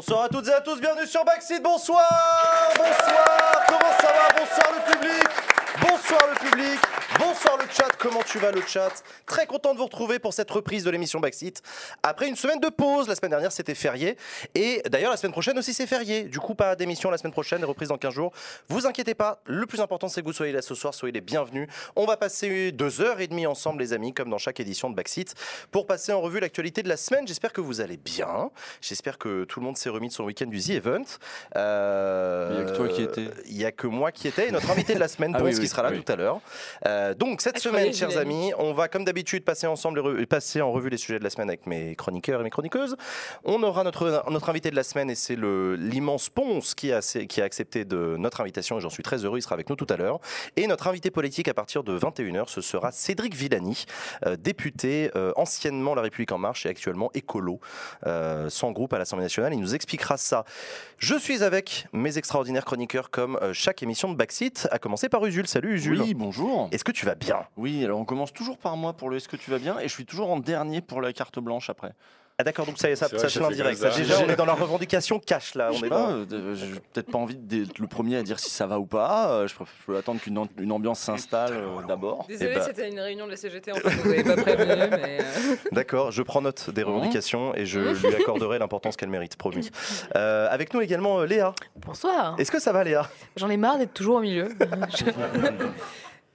Bonsoir à toutes et à tous, bienvenue sur Backseat, bonsoir Bonsoir Comment ça va Bonsoir le public Bonsoir le public chat, comment tu vas le chat? Très content de vous retrouver pour cette reprise de l'émission Backseat. Après une semaine de pause, la semaine dernière c'était férié. Et d'ailleurs la semaine prochaine aussi c'est férié. Du coup pas d'émission la semaine prochaine, reprise dans 15 jours. Vous inquiétez pas, le plus important c'est que vous soyez là ce soir, soyez les bienvenus. On va passer deux heures et demie ensemble les amis, comme dans chaque édition de Backseat, pour passer en revue l'actualité de la semaine. J'espère que vous allez bien. J'espère que tout le monde s'est remis de son week-end du The Event. Euh, Il y a que toi qui étais. Il y a que moi qui étais et notre invité de la semaine, Ah Ponce, oui, qui sera là oui. tout à l'heure. Euh, donc cette semaine, chers amis, on va comme d'habitude passer ensemble, passer en revue les sujets de la semaine avec mes chroniqueurs et mes chroniqueuses. On aura notre, notre invité de la semaine et c'est l'immense Ponce qui a, qui a accepté de notre invitation et j'en suis très heureux, il sera avec nous tout à l'heure. Et notre invité politique à partir de 21h, ce sera Cédric Villani, euh, député euh, anciennement La République En Marche et actuellement écolo, euh, sans groupe à l'Assemblée nationale. Il nous expliquera ça. Je suis avec mes extraordinaires chroniqueurs comme euh, chaque émission de Backseat, à commencer par Usul. Salut Usul. Oui, bonjour. Est-ce que tu vas bien? Oui, alors on commence toujours par moi pour le Est-ce que tu vas bien Et je suis toujours en dernier pour la carte blanche après. Ah d'accord, donc ça y est, ça, vrai, ça ça l'indirect. comme ça. Déjà, on est dans la revendication cash là. Je On est pas, euh, j'ai peut-être pas envie d'être le premier à dire si ça va ou pas. euh, Je, peux attendre qu'une am- une ambiance s'installe euh, d'abord. Désolé, Eh bah- c'était une réunion de la CGT, en fait, vous n'avez pas prévenu, mais... euh, D'accord, je prends note des revendications et je lui accorderai l'importance qu'elle mérite, promis. Euh, avec nous également euh, Léa. Bonsoir. Est-ce que ça va Léa? J'en ai marre d'être toujours au milieu.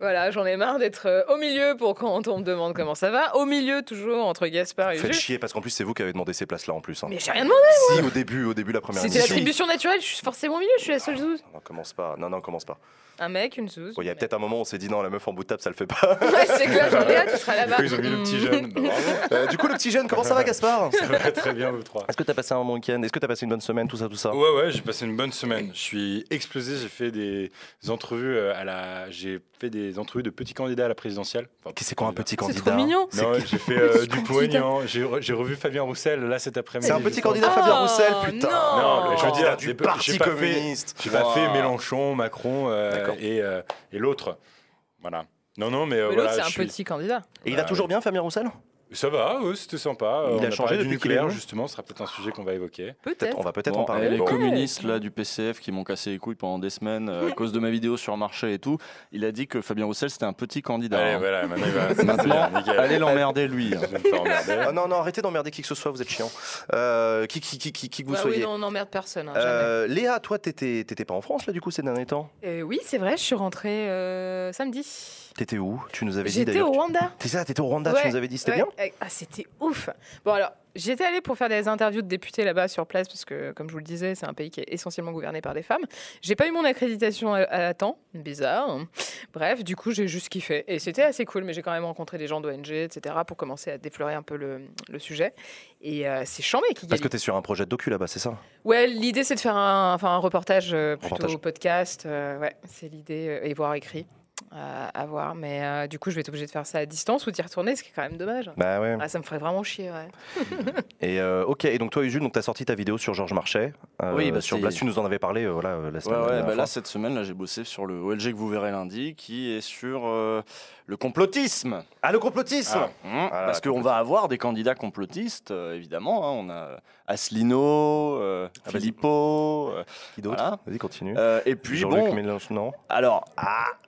Voilà, j'en ai marre d'être euh, au milieu pour quand on me demande comment ça va. Au milieu, toujours, entre Gaspard et Faites Jules. chier parce qu'en plus c'est vous qui avez demandé ces places là en plus. hein. Mais j'ai rien demandé. Si au début, au début la première C'était émission. l'attribution naturelle, je suis forcément au milieu, je suis la seule zouze. Non, commence pas. Non, non, commence pas. Un mec, une zouze. Bon, Il y a peut-être un moment où on s'est dit non, la meuf en bout de table, ça le fait pas. Ouais, c'est clair, j'en ai hâte, tu seras Du là-bas. coup, ils ont mis le petit jeune. Bah, bravo. Euh, du coup, le petit jeune, comment ça va, Gaspard? Ça va très bien, vous trois. Est-ce que t'as passé un bon week-end? Est-ce que t'as passé une bonne semaine, tout ça, tout ça? Ouais, ouais, j'ai passé une bonne semaine. Je suis explosé. J'ai fait des entrevues euh, à la. J'ai fait des entrevues de petits candidats à la présidentielle. Enfin, c'est quoi un petit C'est candidat trop mignon. C'est Non, j'ai fait euh, du poignant. J'ai re- j'ai revu Fabien Roussel là cet après-midi. C'est un petit candidat, Oh, Fabien Roussel, putain non. Je veux dire, du des- parti communiste J'ai pas fait Mélenchon, Macron euh, et, euh, et l'autre. Voilà. Non, non, mais, euh, Mais voilà, l'autre, c'est un suis- petit candidat. Et il va Ouais. toujours bien, Fabien Roussel? Ça va, ouais, c'était sympa. Il On a changé depuis qu'il est nucléaire, justement. Ce sera peut-être un sujet qu'on va évoquer. Peut-être. On va peut-être Bon, en parler. les Bon. communistes là, du PCF qui m'ont cassé les couilles pendant des semaines euh, à cause de ma vidéo sur Marché et tout, il a dit que Fabien Roussel c'était un petit candidat. Allez, hein. voilà, maintenant il va. Maintenant, c'est nickel. allez l'emmerder lui. hein. Ah non, non, arrêtez d'emmerder qui que ce soit, vous êtes chiant. Euh, qui, qui, qui, qui, qui que vous Bah oui, soyez. non, on n'emmerde personne, hein. Euh, Léa, toi, t'étais t'étais pas en France là du coup ces derniers temps? Euh, oui, c'est vrai, je suis rentrée euh, samedi. T'étais où? Tu nous avais dit J'étais au Rwanda. T'es ça, t'étais au Rwanda, tu nous avais dit, c'était Ouais, bien? Euh, Ah, c'était ouf. Bon, alors, j'étais allée pour faire des interviews de députés là-bas sur place, parce que, comme je vous le disais, c'est un pays qui est essentiellement gouverné par des femmes. J'ai pas eu mon accréditation à, à temps, bizarre. hein. Bref, du coup, j'ai juste kiffé. Et c'était assez cool, mais j'ai quand même rencontré des gens d'ONG, etc., pour commencer à déflorer un peu le, le sujet. Et euh, c'est chambé qui Parce que t'es sur un projet de docu là-bas, c'est ça? Ouais, l'idée c'est de faire un, enfin, un reportage euh, plutôt Reportage. podcast. euh, ouais, c'est l'idée, euh, et voir écrit. À voir, mais euh, du coup, je vais être obligée de faire ça à distance ou d'y retourner, ce qui est quand même dommage. Bah ouais. Ah, ça me ferait vraiment chier, ouais. Et euh, ok, et donc toi, Usul, donc t'as sorti ta vidéo sur Georges Marchais. euh, Oui, bah, sur c'est- Blast, tu nous en avais parlé euh, voilà, la semaine ouais, dernière bah là, cette semaine, là, j'ai bossé sur le OLG que vous verrez lundi, qui est sur euh, le complotisme. Ah, le complotisme Ah. Mmh, Ah, parce qu'on va avoir des candidats complotistes, euh, évidemment. hein. on a Asselineau, euh, Ah. Philippot, euh, Qui d'autre voilà. Vas-y, continue. euh, et puis bon. Mélenchon, non Alors,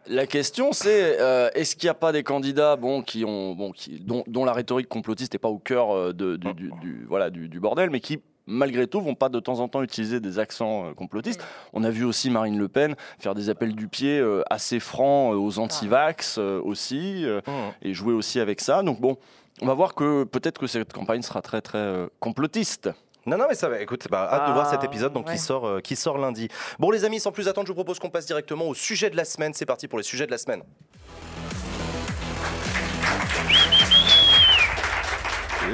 la question c'est euh, est-ce qu'il n'y a pas des candidats bon, qui ont, bon, qui, dont, dont la rhétorique complotiste n'est pas au cœur de- du, du- du- voilà, du, du bordel, mais qui malgré tout vont pas de temps en temps utiliser des accents complotistes. On a vu aussi Marine Le Pen faire des appels du pied assez francs aux anti-vax aussi, Mmh. et jouer aussi avec ça. Donc bon, on va voir que peut-être que cette campagne sera très très complotiste. Non, non, mais ça va. Écoute, bah, hâte de voir Ah, cet épisode donc, ouais. qui, sort, euh, qui sort lundi. Bon, les amis, sans plus attendre, je vous propose qu'on passe directement au sujet de la semaine. C'est parti pour les sujets de la semaine.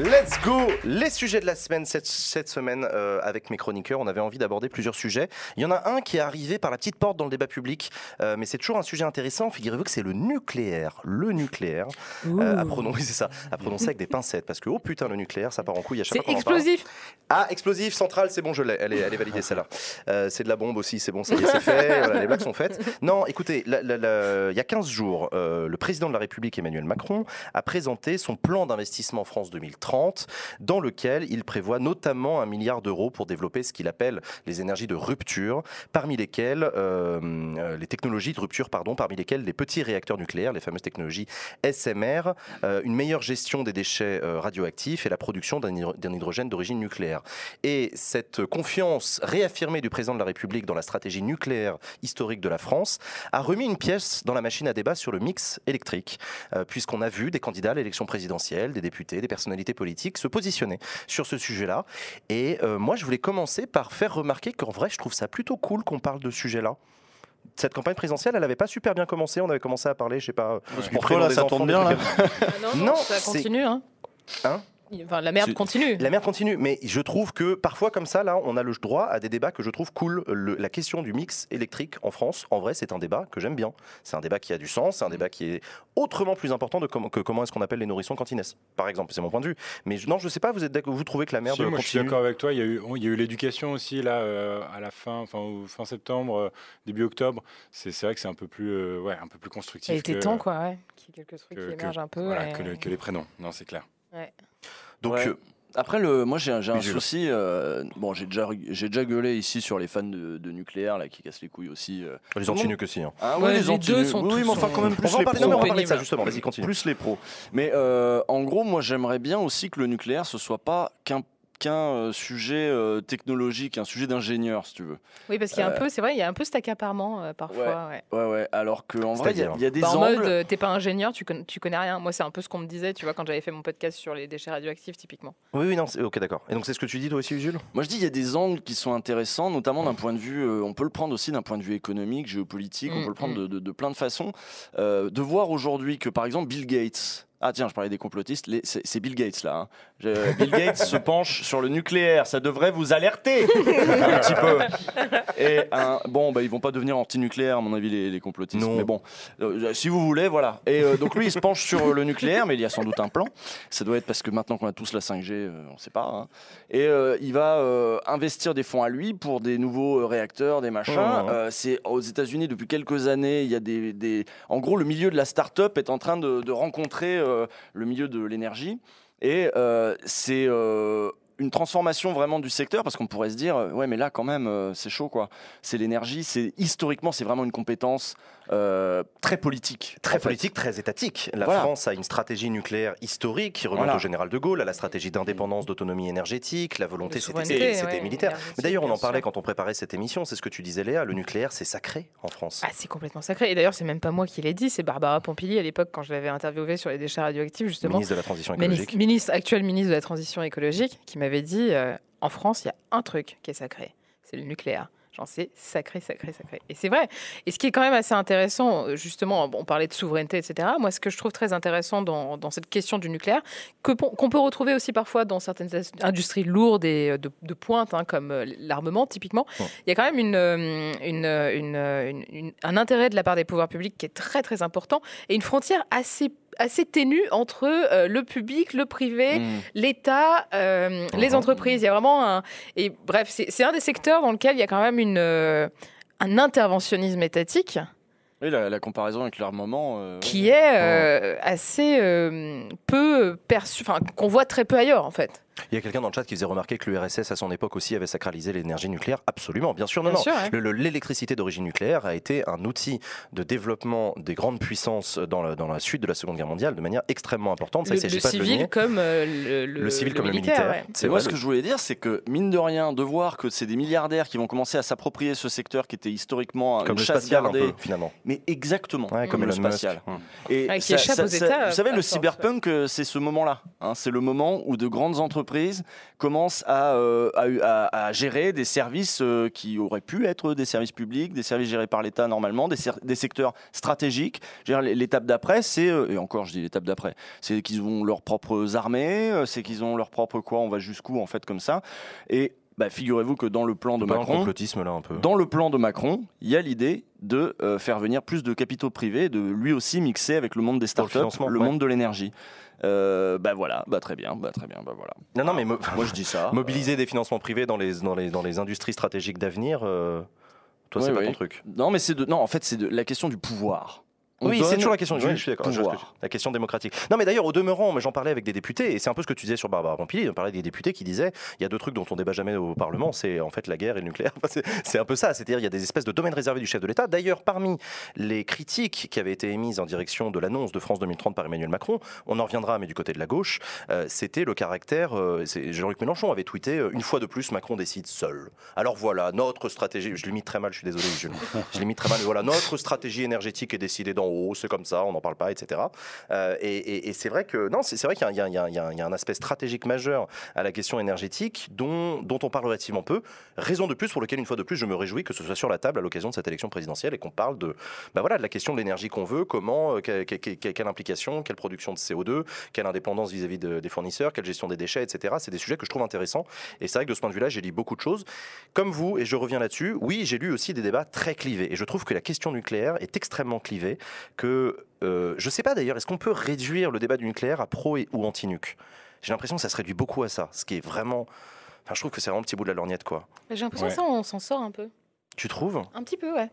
Let's go Les sujets de la semaine cette, cette semaine euh, avec mes chroniqueurs, on avait envie d'aborder plusieurs sujets. Il y en a un qui est arrivé par la petite porte dans le débat public, euh, mais c'est toujours un sujet intéressant. Figurez-vous que c'est le nucléaire. Le nucléaire. Euh, à, prononcer, c'est ça, à prononcer avec des pincettes parce que oh putain, le nucléaire, ça part en couille à chaque C'est fois parle. explosif. Ah, explosif, central, c'est bon, je l'ai. Elle est, elle est validée, celle-là. Euh, c'est de la bombe aussi, c'est bon, ça y est, c'est fait. Voilà, les blagues sont faites. Non, écoutez, il y a 15 jours, le président de la République, Emmanuel Macron, a présenté son plan d'investissement France 2030 2030, dans lequel il prévoit notamment un milliard d'euros pour développer ce qu'il appelle les énergies de rupture, parmi lesquelles euh, euh, les technologies de rupture, pardon, parmi lesquelles les petits réacteurs nucléaires, les fameuses technologies SMR, euh, une meilleure gestion des déchets radioactifs et la production d'un hydro- d'un hydrogène d'origine nucléaire. Et cette confiance réaffirmée du président de la République dans la stratégie nucléaire historique de la France a remis une pièce dans la machine à débat sur le mix électrique, puisqu'on a vu des candidats à l'élection présidentielle, des députés, des personnalités politiques se positionner sur ce sujet-là. Et euh, moi, je voulais commencer par faire remarquer qu'en vrai, je trouve ça plutôt cool qu'on parle de ce sujet-là. Cette campagne présidentielle, elle n'avait pas super bien commencé. On avait commencé à parler, je sais pas, du Pour prénom toi, là, ça tourne bien, là Ah non, non, Non, ça continue. Hein. Hein Enfin, la merde continue. La merde continue, mais je trouve que parfois comme ça, là, on a le droit à des débats que je trouve cool. Le- la question du mix électrique en France, en vrai, c'est un débat que j'aime bien. C'est un débat qui a du sens, c'est un débat qui est autrement plus important de comment, que comment est-ce qu'on appelle les nourrissons quand ils naissent, par exemple. C'est mon point de vue. Mais je- non, je sais pas, vous, êtes d'accord- vous trouvez que la merde Si, moi, je suis continue d'accord avec toi. Il y a eu, il y a eu l'éducation aussi là euh, à la fin, enfin fin septembre, euh, début octobre. C'est vrai que c'est un peu plus, euh, ouais, un peu plus constructif. Il était temps, quoi, ouais. Qu'il y ait quelques trucs que- qui que- émergent un peu. voilà, et- que, le- que les prénoms. Non, c'est clair. Donc, Ouais. euh, Après, le, moi j'ai un, j'ai un souci. euh, bon, j'ai déjà, j'ai déjà gueulé ici sur les fans de, de nucléaire là, qui cassent les couilles aussi. euh. les anti-nuques aussi. hein. Ah Ouais, oui, les anti- deux sont Oui, tous- mais enfin, quand même plus les pros. non, mais on va parler de ça justement. Vas-y, continue. Plus les pros. Mais euh, en gros, moi j'aimerais bien aussi que le nucléaire ce soit pas qu'un qu'un euh, sujet euh, technologique, un sujet d'ingénieur, si tu veux. Oui, parce qu'il y a un Euh, peu, c'est vrai, il y a un peu cet accaparement euh, parfois. ouais. Ouais, ouais. Alors qu'en vrai, il y, a- y des Bah, en angles. mode, euh, t'es pas ingénieur, tu, connais, tu connais rien. Moi, c'est un peu ce qu'on me disait, tu vois, quand j'avais fait mon podcast sur les déchets radioactifs, typiquement. Oui, oui, non, ok, d'accord. Et donc, c'est ce que tu dis toi aussi, Jules? Moi, je dis il y a des angles qui sont intéressants, notamment d'un point de vue. euh, on peut le prendre aussi d'un point de vue économique, géopolitique. on Mm, peut le prendre mm. de, de- de plein de façons. Euh, de voir aujourd'hui que, par exemple, Bill Gates. Ah tiens, je parlais des complotistes. c'est Bill Gates là. hein. Je- Bill Gates se penche sur le nucléaire. Ça devrait vous alerter un petit peu. Et un- bon, bah, ils vont pas devenir anti-nucléaires à mon avis les, les complotistes. Non. Mais bon, euh, si vous voulez, voilà. Et euh, donc lui, il se penche sur le nucléaire, mais il y a sans doute un plan. Ça doit être parce que maintenant qu'on a tous la 5G, euh, on sait pas. hein. Et il va investir des fonds à lui pour des nouveaux réacteurs, des machins. Euh, c'est aux États-Unis depuis quelques années. Il y a des, des- en gros, le milieu de la start-up est en train de, de rencontrer le milieu de l'énergie. Et euh, c'est euh, une transformation vraiment du secteur parce qu'on pourrait se dire, ouais, mais là quand même, euh, c'est chaud quoi. C'est l'énergie. C'est historiquement, c'est vraiment une compétence euh, très politique. Très fait. politique, très étatique. La Voilà. France a une stratégie nucléaire historique qui remonte Voilà. au général de Gaulle, à la stratégie d'indépendance, d'autonomie énergétique, la volonté, c'était ouais, militaire. Mais d'ailleurs, on en parlait sûr. quand on préparait cette émission, c'est ce que tu disais Léa, le nucléaire, c'est sacré en France. Ah, c'est complètement sacré. Et d'ailleurs, c'est même pas moi qui l'ai dit, c'est Barbara Pompili à l'époque, quand je l'avais interviewée sur les déchets radioactifs, justement. Ministre de la Transition Ministre, écologique. ministre, actuel ministre de la Transition écologique, qui m'avait dit euh, en France, il y a un truc qui est sacré, c'est le nucléaire. J'en sais sacré, sacré, sacré. Et c'est vrai. Et ce qui est quand même assez intéressant, justement, on parlait de souveraineté, etc. Moi, ce que je trouve très intéressant dans, dans cette question du nucléaire, qu'on peut retrouver aussi parfois dans certaines industries lourdes et euh, de, de pointe, hein, comme euh, l'armement, typiquement, il y a quand même une, euh, une- une- un intérêt de la part des pouvoirs publics qui est très, très important et une frontière assez assez ténue entre euh, le public, le privé, Mm. l'État, euh, les entreprises. Il y a vraiment un. Et bref, c'est un des secteurs dans lequel il y a quand même une, euh, un interventionnisme étatique Oui, la, la comparaison avec l'armement. qui est euh, assez peu perçu, enfin, qu'on voit très peu ailleurs en fait. Il y a quelqu'un dans le chat qui faisait remarquer que l'URSS à son époque aussi avait sacralisé l'énergie nucléaire. Absolument, bien sûr. Non, Bien non. L'électricité d'origine nucléaire a été un outil de développement des grandes puissances dans la, dans la suite de la Seconde Guerre mondiale de manière extrêmement importante. Ça, Le, il s'agit le pas de le civil nier. comme euh, le, le- Le civil comme le militaire. militaire. ouais. C'est moi, ce que je voulais dire, c'est que, mine de rien, de voir que c'est des milliardaires qui vont commencer à s'approprier ce secteur qui était historiquement comme une le chasse spatial un gardée. peu, finalement. Mais exactement, Ouais, comme le spatial. Hum. Et Ouais, qui échappe aux États, vous savez, à le cyberpunk, euh, c'est ce moment-là. hein. c'est le moment où de grandes entreprises commencent à, euh, à, gérer des services euh, qui auraient pu être des services publics, des services gérés par l'État normalement, des, secteurs stratégiques. L'étape d'après, c'est, euh, et encore je dis l'étape d'après, c'est qu'ils ont leurs propres armées, c'est qu'ils ont leurs propres quoi, on va jusqu'où en fait comme ça. Et bah, figurez-vous que dans le plan de Macron, complotisme là un peu. dans le plan de Macron, il y a l'idée de euh, faire venir plus de capitaux privés, de lui aussi mixer avec le monde des le startups, le, ouais. monde de l'énergie. Euh, bah voilà, bah très bien, bah très bien, bah voilà. Non, non, mais mo- Moi je dis ça. mobiliser des financements privés dans les, dans les, dans les industries stratégiques d'avenir, euh, toi, c'est pas ton truc. Non, mais c'est de, non, en fait, c'est de la question du pouvoir. On oui, c'est toujours la question. du oui, je suis d'accord. je- pouvoir. La question démocratique. Non, mais d'ailleurs, au demeurant, j'en parlais avec des députés, et c'est un peu ce que tu disais sur Barbara Pompili. On parlait des députés qui disaient il y a deux trucs dont on débat jamais au Parlement, c'est en fait la guerre et le nucléaire. Enfin, c'est- un peu ça. C'est-à-dire, il y a des espèces de domaines réservés du chef de l'État. D'ailleurs, parmi les critiques qui avaient été émises en direction de l'annonce de France 2030 par Emmanuel Macron, on en reviendra, mais du côté de la gauche, euh, c'était le caractère. euh, Jean-Luc Mélenchon avait tweeté euh, une fois de plus, Macron décide seul. Alors voilà, notre stratégie. Je limite très mal, je suis désolé, Jules. Je limite très mal, mais voilà, notre stratégie énergétique est décidée d'en c'est comme ça, on n'en parle pas, etc. Euh, et c'est vrai que non, c'est vrai qu'il y, a- un aspect stratégique majeur à la question énergétique dont, dont on parle relativement peu. Raison de plus pour lequel, une fois de plus, je me réjouis que ce soit sur la table à l'occasion de cette élection présidentielle et qu'on parle de, bah voilà, de la question de l'énergie qu'on veut, comment, euh, que- que- que- quelle implication, quelle production de CO2, quelle indépendance vis-à-vis de- des fournisseurs, quelle gestion des déchets, etc. C'est des sujets que je trouve intéressants. Et c'est vrai que de ce point de vue-là, j'ai lu beaucoup de choses. Comme vous, et je reviens là-dessus, oui, j'ai lu aussi des débats très clivés. Et je trouve que la question nucléaire est extrêmement clivée. Que euh, je ne sais pas d'ailleurs, est-ce qu'on peut réduire le débat du nucléaire à pro et ou anti-nuc? J'ai l'impression que ça se réduit beaucoup à ça, ce qui est vraiment. Enfin, je trouve que c'est vraiment un petit bout de la lorgnette, quoi. J'ai l'impression Ouais. que ça, on s'en sort un peu. Tu trouves? Un petit peu, ouais.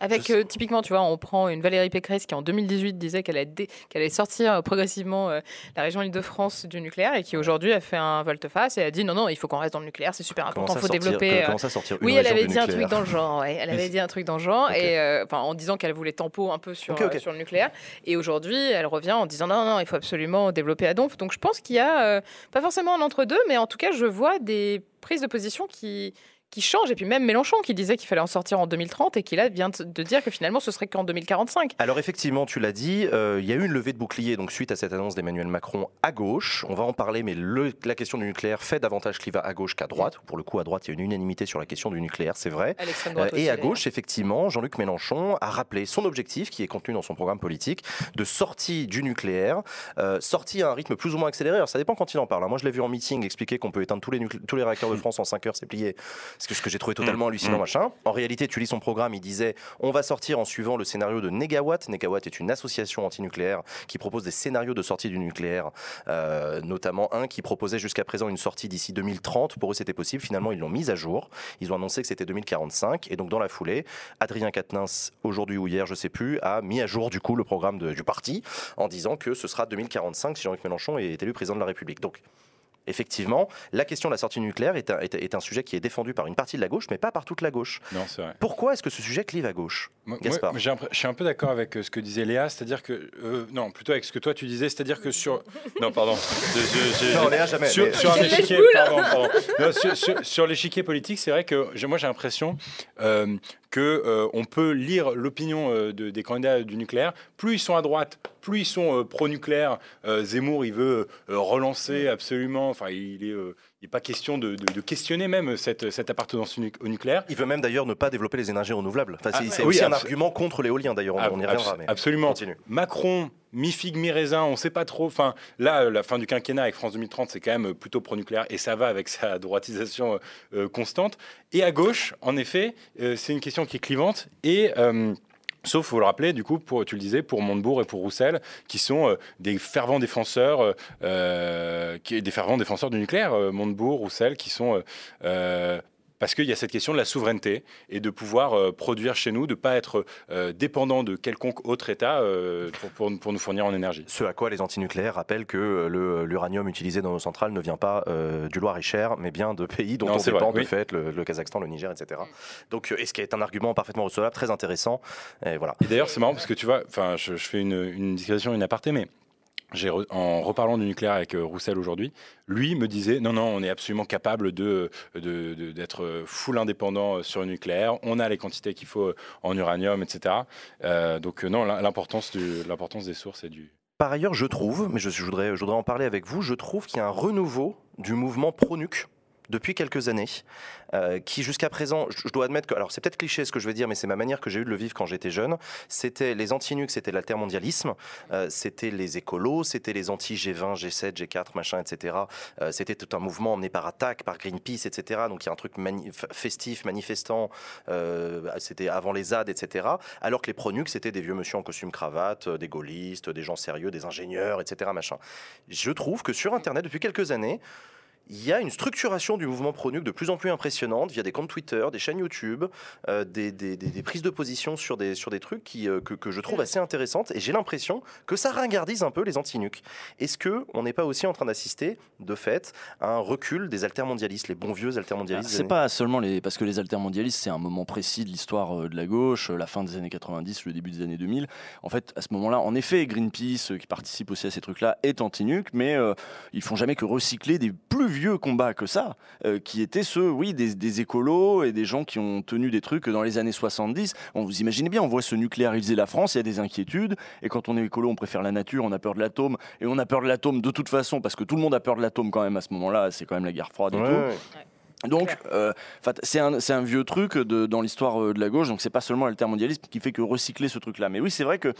Avec, euh, typiquement, tu vois, on prend une Valérie Pécresse qui en 2018 disait qu'elle allait, sortir euh, progressivement euh, la région Île-de-France du nucléaire et qui aujourd'hui a fait un volte-face et a dit non, non, il faut qu'on reste dans le nucléaire, c'est super important, il faut sortir- développer. euh, comment ça sortir une Oui, elle avait du dit un nucléaire truc dans le genre. ouais. Elle avait dit un truc dans le genre, et enfin en disant qu'elle voulait tempo un peu sur, le nucléaire. Et aujourd'hui, elle revient en disant non, non, il faut absolument développer à donf. Donc je pense qu'il y a pas forcément un entre-deux, mais en tout cas, je vois des prises de position qui qui changent. Et puis même Mélenchon qui disait qu'il fallait en sortir en 2030 et qui là vient de dire que finalement ce serait qu'en 2045. Alors effectivement, tu l'as dit, euh, il y a eu une levée de bouclier donc suite à cette annonce d'Emmanuel Macron à gauche. On va en parler, mais le- la question du nucléaire fait davantage clivant à gauche qu'à droite. Pour le coup, à droite, il y a une unanimité sur la question du nucléaire, c'est vrai. Euh, et à gauche, effectivement, Jean-Luc Mélenchon a rappelé son objectif, qui est contenu dans son programme politique, de sortie du nucléaire, euh, sortie à un rythme plus ou moins accéléré. Alors ça dépend quand il en parle. hein. Moi, je l'ai vu en meeting expliquer qu'on peut éteindre tous les, tous les réacteurs de France en 5 heures, c'est plié. Que- ce que j'ai trouvé totalement hallucinant, Mm. machin. En réalité, tu lis son programme, il disait on va sortir en suivant le scénario de Negawatt. Negawatt est une association antinucléaire qui propose des scénarios de sortie du nucléaire, euh, notamment un qui proposait jusqu'à présent une sortie d'ici 2030. Pour eux, c'était possible. Finalement, ils l'ont mise à jour. Ils ont annoncé que c'était 2045. Et donc, dans la foulée, Adrien Quatennens, aujourd'hui ou hier, je sais plus, a mis à jour du coup le programme de- du parti en disant que ce sera 2045 si Jean-Luc Mélenchon est élu président de la République. Donc, effectivement, la question de la sortie nucléaire est un, est- est un sujet qui est défendu par une partie de la gauche, mais pas par toute la gauche. Non, c'est vrai. Pourquoi est-ce que ce sujet clive à gauche Moi, Gaspard. moi, je suis un peu d'accord avec euh, ce que disait Léa, c'est-à-dire que. euh, non, plutôt avec ce que toi tu disais, c'est-à-dire que sur. Non, pardon. Je- je- j'ai- Non, Léa, jamais. Sur, mais- sur un Quel échiquier, lèche-boule pardon, pardon. Non, sur, sur- sur l'échiquier politique, c'est vrai que moi j'ai l'impression euh, que euh, on peut lire l'opinion euh, de- des candidats du nucléaire. Plus ils sont à droite, plus ils sont euh, pro-nucléaire. Zemmour, il veut relancer absolument. Enfin, il est, il n'est pas question de, de- de questionner même cette, cette appartenance au nu- au nucléaire. Il veut même d'ailleurs ne pas développer les énergies renouvelables. Enfin, c'est Ah, c'est oui, aussi un argument contre l'éolien d'ailleurs, on, y reviendra. Mais... Absolument. Continue. Macron, mi-figue, mi-raisin, on ne sait pas trop. Enfin, là, euh, la fin du quinquennat avec France 2030, c'est quand même euh, plutôt pro-nucléaire et ça va avec sa droitisation euh, euh, constante. Et à gauche, en effet, euh, c'est une question qui est clivante et. euh, Sauf, faut le rappeler, du coup, tu le disais, pour Montebourg et pour Roussel, qui sont euh, des fervents défenseurs, euh, euh, des fervents défenseurs du nucléaire. Euh, Montebourg, Roussel, qui sont parce qu'il y a cette question de la souveraineté et de pouvoir euh, produire chez nous, de ne pas être euh, dépendant de quelconque autre État euh, pour, pour- pour nous fournir en énergie. Ce à quoi les antinucléaires rappellent que l'uranium utilisé dans nos centrales ne vient pas euh, du Loir-et-Cher, mais bien de pays dont Non, on dépend, vrai, de fait, le, le Kazakhstan, le Niger, etc. Donc, et ce qui est un argument parfaitement recevable, très intéressant. Et voilà. Et d'ailleurs, c'est marrant parce que tu vois, enfin, je, je fais une, une discussion, une aparté, mais en reparlant du nucléaire avec euh, Roussel aujourd'hui, lui me disait non, non, on est absolument capable de de- d'être full indépendant euh, sur le nucléaire. On a les quantités qu'il faut euh, en uranium, etc. Euh, donc euh, non, l'im- l'importance l'importance des sources et du Par ailleurs, je trouve, mais je, je voudrais, je voudrais en parler avec vous, je trouve qu'il y a un renouveau du mouvement pro-nuc depuis quelques années, euh, qui jusqu'à présent, je, dois admettre que, alors c'est peut-être cliché ce que je vais dire, mais c'est ma manière que j'ai eu de le vivre quand j'étais jeune, c'était les anti-nucs, c'était l'altermondialisme, euh, c'était les écolos, c'était les anti-G20, G7, G4, machin, etc. Euh, c'était tout un mouvement emmené par Attaque, par Greenpeace, etc. Donc il y a un truc festif, manifestant, euh, c'était avant les ZAD, etc. Alors que les pro-nucs, c'était des vieux monsieur en costume cravate, des gaullistes, des gens sérieux, des ingénieurs, etc. Machin. Je trouve que sur Internet, depuis quelques années, il y a une structuration du mouvement pro-nuc de plus en plus impressionnante via des comptes Twitter, des chaînes YouTube, euh, des, des- des- des prises de position sur des, sur des trucs qui, euh, que, que je trouve assez intéressantes. Et j'ai l'impression que ça ringardise un peu les anti-nucs. Est-ce que on n'est pas aussi en train d'assister, de fait, à un recul des altermondialistes, les bons vieux altermondialistes des C'est pas seulement les parce que les altermondialistes c'est un moment précis de l'histoire euh, de la gauche, la fin des années 90, le début des années 2000. En fait, à ce moment-là, en effet, Greenpeace qui participe aussi à ces trucs-là est anti-nuc, mais euh, ils font jamais que recycler des plus vieux combats que ça, euh, qui étaient ceux, oui, des, des écolos et des gens qui ont tenu des trucs dans les années 70. Bon, vous imaginez bien, on voit se nucléariser la France, il y a des inquiétudes, et quand on est écolo, on préfère la nature, on a peur de l'atome, et on a peur de l'atome de toute façon parce que tout le monde a peur de l'atome quand même à ce moment-là. C'est quand même la guerre froide et Ouais, tout. ouais. Donc, euh, c'est un, vieux truc de, dans l'histoire euh, de la gauche, donc c'est pas seulement l'altermondialisme qui fait que recycler ce truc-là. Mais oui, c'est vrai que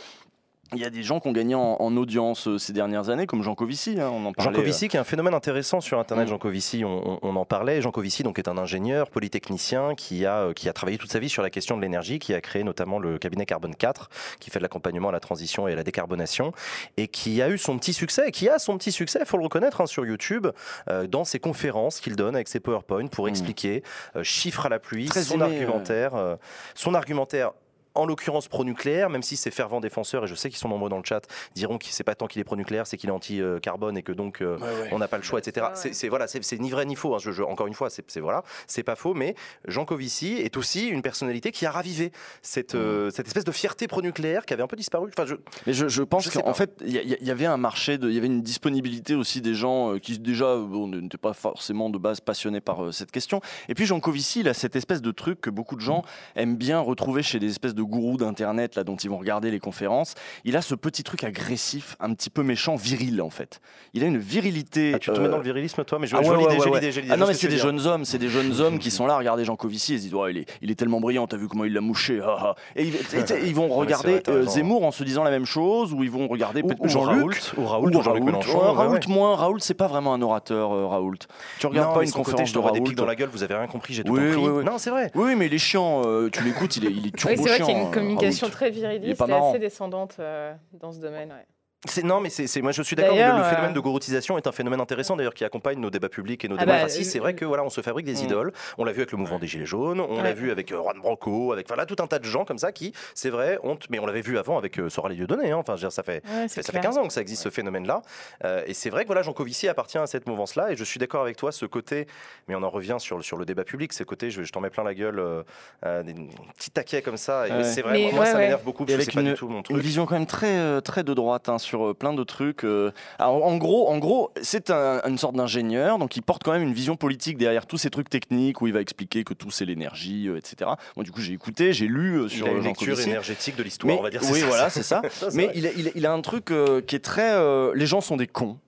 il y a des gens qui ont gagné en, en audience euh, ces dernières années, comme Jean Covici, hein, on en Jean parlait. Covici, qui est un phénomène intéressant sur Internet. Mm. Jean Covici, on, en parlait. Jean Covici, donc, est un ingénieur polytechnicien qui a, euh, qui a travaillé toute sa vie sur la question de l'énergie, qui a créé notamment le cabinet Carbone 4, qui fait de l'accompagnement à la transition et à la décarbonation, et qui a eu son petit succès, et qui a son petit succès, il faut le reconnaître, hein, sur YouTube, euh, dans ses conférences qu'il donne avec ses PowerPoint pour Mm. expliquer, euh, chiffres à la pluie, Très son aimé, euh. argumentaire, euh, son argumentaire en l'occurrence pro-nucléaire, même si ses fervents défenseurs, et je sais qu'ils sont nombreux dans le chat, diront que c'est pas tant qu'il est pro-nucléaire, c'est qu'il est anti-carbone et que donc euh, Ouais, ouais. on n'a pas le choix, etc. C'est c'est- voilà, c'est c'est ni vrai ni faux. hein. Je- je- encore une fois, c'est c'est- voilà, c'est pas faux. Mais Jean Covici est aussi une personnalité qui a ravivé cette, euh, cette espèce de fierté pro-nucléaire qui avait un peu disparu. Enfin, je, Mais je, je pense qu'en fait, il y, avait un marché, il y avait une disponibilité aussi des gens euh, qui déjà bon, n'étaient pas forcément de base passionnés par euh, cette question. Et puis Jean Covici, il a cette espèce de truc que beaucoup de gens aiment bien retrouver chez des espèces de gourous d'internet là dont ils vont regarder les conférences. Il a ce petit truc agressif, un petit peu méchant, viril en fait. Il a une virilité. ah, tu te euh, mets dans le virilisme, toi Mais je, ah ouais, ouais, des- ouais, l'idée, Ah non, mais ce c'est des jeunes hommes, c'est des jeunes hommes qui sont là à regarder Jean Covici et se disent ouais, il, est, il est tellement brillant, t'as vu comment il l'a mouché, ah, ah. Et ils, et t'sais, ils vont regarder vrai, euh. Zemmour en se disant la même chose, ou ils vont regarder Ou, peut-être ou Jean-Luc. Raoult, ou Raoult, Ou ou Jean-Luc Mélenchon. Ouais, Raoult moins. Raoult, c'est pas vraiment un orateur, euh, Raoult. Tu regardes pas une conférence je de te vois des Raoult. pics dans la gueule, vous avez rien compris, j'ai tout Oui, compris. oui, oui. Non, c'est vrai. Oui, mais il est chiant. euh, tu l'écoutes, il est, il est turbo chiant, y a une euh, communication Raoult. très viriliste et assez descendante euh, dans ce domaine. ouais. C'est- Non, mais c'est c'est- moi je suis d'accord. Le, le euh, phénomène de gorotisation est un phénomène intéressant d'ailleurs qui accompagne nos débats publics et nos Ah bah, démocraties. euh, c'est vrai que voilà, on se fabrique des Mm. idoles. On l'a vu avec le mouvement des Gilets jaunes, on l'a vu avec euh, Juan Branco, avec voilà tout un tas de gens comme ça qui, c'est vrai, ont. Mais on l'avait vu avant avec euh, Sora Lieu-Donné. Hein. Enfin, je veux dire, ça fait Ouais, ça, c'est ça fait clair. 15 ans que ça existe ce phénomène-là. Euh, et c'est vrai que voilà, Jean Covici appartient à cette mouvance-là. Et je suis d'accord avec toi, ce côté, mais on en revient sur, le- sur le débat public, ce côté, je, je t'en mets plein la gueule, euh, euh, des petits taquets comme ça. Et Ouais. c'est vrai, Mais moi, ça ouais. m'énerve beaucoup Et parce que avec c'est pas une- du tout mon Une truc. vision quand même très, euh, très de droite hein, sur euh, plein de trucs. euh. Alors, en gros, en gros c'est un- une sorte d'ingénieur, donc il porte quand même une vision politique derrière tous ces trucs techniques où il va expliquer que tout c'est l'énergie, euh, etc. Moi, du coup, j'ai écouté, j'ai lu Il sur a une Jean lecture Covici. énergétique de l'histoire, on va dire. Oui, ça. voilà, c'est ça. Mais il a, il a- il a un truc qui est très. les gens sont des cons.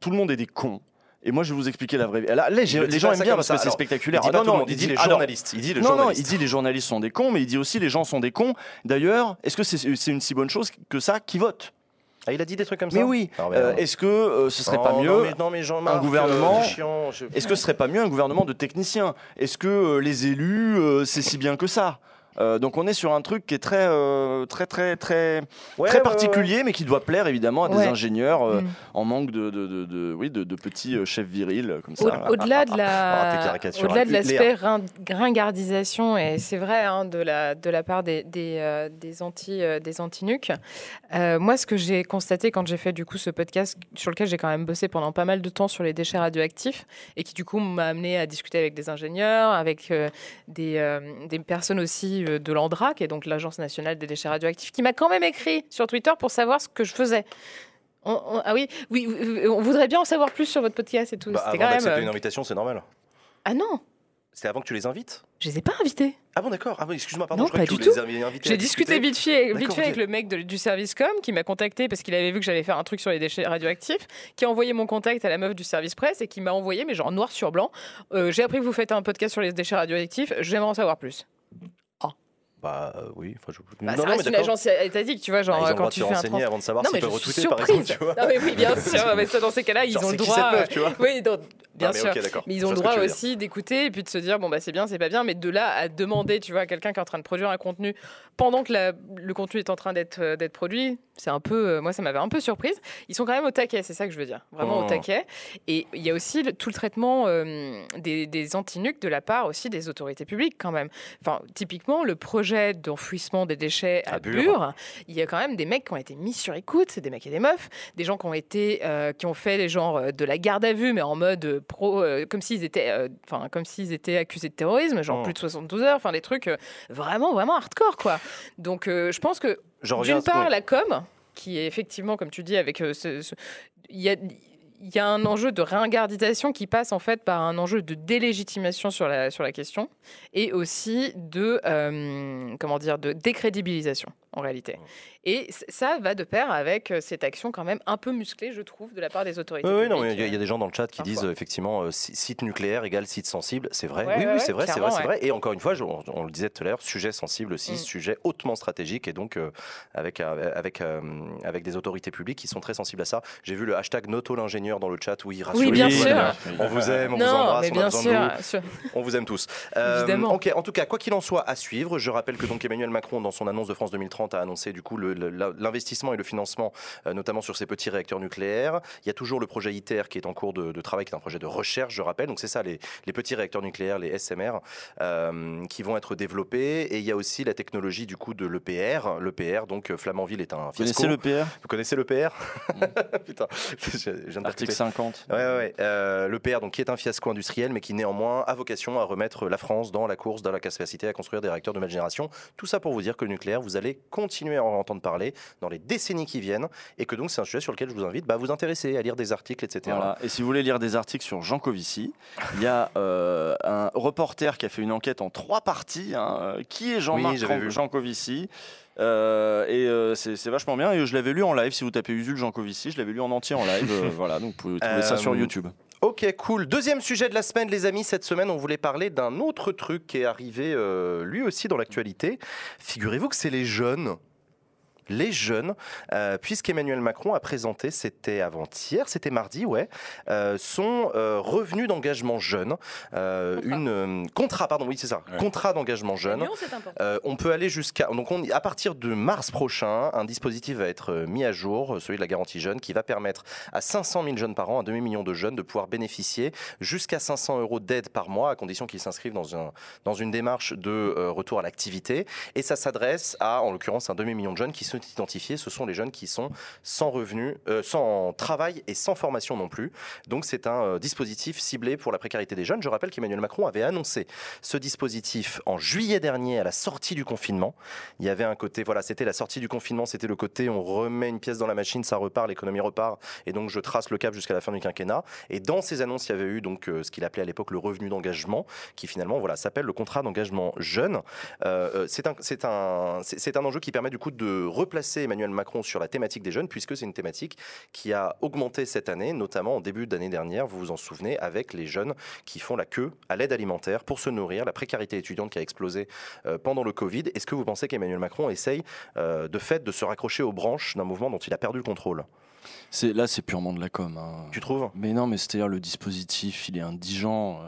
Tout le monde est des cons. Et moi, je vais vous expliquer la vraie vie. Là, Il les gens aiment bien parce ça. que c'est spectaculaire. Il dit Ah non, non, il dit les journalistes. Il dit les non, non, journalistes. il dit les journalistes sont des cons, mais il dit aussi les gens sont des cons. D'ailleurs, est-ce que c'est c'est une si bonne chose que ça qui vote? Ah, il a dit des trucs comme ça Mais oui. Euh. Est-ce que euh, ce serait Oh, pas non, mieux mais- non, mais Jean-Marc, un gouvernement- euh, je- Est-ce que ce serait pas mieux un gouvernement de techniciens? Est-ce que euh, les élus, euh, c'est si bien que ça? Euh, donc on est sur un truc qui est très euh, très très très Ouais, très ouais, particulier, mais qui doit plaire évidemment à des ingénieurs euh, Mm. en manque de, de, de- de- oui de, de petits chefs virils comme ça. Au- Au-delà de Ah, t'es la, caricatural. au-delà de l'aspect rin- ringardisation, et c'est vrai hein, de la de la part des des, euh, des anti euh, des anti-nuques, euh, moi ce que j'ai constaté quand j'ai fait du coup ce podcast sur lequel j'ai quand même bossé pendant pas mal de temps sur les déchets radioactifs et qui du coup m'a amené à discuter avec des ingénieurs, avec euh, des euh, des personnes aussi de l'ANDRAC et donc l'Agence nationale des déchets radioactifs, qui m'a quand même écrit sur Twitter pour savoir ce que je faisais. On- on- ah oui, oui, on voudrait bien en savoir plus sur votre podcast et tout. Bah, C'était avant quand même. d'accepter euh, une invitation, c'est normal. Ah non, C'est avant que tu les invites? Je les ai pas invités. Ah bon, d'accord. Ah oui, excuse-moi, pardon. Non, je pas que du à J'ai discuté vite fait, vite fait avec le mec de- du service com qui m'a contacté parce qu'il avait vu que j'allais faire un truc sur les déchets radioactifs, qui a envoyé mon contact à la meuf du service presse et qui m'a envoyé, mais genre noir sur blanc. euh, J'ai appris que vous faites un podcast sur les déchets radioactifs, j'aimerais en savoir plus. Bah euh, oui. Enfin, je... Bah, non, ça non, reste une agence étatique, tu vois, genre Ah, ont le quand tu fais un trans- avant de savoir Non, mais peuvent retweeter, par surprise. exemple, tu vois. Non, mais oui, bien sûr. mais ça, dans ces cas-là, ils ont le droit. euh, tu vois Oui, bien Ah, mais sûr. ok, d'accord. Mais ils ont le droit aussi d'écouter et puis de se dire bon bah c'est bien, c'est pas bien, mais de là à demander, tu vois, à quelqu'un qui est en train de produire un contenu pendant que la- le contenu est en train d'être euh, d'être produit, c'est un peu, euh, moi ça m'avait un peu surprise. Ils sont quand même au taquet, c'est ça que je veux dire, vraiment Oh. au taquet. Et il y a aussi le- tout le traitement euh, des, des antinuques de la part aussi des autorités publiques quand même. Enfin, typiquement le projet d'enfouissement des déchets à, À Bure. Bure, il y a quand même des mecs qui ont été mis sur écoute, c'est des mecs et des meufs, des gens qui ont été, euh, qui ont fait les genres de la garde à vue, mais en mode pro, comme s'ils étaient, enfin comme s'ils étaient accusés de terrorisme, genre Oh. plus de 72 heures, enfin des trucs vraiment vraiment hardcore quoi. Donc je pense que d'une à- part oui. la com, qui est effectivement comme tu dis avec euh, ce- ce- il y a il y a un enjeu de ringardisation qui passe en fait par un enjeu de délégitimation sur la, sur la question et aussi de, euh, comment dire, de décrédibilisation en réalité. Et ça va de pair avec euh, cette action quand même un peu musclée, je trouve, de la part des autorités. Oui, oui, non, mais publiques. il y, a- il y a des gens dans le chat qui parfois. disent euh, effectivement euh, si- site nucléaire égale site sensible. C'est vrai. Ouais, oui, ouais, oui, c'est vrai, c'est vrai, c'est vrai. Et encore une fois, je- on, on le disait tout à l'heure, sujet sensible aussi, Mm. sujet hautement stratégique et donc euh, avec, avec, euh, avec des autorités publiques qui sont très sensibles à ça. J'ai vu le hashtag Noto l'ingénieur dans le chat où il rassure. Oui, bien sûr. On vous aime, on vous embrasse, mais on a bien de sûr. On vous aime tous. Euh, Évidemment. ok, en tout cas, quoi qu'il en soit, à suivre. Je rappelle que donc Emmanuel Macron, dans son annonce de France 2030, a annoncé du coup l'investissement et le financement, euh, notamment sur ces petits réacteurs nucléaires. Il y a toujours le projet ITER qui est en cours de, de travail, qui est un projet de recherche, je rappelle. Donc c'est ça, les, les petits réacteurs nucléaires, les SMR, euh, qui vont être développés. Et il y a aussi la technologie du coup de l'EPR. L'EPR, donc euh, Flamanville est un Vous fiasco. connaissez le PR Vous connaissez l'EPR Putain, je, viens de Article percuter. 50. Ouais, ouais, ouais. Euh, le PR, donc, qui est un fiasco industriel, mais qui néanmoins a vocation à remettre la France dans la course, dans la capacité à construire des réacteurs de nouvelle génération. Tout ça pour vous dire que le nucléaire, vous allez continuer à en entendre parler dans les décennies qui viennent, et que donc c'est un sujet sur lequel je vous invite bah, à vous intéresser, à lire des articles, etc. Voilà. Et si vous voulez lire des articles sur Jean Covici, il y a euh, un reporter qui a fait une enquête en trois parties. hein. Euh, Qui est Jean-Marc Oui. Jean Covici Euh, et euh, c'est vachement bien. Et je l'avais lu en live. Si vous tapez Usul Jean Covici, je l'avais lu en entier en live. Euh, voilà, donc vous pouvez trouver ça sur YouTube. Ok, cool. Deuxième sujet de la semaine, les amis. Cette semaine, on voulait parler d'un autre truc qui est arrivé euh, lui aussi dans l'actualité. Figurez-vous que c'est les jeunes. Les jeunes, euh, puisqu'Emmanuel Macron a présenté, c'était avant-hier, c'était mardi, ouais, euh, son euh, revenu d'engagement jeune, euh, Contrat. une euh, contrat, pardon, oui c'est ça, Ouais. contrat d'engagement jeune. Euh, on peut aller jusqu'à. Donc, on, à partir de mars prochain, un dispositif va être mis à jour, celui de la garantie jeune, qui va permettre à 500 000 jeunes par an, un demi-million de jeunes, de pouvoir bénéficier jusqu'à 500 euros d'aide par mois, à condition qu'ils s'inscrivent dans, un, dans une démarche de euh, retour à l'activité. Et ça s'adresse à, en l'occurrence, un demi-million de jeunes qui sont identifiés. Ce sont les jeunes qui sont sans revenus, euh, sans travail et sans formation non plus. Donc, c'est un euh, dispositif ciblé pour la précarité des jeunes. Je rappelle qu'Emmanuel Macron avait annoncé ce dispositif en juillet dernier à la sortie du confinement. Il y avait un côté, voilà, c'était la sortie du confinement, c'était le côté on remet une pièce dans la machine, ça repart, l'économie repart, et donc je trace le cap jusqu'à la fin du quinquennat. Et dans ces annonces, il y avait eu donc euh, ce qu'il appelait à l'époque le revenu d'engagement, qui finalement voilà s'appelle le contrat d'engagement jeune. Euh, c'est un, c'est un, c'est un enjeu qui permet du coup de replacer Emmanuel Macron sur la thématique des jeunes, puisque c'est une thématique qui a augmenté cette année, notamment en début d'année dernière, vous vous en souvenez, avec les jeunes qui font la queue à l'aide alimentaire pour se nourrir, la précarité étudiante qui a explosé euh, pendant le Covid. Est-ce que vous pensez qu'Emmanuel Macron essaye euh, de fait de se raccrocher aux branches d'un mouvement dont il a perdu le contrôle? Là, c'est purement de la com. hein. Tu trouves? Mais non, mais c'est-à-dire le dispositif, il est indigent.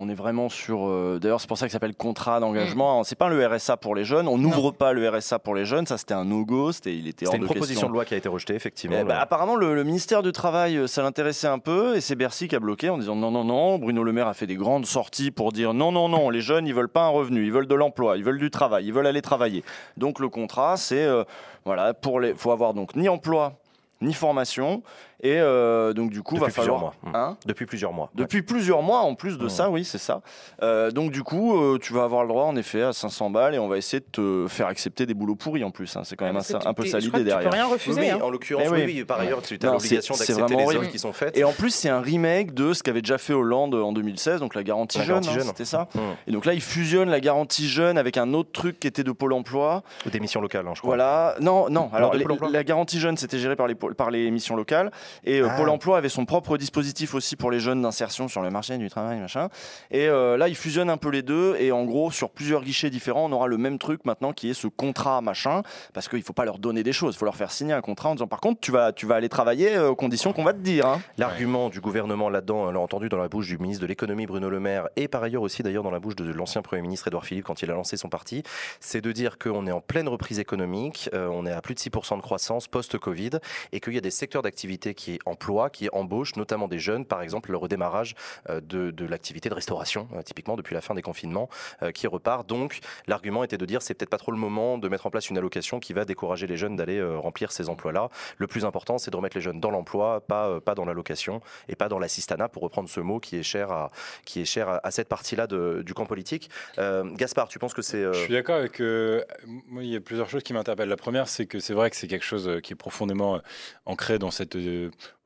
On est vraiment sur. euh, D'ailleurs, c'est pour ça que ça s'appelle contrat d'engagement. C'est pas le RSA pour les jeunes. On n'ouvre pas le RSA pour les jeunes. Ça, c'était un no-go. C'était, il était hors C'était une de proposition question. de loi qui a été rejetée, effectivement. Eh ben, apparemment, le, le ministère du Travail, euh, ça l'intéressait un peu, et c'est Bercy qui a bloqué en disant non, non, non. Bruno Le Maire a fait des grandes sorties pour dire non, non, non, les jeunes, ils veulent pas un revenu, ils veulent de l'emploi, ils veulent du travail, ils veulent aller travailler. Donc le contrat, c'est euh, voilà, pour les, faut avoir donc ni emploi ni formation, et euh, donc du coup, Depuis va falloir. plusieurs mois. Hein Depuis plusieurs mois. depuis plusieurs mois, en plus de Ouais. ça, oui, c'est ça. Euh, donc du coup, euh, tu vas avoir le droit, en effet, à 500 balles, et on va essayer de te faire accepter des boulots pourris en plus. hein. C'est quand même un, peu ça l'idée que Tu derrière. peux rien refuser. oui, hein. en l'occurrence, oui, oui. par ailleurs, tu as l'obligation d'accepter les offres qui sont faites. Et en plus, c'est un remake de ce qu'avait déjà fait Hollande en 2016, donc la garantie La jeune, garantie hein, jeune. c'était ça. Mmh. Et donc là, il fusionne la garantie jeune avec un autre truc qui était de Pôle Emploi. Ou des missions locales, je crois. Voilà. Non, non. Alors la garantie jeune, c'était géré par les, par les missions locales. Et euh, Ah. Pôle emploi avait son propre dispositif aussi pour les jeunes d'insertion sur le marché du travail, machin. Et euh, là, ils fusionnent un peu les deux. Et en gros, sur plusieurs guichets différents, on aura le même truc maintenant qui est ce contrat, machin. Parce qu'il faut pas leur donner des choses. Il faut leur faire signer un contrat en disant par contre, tu vas, tu vas aller travailler euh, aux conditions qu'on va te dire. hein. L'argument du gouvernement là-dedans, on l'a entendu dans la bouche du ministre de l'économie Bruno Le Maire et par ailleurs aussi d'ailleurs dans la bouche de l'ancien Premier ministre Édouard Philippe quand il a lancé son parti, c'est de dire qu'on est en pleine reprise économique, euh, on est à plus de 6% de croissance post-Covid et qu'il y a des secteurs d'activité qui emploient, qui embauchent notamment des jeunes, par exemple le redémarrage euh, de, l'activité de restauration, euh, typiquement depuis la fin des confinements, euh, qui repart. Donc l'argument était de dire c'est peut-être pas trop le moment de mettre en place une allocation qui va décourager les jeunes d'aller remplir ces emplois-là. Le plus important, c'est de remettre les jeunes dans l'emploi, pas, pas dans l'allocation et pas dans l'assistanat, pour reprendre ce mot qui est cher à, cette partie-là du camp politique. Gaspard, tu penses que c'est... Je suis d'accord avec. moi, il y a plusieurs choses qui m'interpellent. La première, c'est que c'est vrai que c'est quelque chose qui est profondément ancré dans cette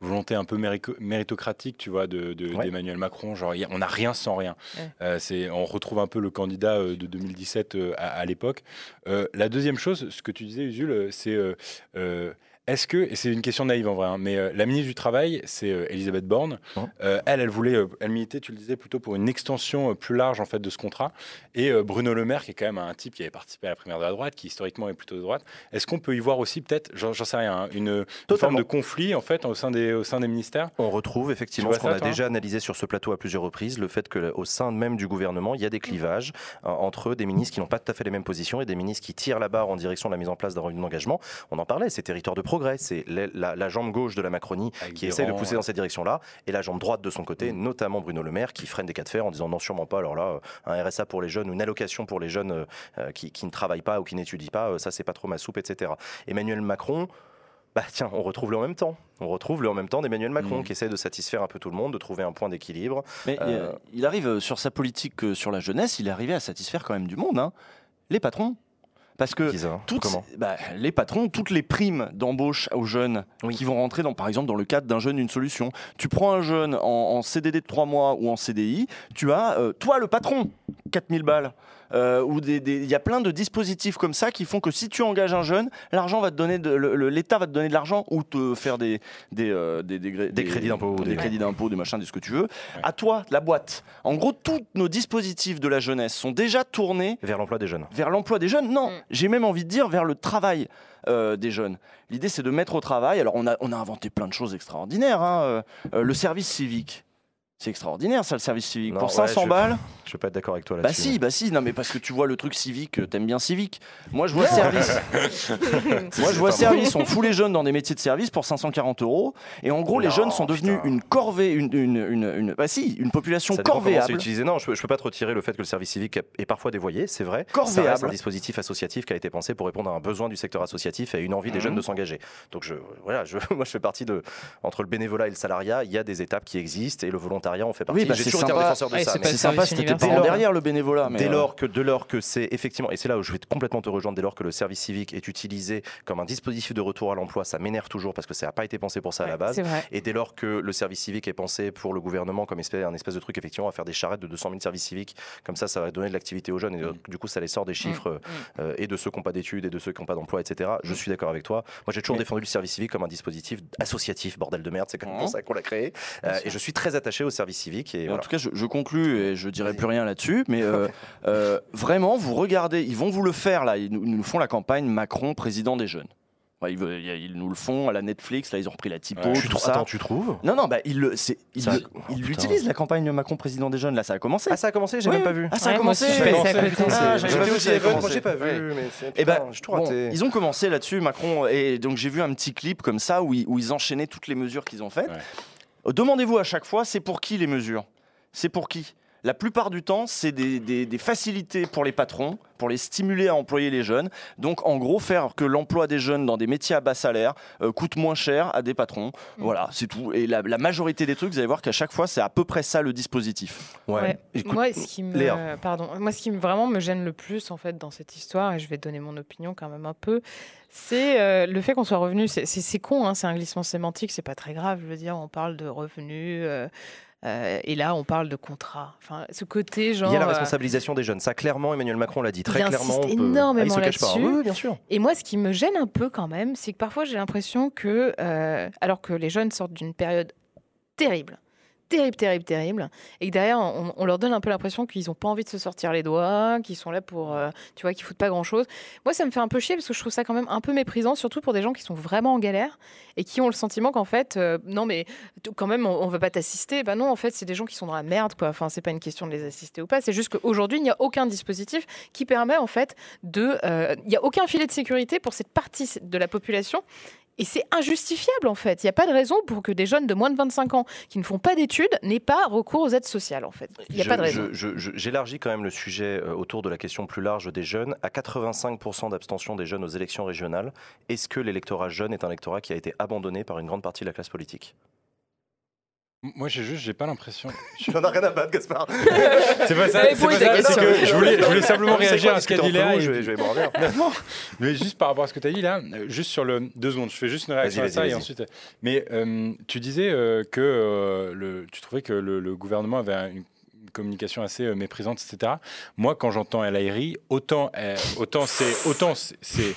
volonté un peu méritocratique, tu vois, de, de- Ouais. d'Emmanuel Macron. Genre, on n'a rien sans rien. Ouais. Euh, c'est, on retrouve un peu le candidat euh, de 2017 euh, à, à l'époque. Euh, la deuxième chose, ce que tu disais, Usul, c'est euh, euh, est-ce que, et c'est une question naïve en vrai, hein, mais euh, la ministre du Travail, c'est euh, Elisabeth Borne. Euh, elle, elle voulait, elle militait, tu le disais, plutôt pour une extension plus large en fait de ce contrat. Et Bruno Le Maire, qui est quand même un type qui avait participé à la primaire de la droite, qui historiquement est plutôt de droite. Est-ce qu'on peut y voir aussi peut-être, j'en sais rien, hein, une, une forme de conflit en fait au sein des, au sein des ministères? On retrouve effectivement ce qu'on a déjà analysé sur ce plateau à plusieurs reprises, le fait qu'au sein même du gouvernement, il y a des clivages euh, entre des ministres qui n'ont pas tout à fait les mêmes positions et des ministres qui tirent la barre en direction de la mise en place d'un revenu d'engagement. On en parlait, c'est territoire de progrès, c'est la, la- la jambe gauche de la Macronie Avec qui essaie de pousser ouais. dans cette direction-là, et la jambe droite de son côté, Mm. notamment Bruno Le Maire, qui freine des cas de fer en disant non, sûrement pas, alors là, euh, un RSA pour les jeunes, ou une allocation pour les jeunes euh, euh, qui, qui ne travaillent pas ou qui n'étudient pas, ça c'est pas trop ma soupe, etc. Emmanuel Macron, bah tiens, on retrouve le en même temps. On retrouve le en même temps d'Emmanuel Macron Mm. qui essaie de satisfaire un peu tout le monde, de trouver un point d'équilibre. Mais Euh, il, arrive sur sa politique sur la jeunesse, il est arrivé à satisfaire quand même du monde. hein. Les patrons. Parce que toutes, bah, les patrons, toutes les primes d'embauche aux jeunes Oui. qui vont rentrer, dans, par exemple, dans le cadre d'un jeune, une solution. Tu prends un jeune en, en CDD de 3 mois ou en CDI, tu as, euh, toi le patron, 4000 balles. Euh, ou des- des- il y a plein de dispositifs comme ça qui font que si tu engages un jeune, l'argent va te donner l'État va te donner de l'argent ou te faire des des, euh, des, gré- Des crédits d'impôt ou des, des- crédits d'impôt, des machins, de ce que tu veux. À toi, la boîte. En gros, tous nos dispositifs de la jeunesse sont déjà tournés Vers l'emploi des jeunes. vers l'emploi des jeunes Non, Mm. j'ai même envie de dire vers le travail euh, des jeunes. L'idée, c'est de mettre au travail. Alors, on a, on a inventé plein de choses extraordinaires. hein, euh, euh, le service civique. C'est extraordinaire, ça, le service civique. Non, Pour ouais, 500 je- balles Je ne vais pas être d'accord avec toi Bah là-dessus. si, bah si. Non, mais parce que tu vois le truc civique, euh, t'aimes bien civique. Moi, je vois service. Moi, je vois service. On fout les jeunes dans des métiers de service pour 540 euros. Et en gros, les jeunes sont devenus putain. une corvée, une, une, une, une- bah si, une population Ça c'est corvéable. utilisé. Non, je ne peux, pas te retirer le fait que le service civique est parfois dévoyé, c'est vrai. Corvéable. reste un dispositif associatif qui a été pensé pour répondre à un besoin du secteur associatif et à une envie des Mhm. jeunes de s'engager. Donc je, voilà, je, moi je fais partie de entre le bénévolat et le salariat, il y a des étapes qui existent et le volontariat en fait partie. Oui, bah, J'ai toujours été un sympa. défenseur de Ouais, ça. c'est sympa universel. pas derrière le bénévolat. Mais Dès euh, lors que, dès lors que c'est effectivement, et c'est là où je vais complètement te rejoindre, dès lors que le service civique est utilisé comme un dispositif de retour à l'emploi, ça m'énerve toujours parce que ça n'a pas été pensé pour ça à la base. Et dès lors que le service civique est pensé pour le gouvernement comme espèce, un espèce de truc, effectivement, à faire des charrettes de 200 000 services civiques, comme ça, ça va donner de l'activité aux jeunes et euh, du coup, ça les sort des chiffres euh, et de ceux qui n'ont pas d'études et de ceux qui n'ont pas d'emploi, etc. Je suis d'accord avec toi. Moi, j'ai toujours défendu le service civique comme un dispositif associatif, bordel de merde, c'est comme pour ça qu'on l'a créé. Euh, et je suis très attaché au service civique. Et En voilà. tout cas, je, je conclus et je dirai plus rien là-dessus. Mais euh, euh, vraiment, vous regardez, ils vont vous le faire là. Ils nous, font la campagne Macron, président des jeunes. Ouais, ils, nous le font à la Netflix. Là, ils ont repris la typo, Ouais. tu tout ça. Attends, tu trouves Non, non, bah, ils oh, l'utilisent la campagne Macron, président des jeunes. Là, ça a commencé. Ah, ça a commencé J'ai Oui, même pas vu. Ah, ça a Ouais, commencé. Ah, j'avais aussi, ça a Event, moi commencé. j'ai pas vu, mais c'est Eh ben, bon, ils ont commencé là-dessus, Macron, et donc j'ai vu un petit clip comme ça où ils, où ils enchaînaient toutes les mesures qu'ils ont faites. Demandez-vous à chaque fois, c'est pour qui les mesures? C'est pour qui? La plupart du temps, c'est des, des- des facilités pour les patrons, pour les stimuler à employer les jeunes. Donc, en gros, faire que l'emploi des jeunes dans des métiers à bas salaire euh, coûte moins cher à des patrons. Voilà, c'est tout. Et la, la majorité des trucs, vous allez voir qu'à chaque fois, c'est à peu près ça le dispositif. Ouais. Écoute, moi, ce qui me, Léa. pardon, moi, ce qui me- vraiment me gêne le plus en fait dans cette histoire, et je vais donner mon opinion quand même un peu, c'est euh, le fait qu'on soit revenu. C'est c'est- c'est con, hein, c'est un glissement sémantique, c'est pas très grave. Je veux dire, on parle de revenus. euh, Euh, et là, on parle de contrat. Enfin, ce côté genre. Il y a la euh, responsabilisation des jeunes. Ça, clairement, Emmanuel Macron l'a dit très Il clairement. insiste on peut- énormément Ah, il se cache pas. là-dessus. Oui, oui, bien sûr. Et moi, ce qui me gêne un peu quand même, c'est que parfois j'ai l'impression que, euh, alors que les jeunes sortent d'une période terrible, terrible, terrible, terrible, et que derrière, on, leur donne un peu l'impression qu'ils n'ont pas envie de se sortir les doigts, qu'ils sont là pour, euh, tu vois, qu'ils foutent pas grand-chose. Moi, ça me fait un peu chier parce que je trouve ça quand même un peu méprisant, surtout pour des gens qui sont vraiment en galère et qui ont le sentiment qu'en fait, euh, non mais quand même, on, on veut pas t'assister. Bah non, en fait, c'est des gens qui sont dans la merde, quoi. Enfin, c'est pas une question de les assister ou pas. C'est juste qu'aujourd'hui, il n'y a aucun dispositif qui permet en fait de, euh, il n'y a aucun filet de sécurité pour cette partie de la population. Et c'est injustifiable en fait. Il n'y a pas de raison pour que des jeunes de moins de 25 ans qui ne font pas d'études n'aient pas recours aux aides sociales en fait. Il n'y a Je- pas de raison. J'élargis quand même le sujet euh, autour de la question plus large des jeunes. À 85% d'abstention des jeunes aux élections régionales, est-ce que l'électorat jeune est un électorat qui a été abandonné par une grande partie de la classe politique? Moi, j'ai juste, j'ai pas l'impression. J'en ai rien à battre, Gaspard. C'est pas ça. C'est pas ta ça, question. c'est que je voulais, je voulais simplement réagir quoi à ce qu'a dit Léa. Je vais, je vais. Non, mais juste par rapport à ce que tu as dit là, juste sur le deux secondes, je fais juste une réaction Vas-y, à ça vas-y, et ensuite. Mais euh, tu disais euh, que euh, le, tu trouvais que le, le gouvernement avait un- une communication assez euh, méprisante, etc. Moi, quand j'entends El Airi, autant, euh, autant c'est autant c'est- c'est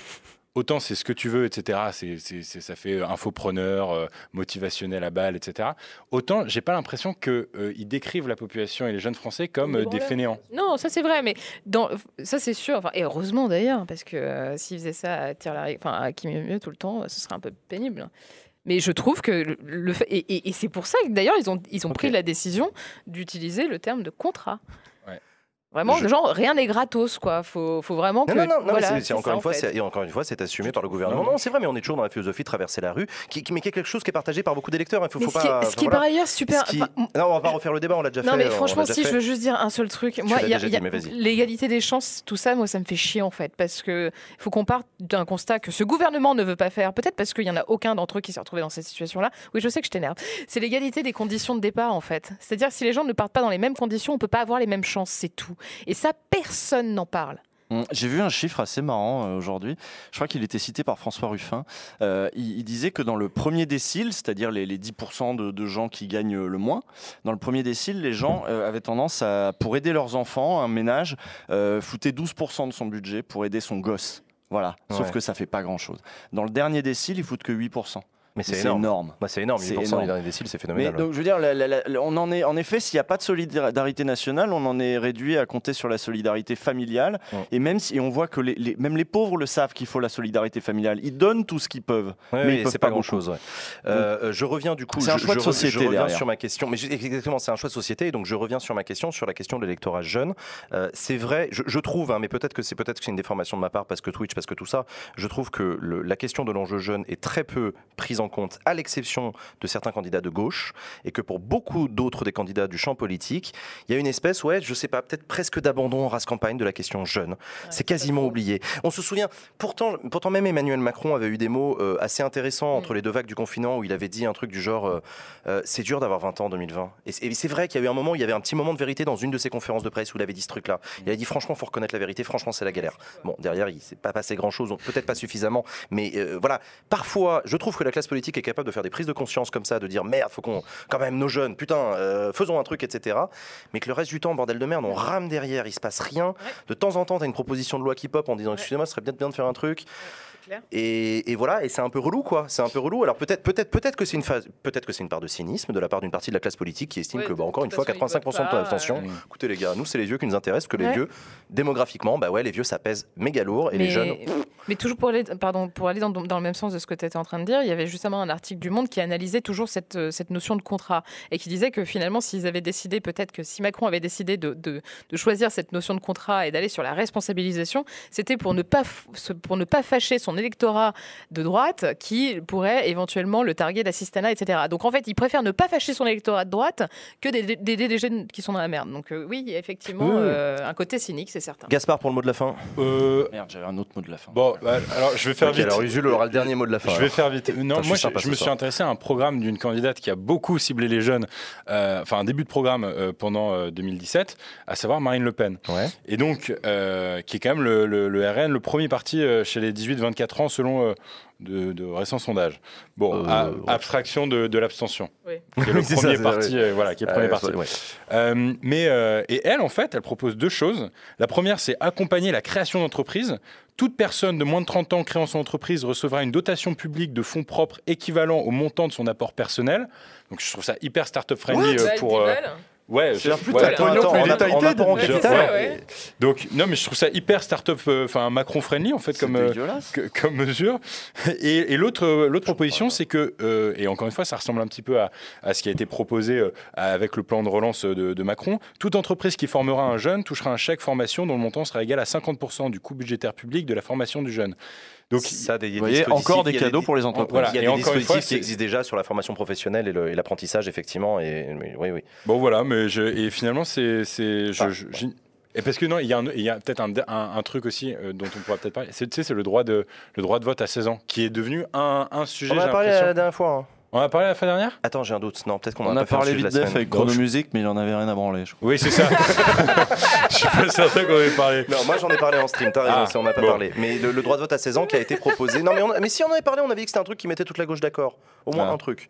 autant c'est ce que tu veux, etc. C'est, c'est- c'est- ça fait infopreneur, euh, motivationnel à balle, etc. Autant j'ai pas l'impression qu'ils décrivent la population et les jeunes Français comme Des euh, des branleurs. fainéants. Non, ça c'est vrai, mais dans, ça c'est sûr. Enfin, et heureusement d'ailleurs, parce que euh, s'ils faisaient ça à Larry- enfin à Kim Mieux tout le temps, ce serait un peu pénible. Mais je trouve que le, et, et- et c'est pour ça que d'ailleurs ils ont, ils ont pris la décision d'utiliser le terme de contrat. Vraiment, Je- genre rien n'est gratos, quoi. Faut, faut vraiment que. Non, non, non, non, mais voilà, c'est- c'est c'est encore ça, une en fois, fait. c'est et encore une fois, c'est assumé par le gouvernement. Non. Non, c'est vrai, mais on est toujours dans la philosophie de traverser la rue, qui, qui- mais qui est quelque chose qui est partagé par beaucoup d'électeurs. Il faut, Mais faut ce qui pas. ce qui voilà. par ailleurs super. Ce qui- enfin, Non, on va pas refaire le débat, on l'a déjà Non fait. mais on l'a franchement, si fait. je veux juste dire un seul truc, moi, l'as il y a, déjà il y a dit, mais vas-y. l'égalité des chances, tout ça, moi, ça me fait chier en fait, parce que faut qu'on parte d'un constat que ce gouvernement ne veut pas faire. Peut-être parce qu'il y en a aucun d'entre eux qui s'est retrouvé dans cette situation-là. Oui, je sais que je t'énerve. C'est l'égalité des conditions de départ en fait. C'est-à-dire si les gens ne partent pas dans les mêmes conditions, on peut pas avoir les mêmes chances, c'est tout. Et ça, personne n'en parle. Hum, J'ai vu un chiffre assez marrant euh, aujourd'hui. Je crois qu'il était cité par François Ruffin. Euh, il, il disait que dans le premier décile, c'est-à-dire les, les 10% de, de gens qui gagnent le moins, dans le premier décile, les gens euh, avaient tendance à, pour aider leurs enfants, un ménage, euh, foutait 12% de son budget pour aider son gosse. Voilà. Sauf Ouais. que ça fait pas grand-chose. Dans le dernier décile, ils foutent que 8%. Mais c'est C'est énorme. énorme. Bah, c'est énorme, C'est 8% énorme. les derniers déciles, c'est Mais phénoménal. donc, je veux dire, la- la- la- on en est, en effet, s'il n'y a pas de solidarité nationale, on en est réduit à compter sur la solidarité familiale. Et même si on voit que les, les- même les pauvres le savent qu'il faut la solidarité familiale, ils donnent tout ce qu'ils peuvent. Ouais, mais c'est pas pas grand chose. je reviens du coup. C'est un choix de je société Je reviens derrière. sur ma question. Mais exactement, c'est un choix de société. Donc je reviens sur ma question, sur la question de l'électorat jeune. Euh, c'est vrai, je, je trouve, hein, mais peut-être que c'est peut-être que c'est une déformation de ma part parce que Twitch, parce que tout ça. Je trouve que le- la question de l'enjeu jeune est très peu prise en compte, à l'exception de certains candidats de gauche, et que pour beaucoup d'autres des candidats du champ politique, il y a une espèce, ouais, je sais pas, peut-être presque d'abandon en race campagne de la question jeune. c'est quasiment oublié. On se souvient, pourtant, pourtant même Emmanuel Macron avait eu des mots euh, assez intéressants entre les deux vagues du confinement où il avait dit un truc du genre euh, euh, c'est dur d'avoir 20 ans en 2020. Et c'est vrai qu'il y a eu un moment, où il y avait un petit moment de vérité dans une de ses conférences de presse où il avait dit ce truc-là. Il a dit franchement, faut reconnaître la vérité, franchement, c'est la galère. Bon, derrière, il s'est pas passé grand-chose, peut-être pas suffisamment, mais voilà. Parfois, je trouve que la classe politique est capable de faire des prises de conscience comme ça, de dire merde, faut qu'on, quand même, nos jeunes, putain, euh, faisons un truc, etc. Mais que le reste du temps, bordel de merde, on rame derrière, il se passe rien. De temps en temps, t'as une proposition de loi qui pop en disant excusez-moi, ce serait peut-être bien de faire un truc. Clair. Et, et voilà, et c'est un peu relou, quoi. C'est un peu relou. Alors peut-être, peut-être, peut-être que c'est une phase, peut-être que c'est une part de cynisme de la part d'une partie de la classe politique qui estime Ouais, que, bah, encore une fois, façon, ils 85% de d'abstention. euh. Écoutez les gars, nous c'est les vieux qui nous intéressent, que les Ouais. vieux, démographiquement, bah ouais, les vieux ça pèse méga lourd et les mais, jeunes. mais toujours pour aller, pardon, pour aller dans, dans le même sens de ce que tu étais en train de dire, il y avait justement un article du Monde qui analysait toujours cette, euh, cette notion de contrat et qui disait que finalement, s'ils avaient décidé, peut-être que si Macron avait décidé de, de, de choisir cette notion de contrat et d'aller sur la responsabilisation, c'était pour ne pas pour ne pas fâcher son électorat de droite qui pourrait éventuellement le targuer d'assistanat, etc. Donc en fait, il préfère ne pas fâcher son électorat de droite que des, des, des jeunes qui sont dans la merde. Donc euh, oui, il y a effectivement euh, un côté cynique, c'est certain. Gaspard pour le mot de la fin. Euh, Merde, j'avais un autre mot de la fin. bon, bah, alors je vais faire vite. alors Usul aura le dernier mot de la fin. Je vais alors. faire vite. Non, moi, je, me suis intéressé à un programme d'une candidate qui a beaucoup ciblé les jeunes, euh, enfin un début de programme euh, pendant euh, 2017, à savoir Marine Le Pen. Ouais. Et donc, euh, qui est quand même le, le- le RN, le premier parti euh, chez les 18-24 4 ans selon euh, de, de récents sondages. Bon, Euh, à- ouais. abstraction de, de l'abstention, Oui. qui est le premier ça, parti. euh, voilà, qui est le premier Euh, parti. ouais. Euh, mais euh, et elle, en fait, elle propose deux choses. La première, c'est accompagner la création d'entreprises. Toute personne de moins de 30 ans créant son entreprise recevra une dotation publique de fonds propres équivalent au montant de son apport personnel. Donc je trouve ça hyper startup friendly pour. 10 euh, balles. Ouais, je- putain, ouais. attends, attends, en en apport- en apport en capital. ouais. Donc non, mais je trouve ça hyper startup, euh, enfin Macron friendly en fait comme. euh, que- comme mesure. Et, et l'autre, euh, l'autre proposition, c'est que, euh, et encore une fois, ça ressemble un petit peu à, à ce qui a été proposé avec le plan de relance de, de Macron. Toute entreprise qui formera un jeune touchera un chèque formation dont le montant sera égal à 50% du coût budgétaire public de la formation du jeune. Donc, ça, des, Vous voyez, encore des cadeaux pour les entreprises. Voilà. Il y a Et des encore une dispositifs fois, qui existent déjà sur la formation professionnelle et l'apprentissage, effectivement. Et, mais oui, oui. bon voilà, mais je, et finalement, c'est, Ah. et parce que non, il y a, peut-être un, un- un truc aussi euh, dont on pourra peut-être parler. C'est, tu sais, c'est le droit de, le droit de vote à 16 ans, qui est devenu un, un sujet. On en a parlé l'impression. la dernière fois. hein. On en a parlé la fin dernière? Attends, j'ai un doute. Non, peut-être qu'on en On a, a pas fait un parlé vite la def semaine. avec Donc, je- Chronomusique, mais il en avait rien à branler, je crois. Oui, c'est ça. je suis pas certain qu'on ait parlé. Non, moi j'en ai parlé en stream, t'as raison, Ah, ça, on n'a pas bon. parlé. Mais le, le droit de vote à 16 ans qui a été proposé. Non, mais, on- mais si on en avait parlé, on avait dit que c'était un truc qui mettait toute la gauche d'accord. Au moins Ah. un truc.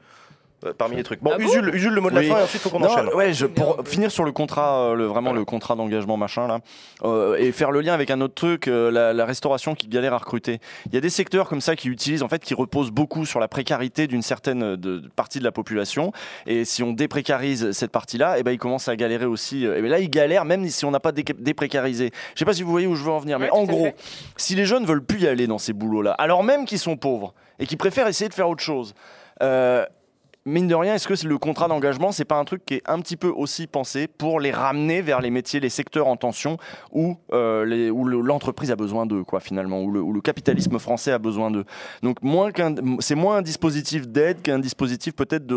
Euh, parmi les trucs. Bon, Ah Usul, Usul, le mot de la Oui. fin, et ensuite faut qu'on Non, enchaîne. ouais, je, pour finir sur le contrat, euh, le, vraiment le contrat d'engagement machin là, euh, et faire le lien avec un autre truc, euh, la, la restauration qui galère à recruter. Il y a des secteurs comme ça qui utilisent, en fait, qui reposent beaucoup sur la précarité d'une certaine de, de partie de la population. Et si on déprécarise cette partie-là, et ben ils commencent à galérer aussi. Et ben là, ils galèrent même si on n'a pas dé- déprécarisé. Je sais pas si vous voyez où je veux en venir, mais Ouais, en gros, fait. si les jeunes veulent plus y aller dans ces boulots-là, alors même qu'ils sont pauvres et qu'ils préfèrent essayer de faire autre chose. euh, mine de rien, est-ce que le contrat d'engagement, c'est pas un truc qui est un petit peu aussi pensé pour les ramener vers les métiers, les secteurs en tension où, euh, les- où le- l'entreprise a besoin d'eux, quoi, finalement, où le, où le capitalisme français a besoin d'eux. Donc, moins qu'un, c'est moins un dispositif d'aide qu'un dispositif peut-être de,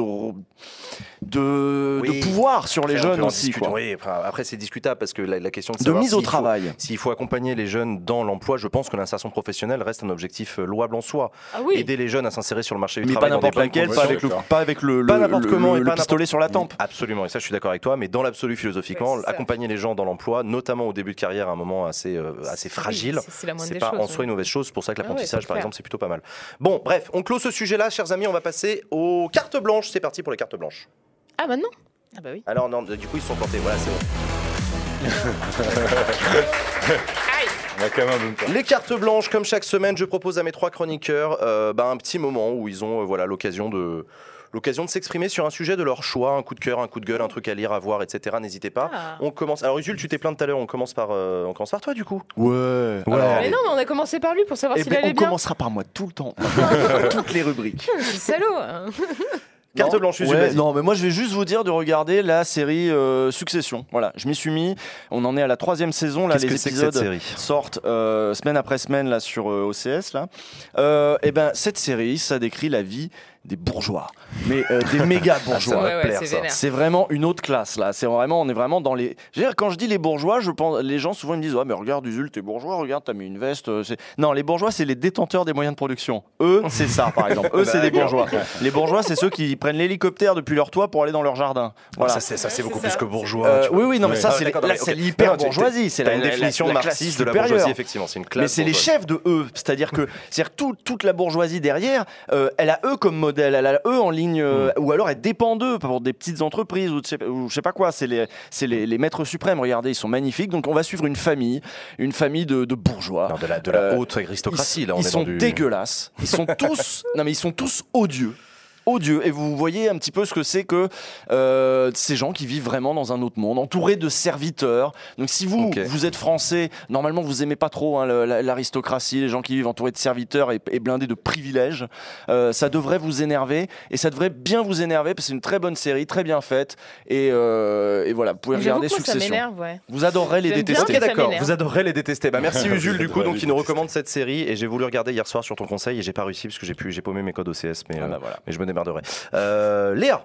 de, Oui. de pouvoir sur les Après, jeunes aussi, quoi. Oui, après, après, c'est discutable parce que la, la question de, De mise au faut- travail. S'il faut accompagner les jeunes dans l'emploi, je pense que l'insertion professionnelle reste un objectif euh, louable en soi. Ah oui. Aider les jeunes à s'insérer sur le marché du Mais pas travail. des n'importe laquelle, pas avec le, pas avec le, Pas le- n'importe le- comment et le pas pistolet sur la tempe. Absolument, et ça je suis d'accord avec toi, mais dans l'absolu philosophiquement, accompagner les gens dans l'emploi, notamment au début de carrière, à un moment assez, euh, assez fragile, C'est- pas choses. en soi une mauvaise chose, c'est pour ça que Ah ouais, l'apprentissage par exemple c'est plutôt pas mal. Bon, bref, on clôt ce sujet-là, chers amis, on va passer aux cartes blanches, c'est parti pour les cartes blanches. Ah maintenant Ah bah oui. Alors non, du coup ils se sont plantés, voilà c'est bon. Aïe On a quand même un bon temps. Les cartes blanches, comme chaque semaine, je propose à mes trois chroniqueurs euh, bah, un petit moment où ils ont euh, voilà, l'occasion de l'occasion de s'exprimer sur un sujet de leur choix, un coup de cœur, un coup de gueule, un truc à lire, à voir, etc. N'hésitez pas. Ah. On commence. Alors Usul, tu t'es plaint tout à l'heure. On commence par euh, on commence par toi du coup. Ouais. Ouais. Alors, Mais non, mais on a commencé par lui pour savoir eh s'il ben, allait on bien. commencera par moi tout le temps. Toutes les rubriques. Salaud. hein. Carte Non, blanche, Usul, ouais, non, mais moi je vais juste vous dire de regarder la série euh, Succession. Voilà, je m'y suis mis. On en est à la troisième saison. Là, les que c'est que cette épisodes série sortent euh, semaine après semaine là sur euh, OCS. Là, euh, et ben cette série, ça décrit la vie des bourgeois, mais euh, des méga Ça bourgeois. Ouais, ouais, c'est vraiment une autre classe là. C'est vraiment, on est vraiment dans les. Dire, quand je dis les bourgeois, je pense, les gens souvent ils me disent, ouais, mais regarde Usul, t'es bourgeois, regarde, t'as mis une veste. euh, Non, les bourgeois, c'est les détenteurs des moyens de production. Eux, c'est ça, par exemple. Eux, c'est des D'accord. bourgeois. Les bourgeois, c'est ceux qui prennent l'hélicoptère depuis leur toit pour aller dans leur jardin. Voilà. Ça c'est ça c'est Ouais, beaucoup plus que bourgeois. Euh, oui, oui, non, mais ça, Ah, c'est l'hyper bourgeoisie. C'est la, définition marxiste de la supérieure. bourgeoisie effectivement. C'est une classe. Mais c'est les chefs de eux, c'est-à-dire que toute la bourgeoisie derrière, elle a eux comme modèle, elle a eux en ligne, euh, ou alors elle dépend d'eux pour des petites entreprises ou, de sais- ou je sais pas quoi. C'est les, les, les maîtres suprêmes. Regardez, ils sont magnifiques. Donc on va suivre une famille, une famille de, de bourgeois. Non, de la, de la Euh, haute aristocratie ils là. On ils est sont du... dégueulasses. Ils sont tous, non mais ils sont tous odieux. Odieux. Et vous voyez un petit peu ce que c'est que euh, ces gens qui vivent vraiment dans un autre monde, entourés de serviteurs. Donc si vous, vous êtes français, normalement vous aimez pas trop hein, l'aristocratie, les gens qui vivent entourés de serviteurs et, et blindés de privilèges, euh, ça devrait vous énerver. Et ça devrait bien vous énerver parce que c'est une très bonne série, très bien faite. Et, euh, et voilà, vous pouvez regarder ça Succession. m'énerve, ouais. Vous adorerez les détester. Ok, ça d'accord. Vous adorerez les détester. Bah, merci Usul, du coup, donc qui nous recommande cette série. Et j'ai voulu regarder hier soir sur ton conseil et j'ai pas réussi parce que j'ai pu, j'ai paumé mes codes OCS, mais, Ah bah voilà. mais je me démerderai. Euh, Léa,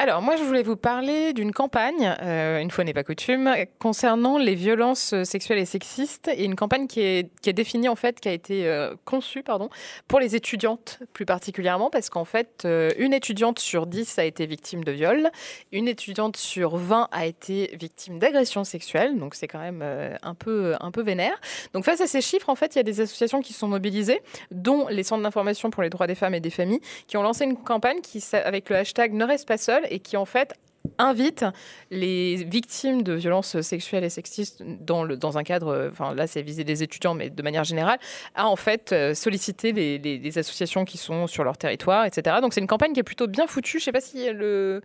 Alors, moi, je voulais vous parler d'une campagne, euh, une fois n'est pas coutume, concernant les violences sexuelles et sexistes, et une campagne qui est, définie, en fait, qui a été euh, conçue, pardon, pour les étudiantes, plus particulièrement, parce qu'en fait, euh, une étudiante sur 10 a été victime de viol, une étudiante sur 20 a été victime d'agression sexuelle, donc c'est quand même euh, un, peu, un peu vénère. Donc, face à ces chiffres, en fait, il y a des associations qui sont mobilisées, dont les centres d'information pour les droits des femmes et des familles, qui ont lancé une campagne qui, avec le hashtag Ne reste pas seul et qui en fait invite les victimes de violences sexuelles et sexistes dans, le, dans un cadre, euh, enfin là c'est visé des étudiants, mais de manière générale, à en fait euh, solliciter les, les- les associations qui sont sur leur territoire, etc. Donc c'est une campagne qui est plutôt bien foutue. Je sais pas si le...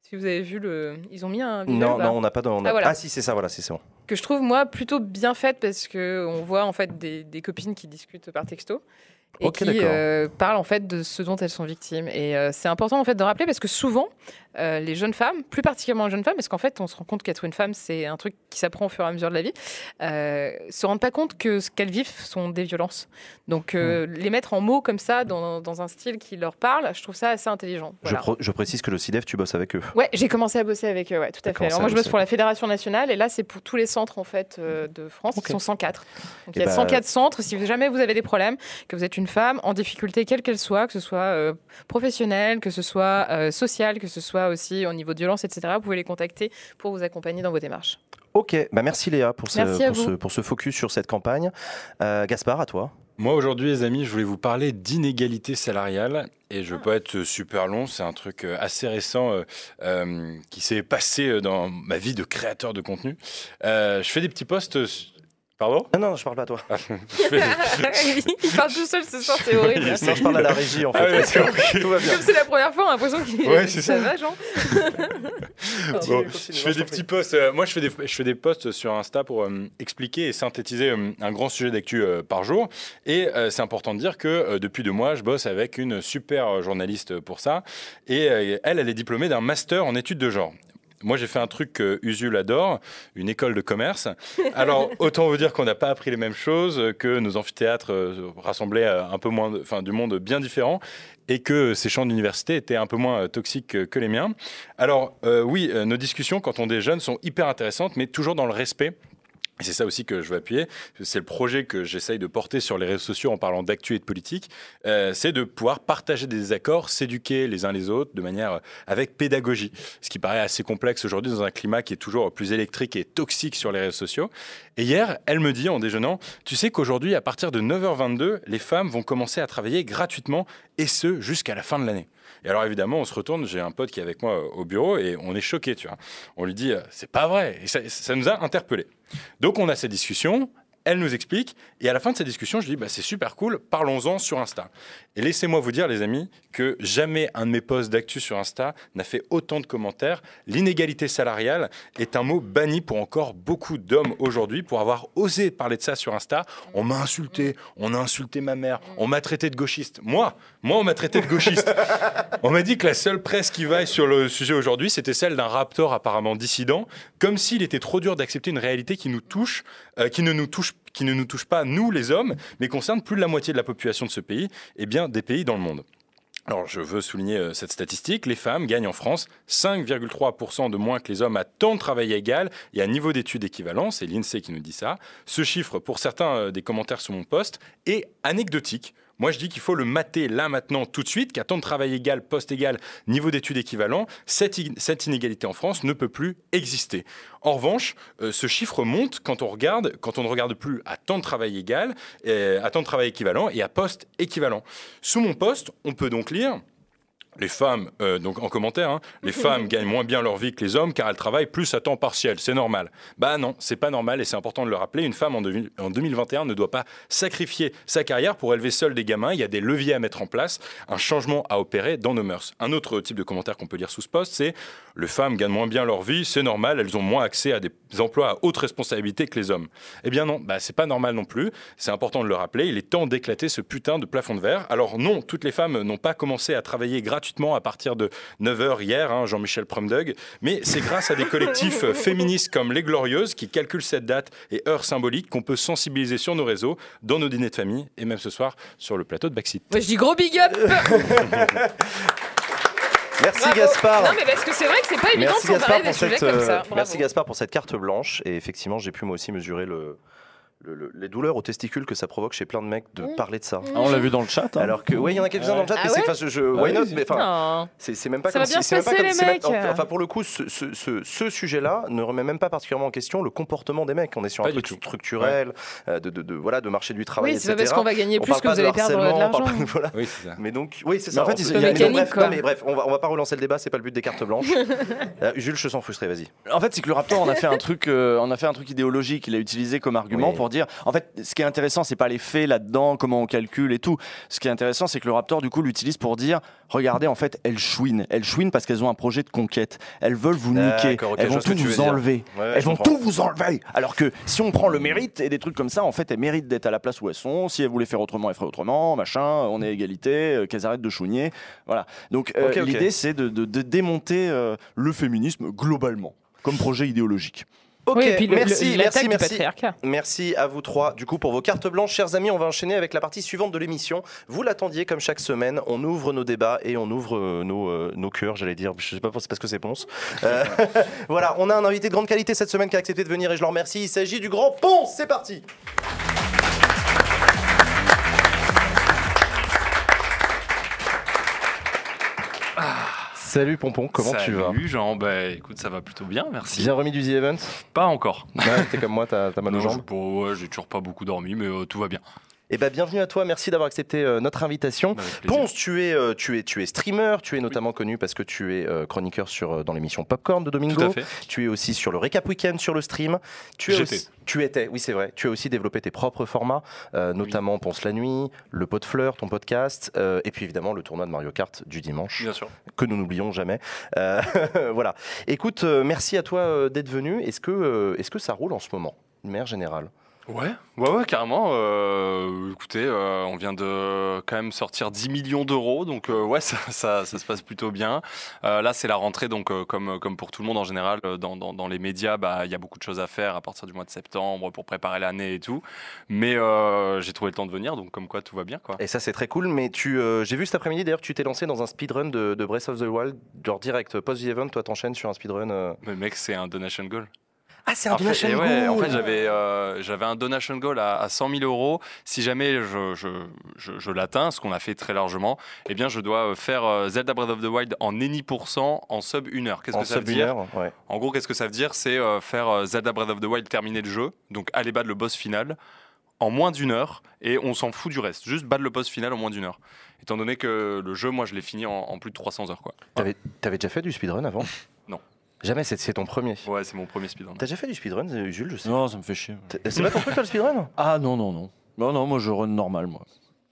Si vous avez vu le, ils ont mis un visuel, Non, là, non, on n'a pas. de- on a- Ah, voilà. Ah si, c'est ça, voilà, c'est ça. que je trouve moi plutôt bien faite parce que on voit en fait des, des copines qui discutent par texto et qui euh, parlent en fait de ce dont elles sont victimes. Et euh, c'est important en fait de rappeler parce que souvent euh, les jeunes femmes, plus particulièrement les jeunes femmes, parce qu'en fait on se rend compte qu'être une femme c'est un truc qui s'apprend au fur et à mesure de la vie, euh, se rendent pas compte que ce qu'elles vivent sont des violences. Donc euh, les mettre en mots comme ça dans, dans un style qui leur parle, je trouve ça assez intelligent. Je, Voilà. pro- je précise que le CIDEF, tu bosses avec eux. Ouais, j'ai commencé à bosser avec eux, ouais, tout à fait. Alors moi, je bosse pour la Fédération nationale, et là, c'est pour tous les centres en fait euh, de France. Ils sont 104. Donc Eh il y a ben- 104 centres. Si jamais vous avez des problèmes, que vous êtes une femme en difficulté, quelle qu'elle soit, que ce soit professionnelle, que ce soit sociale, que ce soit aussi au niveau de violence, etc., vous pouvez les contacter pour vous accompagner dans vos démarches. Ok, bah merci Léa pour ce, Merci pour, ce, pour ce focus sur cette campagne. Euh, Gaspard, à toi. Moi aujourd'hui les amis, je voulais vous parler d'inégalité salariale et je veux pas être super long, c'est un truc euh, assez récent euh, euh, qui s'est passé dans ma vie de créateur de contenu. Euh, je fais des petits posts. Pardon Non, non, je parle pas à toi. Fais- il parle tout seul ce soir, c'est horrible. Non, je parle à la régie en fait. Ah ouais, d'accord, ok. Tout va bien. Comme c'est la première fois, on a l'impression qu'il Ouais, ça. va, Jean. Bon, Continue, continue, je non, fais des petits posts. euh, moi, je fais des, je fais des posts sur Insta pour euh, expliquer et synthétiser euh, un grand sujet d'actu euh, par jour. Et euh, c'est important de dire que euh, depuis deux mois, je bosse avec une super journaliste pour ça. Et euh, elle, elle est diplômée d'un master en études de genre. Moi, j'ai fait un truc que Usul adore, une école de commerce. Alors, autant vous dire qu'on n'a pas appris les mêmes choses, que nos amphithéâtres euh, rassemblaient euh, un peu moins, de- enfin, du monde bien différent, et que ces champs d'université étaient un peu moins euh, toxiques que les miens. Alors, euh, oui, nos discussions, quand on est jeune, sont hyper intéressantes, mais toujours dans le respect. Et c'est ça aussi que je veux appuyer. C'est le projet que j'essaye de porter sur les réseaux sociaux en parlant d'actu et de politique. Euh, c'est de pouvoir partager des désaccords, s'éduquer les uns les autres de manière euh, avec pédagogie. Ce qui paraît assez complexe aujourd'hui dans un climat qui est toujours plus électrique et toxique sur les réseaux sociaux. Et hier, elle me dit en déjeunant, tu sais qu'aujourd'hui, à partir de 9h22, les femmes vont commencer à travailler gratuitement et ce jusqu'à la fin de l'année. Et alors évidemment, on se retourne, j'ai un pote qui est avec moi euh, au bureau et on est choqué, tu vois. On lui dit, euh, c'est pas vrai. Et ça, nous a interpellés. Donc on a cette discussion, elle nous explique, et à la fin de cette discussion, je dis, bah, c'est super cool, parlons-en sur Insta. Et laissez-moi vous dire, les amis, que jamais un de mes posts d'actu sur Insta n'a fait autant de commentaires. L'inégalité salariale est un mot banni pour encore beaucoup d'hommes aujourd'hui, pour avoir osé parler de ça sur Insta. On m'a insulté, on a insulté ma mère, on m'a traité de gauchiste. Moi, moi, on m'a traité de gauchiste. On m'a dit que la seule presse qui vaille sur le sujet aujourd'hui, c'était celle d'un raptor apparemment dissident, comme s'il était trop dur d'accepter une réalité qui nous touche, euh, qui ne nous touche qui ne nous touche pas, nous les hommes, mais concerne plus de la moitié de la population de ce pays, et bien des pays dans le monde. Alors, je veux souligner euh, cette statistique. Les femmes gagnent en France 5,3% de moins que les hommes à temps de travail égal et à niveau d'études équivalent. C'est l'INSEE qui nous dit ça. Ce chiffre, pour certains euh, des commentaires sur mon poste, est anecdotique. Moi, je dis qu'il faut le mater là, maintenant, tout de suite, qu'à temps de travail égal, poste égal, niveau d'études équivalent, cette, inégalité en France ne peut plus exister. En revanche, euh, ce chiffre monte quand on regarde, quand on ne regarde plus à temps de travail égal, euh, à temps de travail équivalent et à poste équivalent. Sous mon poste, on peut donc lire les femmes, euh, donc en commentaire, hein, les femmes gagnent moins bien leur vie que les hommes car elles travaillent plus à temps partiel. C'est normal. Bah non, c'est pas normal et c'est important de le rappeler. Une femme en, devi- en 2021 ne doit pas sacrifier sa carrière pour élever seule des gamins. Il y a des leviers à mettre en place, un changement à opérer dans nos mœurs. Un autre type de commentaire qu'on peut lire sous ce poste, c'est les femmes gagnent moins bien leur vie, c'est normal, elles ont moins accès à des emplois à haute responsabilité que les hommes. Eh bien non, bah c'est pas normal non plus. C'est important de le rappeler. Il est temps d'éclater ce putain de plafond de verre. Alors non, toutes les femmes n'ont pas commencé à travailler gratuitement à partir de 9h hier, hein, Jean-Michel Prumdug, mais c'est grâce à des collectifs euh, féministes comme Les Glorieuses qui calculent cette date et heure symbolique qu'on peut sensibiliser sur nos réseaux, dans nos dîners de famille et même ce soir sur le plateau de Backseat. Moi, je dis gros big up Merci Bravo. Gaspard. Non, mais parce que c'est vrai que c'est pas évident Merci de parler des sujets cette, comme euh, ça. Bravo. merci Gaspard pour cette carte blanche et effectivement j'ai pu moi aussi mesurer le, le- le- les douleurs aux testicules que ça provoque chez plein de mecs de Mmh. parler de ça. Ah, on l'a vu dans le chat. hein. Alors que ouais il y en a quelques-uns dans le chat Ah mais c'est ouais enfin, je, je- Ah why not c'est- mais enfin c'est c'est même pas Ça comme va bien si se c'est même pas passer, comme les c'est même- mecs. enfin, enfin, pour le coup ce, ce- ce- ce sujet-là ne remet même pas particulièrement en question le comportement des mecs on est sur Pas un truc tout. structurel euh, de, de, de- voilà de marché du travail Oui, c'est pas etc. parce qu'on va gagner On plus que vous allez perdre de l'argent. voilà. Oui, c'est ça. Mais donc, oui, c'est ça. en fait, on il peut- y a- mais bref, on va, on va pas relancer le débat, c'est pas le but des cartes blanches. Euh, Jules, je sens frustré, vas-y. En fait, c'est que le Raptor, on a fait un truc, euh, on a fait un truc idéologique. Il a utilisé comme argument pour dire, en fait, ce qui est intéressant, c'est pas les faits là-dedans, comment on calcule et tout. Ce qui est intéressant, c'est que le Raptor, du coup, l'utilise pour dire, regardez, en fait, elles chouinent, elles chouinent parce qu'elles ont un projet de conquête. Elles veulent vous niquer, elles vont tout vous enlever. Ouais, elles vont comprends. tout vous enlever. Alors que si on prend le mérite et des trucs comme ça, en fait, elles méritent d'être à la place où elles sont. Si elles voulaient faire autrement, elles feraient autrement, machin. On est à égalité, euh, qu'elles arrêtent de chouigner. Voilà. Donc euh, l'idée, c'est de, de- de démonter euh, le féminisme globalement comme projet idéologique. Ok, Oui, et puis le- merci, le- merci. Merci à vous trois, du coup, pour vos cartes blanches. Chers amis, on va enchaîner avec la partie suivante de l'émission. Vous l'attendiez comme chaque semaine. On ouvre nos débats et on ouvre euh, nos, euh, nos cœurs, j'allais dire. Je sais pas, c'est parce que c'est Ponce. Euh, voilà, on a un invité de grande qualité cette semaine qui a accepté de venir et je le remercie. Il s'agit du grand Ponce. C'est parti. Salut Pompon, comment tu vas Salut Jean, bah écoute, ça va plutôt bien, merci. Bien remis du The Event Pas encore. Ouais, T'es comme moi, t'as mal aux jambes ouais, j'ai toujours pas beaucoup dormi, mais euh, tout va bien. Eh ben, bienvenue à toi, merci d'avoir accepté euh, notre invitation. Plaisir. Ponce, tu es, euh, tu, es, tu es streamer, tu es notamment connu parce que tu es euh, chroniqueur sur, dans l'émission Popcorn de Domingo. Tout à fait. Tu es aussi sur le Récap Weekend sur le stream. Tu, es aussi- tu étais, oui c'est vrai. Tu as aussi développé tes propres formats, notamment Ponce la nuit, le pot de fleurs, ton podcast, et puis évidemment le tournoi de Mario Kart du dimanche, Bien sûr. que nous n'oublions jamais. Voilà. Écoute, merci à toi d'être venu. Est-ce que, est-ce que ça roule en ce moment, de manière générale? Ouais, ouais, ouais, carrément. euh, écoutez, euh, on vient de quand même sortir 10 millions d'euros, donc euh, ouais, ça, ça, ça se passe plutôt bien. Là, c'est la rentrée, donc comme, comme pour tout le monde en général, dans, dans, dans les médias, bah, il y a beaucoup de choses à faire à partir du mois de septembre pour préparer l'année et tout. Mais j'ai trouvé le temps de venir, donc comme quoi tout va bien, quoi. Et ça, c'est très cool. Mais tu, j'ai vu cet après-midi d'ailleurs que tu t'es lancé dans un speedrun de, de Breath of the Wild, genre direct post-event. Toi, t'enchaînes sur un speedrun. Mais mec, c'est un donation goal. Ah, c'est En fait, et ouais, en fait, j'avais euh, j'avais un donation goal à, à 100 000 euros. Si jamais je, je, je, je l'atteins, ce qu'on a fait très largement, eh bien, je dois faire euh, Zelda Breath of the Wild en any pourcent en sub une heure. Qu'est-ce en que ça veut sub une dire heure, ouais. En gros, qu'est-ce que ça veut dire? C'est euh, faire euh, Zelda Breath of the Wild terminer le jeu, donc aller battre le boss final en moins d'une heure, et on s'en fout du reste. Juste battre le boss final en moins d'une heure. Étant donné que le jeu, moi, je l'ai fini en, en plus de 300 heures, quoi. T'avais, t'avais déjà fait du speedrun avant? Jamais, c'est, c'est ton premier. Ouais, c'est mon premier speedrun. T'as déjà fait du speedrun, euh, Jules je sais. Non, ça me fait chier. T'es- C'est pas ton truc, toi, le speedrun? Ah non, non, non. Non, non, moi je run normal, moi.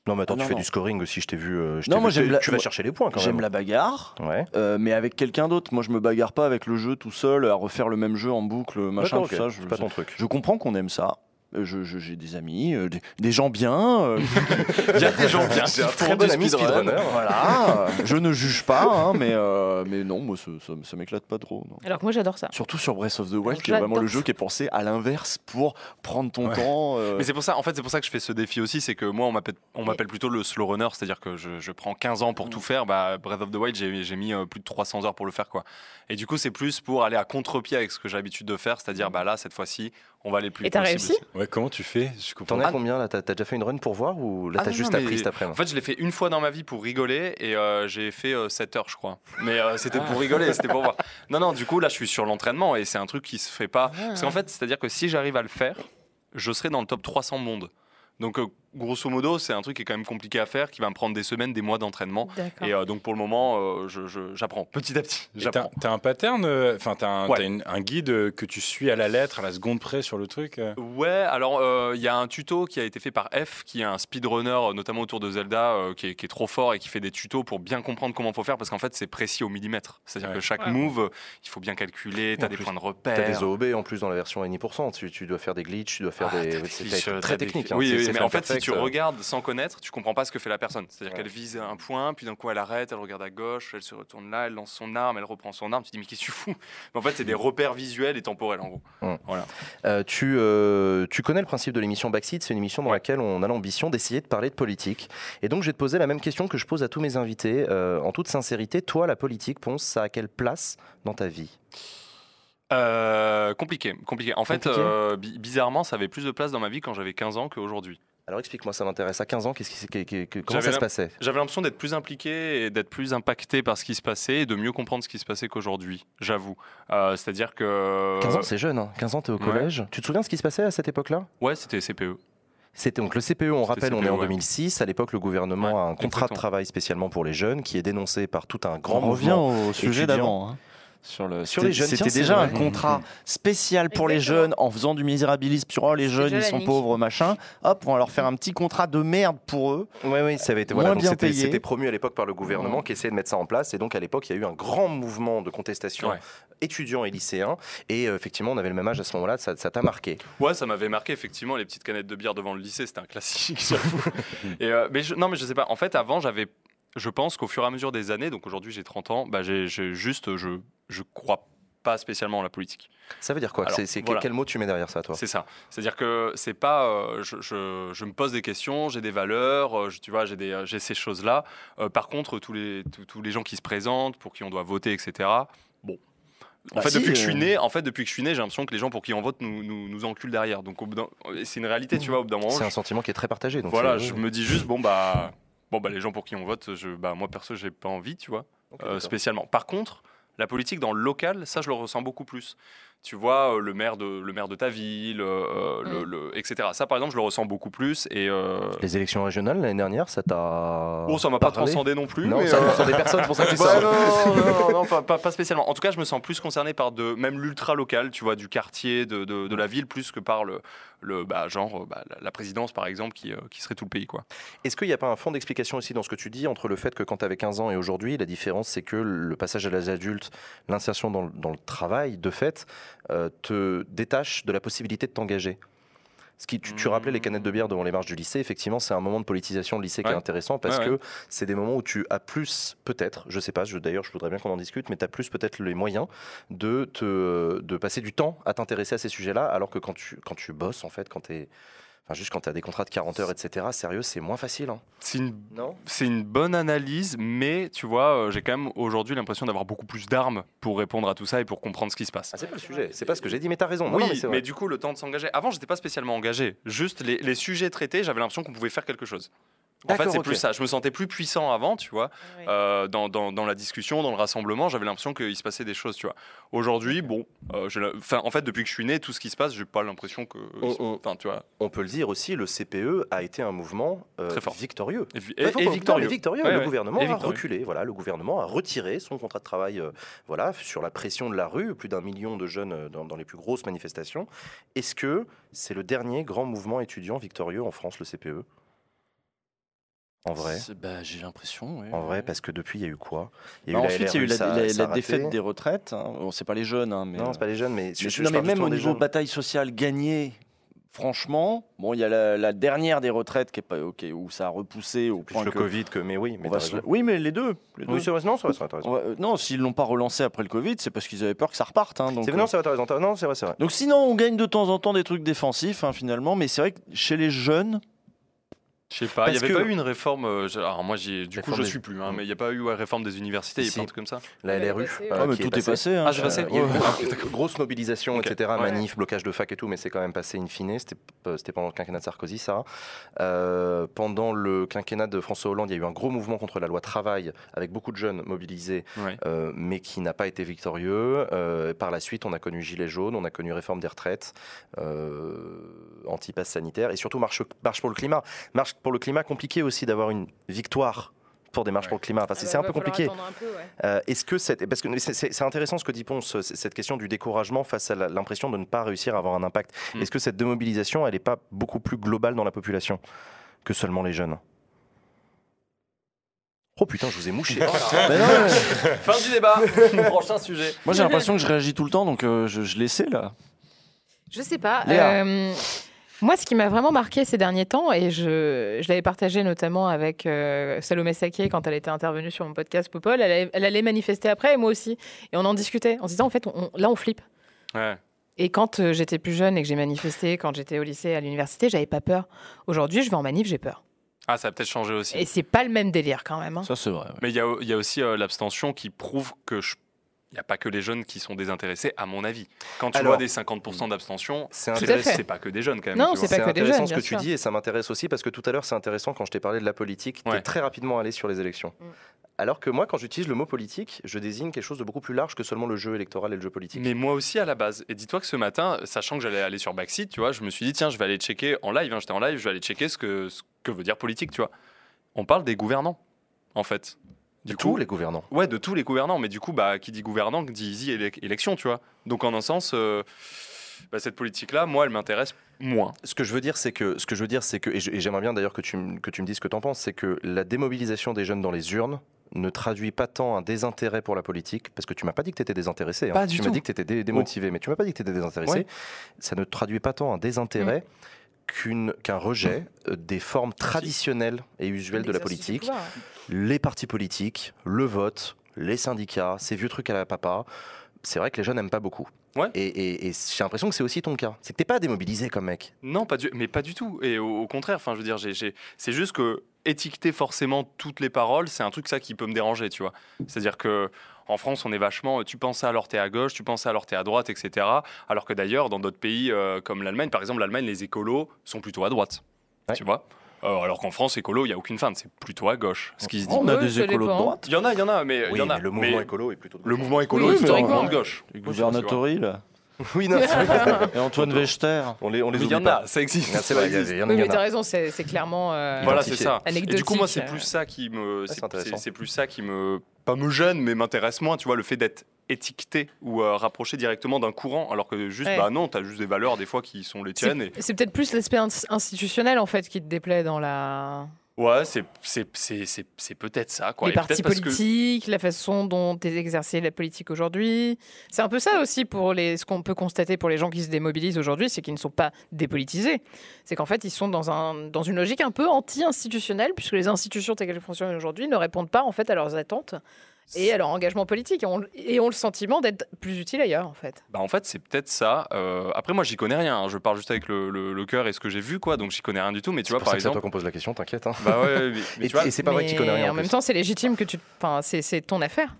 Non, mais attends, Ah, tu non, fais non. du scoring aussi, je t'ai vu. euh, je Non, t'ai moi, j'aime la- Tu vas chercher les points quand J'aime même. la bagarre, Ouais. euh, mais avec quelqu'un d'autre. Moi je me bagarre pas avec le jeu tout seul, à refaire le même jeu en boucle, machin, tout ça. Je, C'est pas ton truc. je comprends qu'on aime ça. Euh, je- je- J'ai des amis, euh, des, des gens bien. euh, Il y a des gens bien J'ai qui un très bon ami speedrun. speedrunner. Voilà. je ne juge pas, hein, mais, euh, mais non, moi ça, ça, ça m'éclate pas trop. non. Alors que moi j'adore ça. Surtout sur Breath of the Wild, qui est vraiment le jeu qui est pensé à l'inverse pour prendre ton Ouais. temps. euh, Mais c'est pour ça, en fait, c'est pour ça que je fais ce défi aussi, c'est que moi, on m'appelle, on m'appelle plutôt le slow runner, c'est-à-dire que je, je prends 15 ans pour Mm. tout faire. Bah, Breath of the Wild, j'ai, j'ai mis euh, plus de 300 heures pour le faire, quoi. Et du coup, c'est plus pour aller à contre-pied avec ce que j'ai l'habitude de faire, c'est-à-dire, bah là, cette fois-ci, on va aller plus Et vite t'as possible réussi. Ouais, comment tu fais Je comprends. T'en as Ah. combien là? T'as t'as déjà fait une run pour voir ou là Ah t'as juste non, appris cet après En fait, je l'ai fait une fois dans ma vie pour rigoler et euh, j'ai fait euh, 7 heures, je crois. Mais euh, c'était pour rigoler, c'était pour voir. Non, non, du coup, là, je suis sur l'entraînement et c'est un truc qui se fait pas. Parce qu'en fait, c'est-à-dire que si j'arrive à le faire, je serai dans le top 300 monde. Donc, euh, grosso modo, c'est un truc qui est quand même compliqué à faire, qui va me prendre des semaines, des mois d'entraînement. Et euh, donc, pour le moment, euh, je- je- j'apprends petit à petit. Et T'as J'apprends. t'as un pattern, euh, enfin t'as un, Ouais. t'as une- un guide que tu suis à la lettre, à la seconde près sur le truc. euh? Ouais, alors euh, il y a un tuto qui a été fait par F, qui est un speedrunner, notamment autour de Zelda, euh, qui, est, qui est trop fort et qui fait des tutos pour bien comprendre comment faut faire, parce qu'en fait c'est précis au millimètre. C'est-à-dire Ouais. que chaque Ouais. move, il faut bien calculer, t'as des plus, points de T'as repère. des OOB en plus dans la version à 10%. Tu, tu dois faire des glitches, tu dois faire Ah, des. t'as des c'est très t'as technique. hein, Oui, mais en fait, tu regardes sans connaître, tu comprends pas ce que fait la personne. C'est-à-dire Ouais. qu'elle vise un point, puis d'un coup elle arrête, elle regarde à gauche, elle se retourne là, elle lance son arme, elle reprend son arme. Tu te dis mais qu'est-ce que tu fous? Mais en fait, c'est des repères visuels et temporels en gros. Euh, tu, euh, tu connais le principe de l'émission Backseat, c'est une émission dans Ouais. laquelle on a l'ambition d'essayer de parler de politique. Et donc je vais te poser la même question que je pose à tous mes invités. Euh, en toute sincérité, toi, la politique, Ponce, ça a quelle place dans ta vie? Euh, compliqué, compliqué. En fait, euh, bizarrement, ça avait plus de place dans ma vie quand j'avais 15 ans qu'aujourd'hui. Alors explique-moi, ça m'intéresse. À 15 ans, qu'est-ce qui, comment J'avais ça se passait? J'avais l'impression d'être plus impliqué et d'être plus impacté par ce qui se passait et de mieux comprendre ce qui se passait qu'aujourd'hui, j'avoue. Euh, C'est-à-dire que... 15 ans, c'est jeune. Hein. 15 ans, t'es au Ouais. collège. Tu te souviens de ce qui se passait à cette époque-là? Ouais, c'était E. CPE. C'était donc le CPE, on rappelle, on est en CPE, ouais. 2006. À l'époque, le gouvernement Ouais, a un contrat de travail spécialement pour les jeunes qui est dénoncé par tout un grand on revient mouvement. au sujet étudiant. d'avant. hein. Sur, le, Sur les c'était- jeunes, C'était déjà un contrat spécial pour les jeunes en faisant du misérabilisme sur oh, les jeunes, ils sont nique. pauvres, machin. Hop, on va leur faire un petit contrat de merde pour eux. Oui, oui, ça avait été voilà, c'était, payé. c'était promu à l'époque par le gouvernement Ouais. qui essayait de mettre ça en place. Et donc à l'époque, il y a eu un grand mouvement de contestation Ouais. étudiants et lycéens. Et euh, effectivement, on avait le même âge à ce moment-là. Ça, t'a marqué. Ouais, ça m'avait marqué effectivement les petites canettes de bière devant le lycée, c'était un classique. j'avoue. euh, mais je, non, mais je sais pas. En fait, avant, j'avais, je pense qu'au fur et à mesure des années, donc aujourd'hui j'ai 30 ans, bah j'ai, juste, je, je crois pas spécialement à la politique. Ça veut dire quoi C'est, voilà. Quel mot tu mets derrière ça, toi? C'est ça. C'est-à-dire que c'est pas, euh, je, je- je me pose des questions, j'ai des valeurs, euh, je- tu vois, j'ai des, euh, j'ai ces choses-là. Euh, par contre, tous les, tous, tous les gens qui se présentent, pour qui on doit voter, etc. Bon. En Bah fait, si, depuis que je suis né, en fait, depuis que je suis né, j'ai l'impression que les gens pour qui on vote nous, nous, nous enculent derrière. Donc, c'est une réalité, tu vois. Au bout d'un moment, C'est un sentiment qui est très partagé. Donc voilà, je me dis juste, bon bah, bon bah, les gens pour qui on vote, je, bah, moi perso, j'ai pas envie, tu vois, euh, spécialement. Par contre, la politique dans le local, ça, je le ressens beaucoup plus. Tu vois, euh, le maire de, le maire de ta ville, euh, le, le- etc. Ça, par exemple, je le ressens beaucoup plus. Et euh, Les élections régionales l'année dernière, ça t'a. bon, ça m'a pas transcendé non plus. Non, mais, ça euh, personnes, c'est pour ça que tu sors. non, non, pas, pas- pas spécialement. En tout cas, je me sens plus concerné par de, même l'ultra local, tu vois, du quartier, de, de- de la ville, plus que par le, le bah, genre, bah, la- présidence, par exemple, qui, euh, qui serait tout le pays, quoi. Est-ce qu'il n'y a pas un fond d'explication aussi dans ce que tu dis entre le fait que quand tu avais 15 ans et aujourd'hui, la différence c'est que le passage à l'âge adulte, l'insertion dans, le- dans le travail, de fait, euh, te détache de la possibilité de t'engager ce qui, tu, tu Mmh. rappelais les canettes de bière devant les marches du lycée, effectivement, c'est un moment de politisation de lycée qui est intéressant parce Ouais, que c'est des moments où tu as plus, peut-être, je sais pas, d'ailleurs je voudrais bien qu'on en discute, mais tu as plus peut-être les moyens de, te, de passer du temps à t'intéresser à ces sujets-là, alors que quand tu, quand tu bosses, en fait, quand tu es. Enfin, juste quand tu as des contrats de 40 heures, etc., sérieux, c'est moins facile. hein. C'est une bonne analyse, mais tu vois, euh, j'ai quand même aujourd'hui l'impression d'avoir beaucoup plus d'armes pour répondre à tout ça et pour comprendre ce qui se passe. Ah, c'est pas le sujet, c'est pas ce que j'ai dit, mais t'as raison. Oui, non, mais du coup, le temps de s'engager. Avant, j'étais pas spécialement engagé. Juste les, les sujets traités, j'avais l'impression qu'on pouvait faire quelque chose. En fait, c'est plus ça. Je me sentais plus puissant avant, tu vois, Ouais. euh, dans, dans- dans la discussion, dans le rassemblement. J'avais l'impression qu'il se passait des choses, tu vois. Aujourd'hui, bon, euh, en fait, depuis que je suis né, tout ce qui se passe, j'ai pas l'impression que. On- on- Enfin, tu vois. On peut le dire aussi, le CPE a été un mouvement euh, Très fort. victorieux. Et, Très et- fort, et non, victorieux. mais victorieux. Ouais, le ouais. gouvernement Et a victorieux. reculé. Voilà, le gouvernement a retiré son contrat de travail. euh, voilà, sur la pression de la rue, plus d'un million de jeunes dans, dans les plus grosses manifestations. Est-ce que c'est le dernier grand mouvement étudiant victorieux en France, le CPE En vrai. Bah, J'ai l'impression. ouais, En vrai, parce que depuis, il y a eu quoi? Il Bah, ensuite, il y a eu la, ça- ça défaite des retraites. Hein. Bon, c'est pas les jeunes, hein, mais. Non, c'est pas les jeunes, mais, Mais, je- je non, mais parle même au niveau bataille sociale gagnée, franchement, bon, il y a la, la dernière des retraites qui est pas, ok, où ça a repoussé au Plus point le que. Covid que, mais oui, mais on va se-. Oui, mais les deux. les deux. Oui, vrai, non, c'est vrai, c'est vrai, t'as raison. On va- euh, non, s'ils l'ont pas relancé après le Covid, c'est parce qu'ils avaient peur que ça reparte. hein, donc, C'est- euh, Non, c'est vrai, Non, c'est vrai, c'est vrai. donc sinon, on gagne de temps en temps des trucs défensifs, hein, finalement, mais c'est vrai que chez les jeunes, Je sais pas, il n'y avait que- pas eu une réforme. euh, alors moi, du coup, je des- suis plus, hein, Mm. mais il n'y a pas eu ouais, réforme des universités, il y a Si. comme ça. La LRU. ah, mais tout est passé. hein. Ah, j'ai passé Il y a eu Ouais. une grosse mobilisation, etc. ouais. Manif, blocage de fac et tout, mais c'est quand même passé in fine. C'était euh, c'était pendant le quinquennat de Sarkozy, ça. Euh, pendant le quinquennat de François Hollande, il y a eu un gros mouvement contre la loi travail, avec beaucoup de jeunes mobilisés, Ouais. euh, mais qui n'a pas été victorieux. Euh, par la suite, on a connu Gilets jaunes, on a connu réforme des retraites, euh, anti-pass sanitaire, et surtout marche, marche pour le climat. Marche pour le climat, compliqué aussi d'avoir une victoire pour des marches Ouais. pour le climat. Enfin, Ah c'est bah, c'est un peu compliqué. attendre un peu, ouais. Euh, Est-ce que cette, parce que c'est- intéressant ce que dit Ponce, cette question du découragement face à l'impression de ne pas réussir à avoir un impact. Mm. Est-ce que cette démobilisation, elle n'est pas beaucoup plus globale dans la population que seulement les jeunes? Oh putain, je vous ai mouché. Non, mais- Fin du débat. Prochain sujet. moi j'ai l'impression que je réagis tout le temps, donc euh, je, je l'essaie là. Je sais pas. Moi, ce qui m'a vraiment marqué ces derniers temps, et je, je l'avais partagé notamment avec euh, Salomé Saké quand elle était intervenue sur mon podcast Popol, elle, allait- elle allait manifester après, et moi aussi. Et on en discutait en se disant, en fait, on- là, on flippe. Ouais. Et quand euh, j'étais plus jeune et que j'ai manifesté, quand j'étais au lycée, à l'université, j'avais pas peur. Aujourd'hui, je vais en manif, j'ai peur. Ah, ça a peut-être changé aussi. Et c'est pas le même délire quand même. hein. Ça, c'est vrai. ouais. Mais il y a, il y a aussi euh, l'abstention qui prouve que je- il n'y a pas que les jeunes qui sont désintéressés, à mon avis. Quand tu Alors- vois des 50% d'abstention, C'est intéressant. c'est pas que des jeunes quand même. Non, tu c'est pas C'est que des intéressant jeunes, ce que tu dis et ça m'intéresse aussi parce que tout à l'heure c'est intéressant quand je t'ai parlé de la politique, tu Ouais. es très rapidement allé sur les élections. Mm. Alors que moi quand j'utilise le mot politique, je désigne quelque chose de beaucoup plus large que seulement le jeu électoral et le jeu politique. Mais moi aussi à la base. Et dis-toi que ce matin, sachant que j'allais aller sur Backseat, tu vois, je me suis dit, tiens, je vais aller checker en live, hein, j'étais en live, je vais aller checker ce que, ce que veut dire politique, tu vois. On parle des gouvernants, en fait. Du Du coup, coup, les gouvernants. Ouais, de tous les gouvernants. Mais du coup, bah, qui dit gouvernant dit easy élec- élection, tu vois. Donc, en un sens, euh, bah, cette politique-là, moi, elle m'intéresse moins. Ce que je veux dire, c'est que, ce que je veux dire, c'est que, et j'aimerais bien d'ailleurs que tu, que tu me dises ce que tu en penses, c'est que la démobilisation des jeunes dans les urnes ne traduit pas tant un désintérêt pour la politique, parce que tu m'as pas dit que tu étais désintéressé. hein. Pas du tu m'as dit que tu étais dé- démotivé, mais tu m'as pas dit que tu étais désintéressé. Ouais. Ça ne traduit pas tant un désintérêt qu'une- qu'un rejet euh, des formes traditionnelles et usuelles de la politique. les partis politiques, le vote, les syndicats, ces vieux trucs à la papa. C'est vrai que les jeunes n'aiment pas beaucoup. Ouais. Et, et- et j'ai l'impression que c'est aussi ton cas. C'est que t'es pas démobilisé comme mec. Non, pas du, mais pas du tout. Et au, au contraire, enfin, je veux dire, c'est juste que étiqueter forcément toutes les paroles, c'est un truc ça qui peut me déranger, tu vois. C'est-à-dire que en France, on est vachement, tu penses à alors t'es à gauche, tu penses à alors t'es à droite, etc. Alors que d'ailleurs, dans d'autres pays euh, comme l'Allemagne, par exemple, l'Allemagne, les écolos sont plutôt à droite, Ouais. tu vois? Euh, alors qu'en France, écolo, il y a aucune fin, c'est plutôt à gauche, ce qui se dit. On a des écolos de droite? Il y en a, il y en a, mais il Oui, y en a. mais le mouvement mais écolo est plutôt. de le gauche. mouvement écolo Oui, est plutôt de gauche. Gouvernatori, là. Oui, non, c'est vrai. Et Antoine Wechter. on les, on les il y en pas. a, ça existe. Ah, c'est ça vrai, il y existe. avait- il y en a- Oui, mais t'as raison, c'est clairement euh, Voilà, c'est ça. Et du coup, moi, c'est Anecdotique, plus euh. ça qui me, c'est plus ça qui me, pas me gêne, mais m'intéresse moins. Tu vois, le fait d'être étiqueté ou euh, rapproché directement d'un courant, alors que juste, Ouais. bah non, t'as juste des valeurs des fois qui sont les tiennes. C'est peut-être plus l'aspect ins- institutionnel en fait qui te déplaît dans la Ouais, c'est c'est- c'est- c'est- c'est peut-être ça, quoi. les Et partis que- politiques, la façon dont est exercée la politique aujourd'hui. C'est un peu ça aussi pour les ce qu'on peut constater pour les gens qui se démobilisent aujourd'hui, c'est qu'ils ne sont pas dépolitisés. C'est qu'en fait ils sont dans un dans une logique un peu anti-institutionnelle puisque les institutions telles qu'elles fonctionnent aujourd'hui ne répondent pas en fait à leurs attentes et à leur engagement politique et ont, et ont le sentiment d'être plus utiles ailleurs en fait. Bah en fait, c'est peut-être ça. Euh, après, moi, j'y connais rien. hein. Je parle juste avec le, le- le cœur et ce que j'ai vu, quoi. Donc, j'y connais rien du tout. Mais tu vois, pour par ça que c'est à toi exemple. qu'on pose la question, t'inquiète. hein. Bah ouais, mais, mais Et, tu vois, et c'est pas vrai que tu connais rien. Mais en en même plus. temps, c'est légitime que tu. Enfin, c'est c'est ton affaire.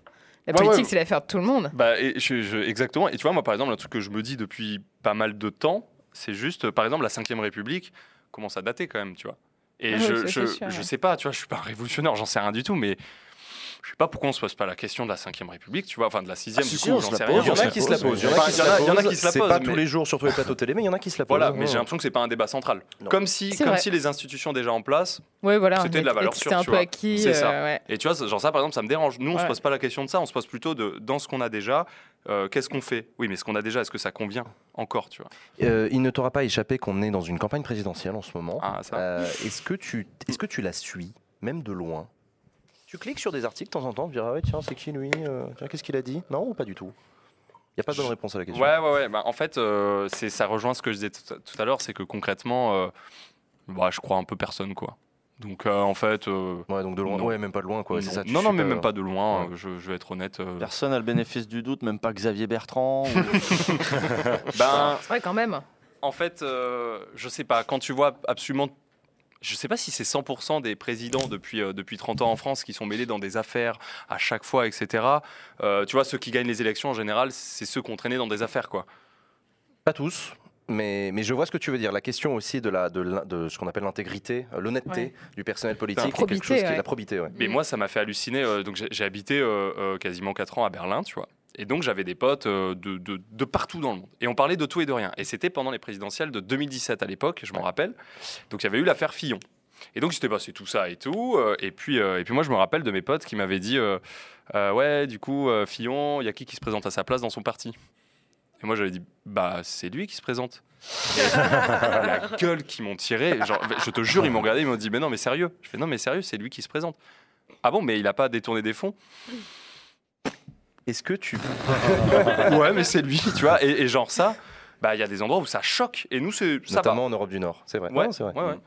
La politique, ouais. c'est l'affaire de tout le monde. Bah, et je- je- exactement. Et tu vois, moi, par exemple, un truc que je me dis depuis pas mal de temps, c'est juste, par exemple, la 5ème République commence à dater quand même, tu vois. Et Ah je, oui, ça, je, sûr, je ouais. sais pas, tu vois, je suis pas un révolutionnaire, j'en sais rien du tout, mais je sais pas pourquoi on se pose pas la question de la 5ème République, tu vois, enfin de la 6ème, Ah, si, du coup, on j'en se sais rien. Il y en se a qui se la pose, posent. Il y en a qui se la il y en a posent. qui se la C'est posent, pas mais- tous les jours sur tous les plateaux télé, mais il y en a qui se la posent. Voilà, mais j'ai l'impression que c'est pas un débat central. Comme si, comme si les institutions déjà en place. C'était de la valeur sûre, C'était un peu acquis. C'est ça. euh. Et tu vois, genre ça, par exemple, ça me dérange. Nous, on se Ouais. pose pas la question de ça, on se pose plutôt de dans ce qu'on a déjà, euh, qu'est-ce qu'on fait? Oui, mais ce qu'on a déjà, est-ce que ça convient encore, tu vois? Euh, il ne t'aura pas échappé qu'on est dans une campagne présidentielle en ce moment. Ah, ça. Euh, est-ce que tu est-ce que tu la suis, même de loin? Tu cliques sur des articles de temps en temps, tu diras ah ouais tiens c'est qui lui Euh, tiens, Qu'est-ce qu'il a dit? Non ou pas du tout Il n'y a pas de bonne réponse à la question. Ouais, ouais, ouais. Bah, en fait, euh, c'est ça rejoint ce que je disais tout à, tout à l'heure, c'est que concrètement, euh, bah, je crois un peu personne, quoi. Donc, euh, en fait. euh, Ouais, donc de loin. Non. Ouais, même pas de loin quoi. non, c'est ça, tu non, mais même pas de loin. Ouais. Je, je vais être honnête. euh. Personne n'a le bénéfice du doute, même pas Xavier Bertrand. ou- Ben, C'est vrai, quand même. en fait, euh, je sais pas. Quand tu vois absolument. Je sais pas si c'est 100% des présidents depuis, euh, depuis 30 ans en France qui sont mêlés dans des affaires à chaque fois, etc. Euh, tu vois, ceux qui gagnent les élections en général, c'est ceux qui ont traîné dans des affaires, quoi. Pas tous. Mais, mais je vois ce que tu veux dire. La question aussi de, la, de, ce qu'on appelle l'intégrité, euh, l'honnêteté Ouais. du personnel politique, La est quelque probité, chose qui est ouais. la probité. Ouais. Mais moi, ça m'a fait halluciner. euh, donc, j'ai j'ai habité euh, euh, quasiment 4 ans à Berlin, tu vois. Et donc, j'avais des potes euh, de, de- de partout dans le monde. Et on parlait de tout et de rien. Et c'était pendant les présidentielles de 2017 à l'époque, je m'en rappelle. Donc, il y avait eu l'affaire Fillon. Et donc, il s'était passé tout ça et tout. euh, et, puis, euh, et puis, moi, je me rappelle de mes potes qui m'avaient dit euh, Euh, Ouais, du coup, Fillon, il y a qui qui se présente à sa place dans son parti? Et moi, j'avais dit Bah, c'est lui qui se présente. La gueule qu'ils m'ont tiré, genre, je te jure, ils m'ont regardé, ils m'ont dit Mais non, mais sérieux Je fais Non, mais sérieux, c'est lui qui se présente. Ah bon, mais il a pas détourné des fonds? Est-ce que tu. Ouais, mais c'est lui, tu vois. Et, et genre ça, bah il y a des endroits où ça choque. Et nous, c'est va. Notamment en Europe du Nord, c'est vrai. Ouais, Non, c'est vrai. ouais, ouais.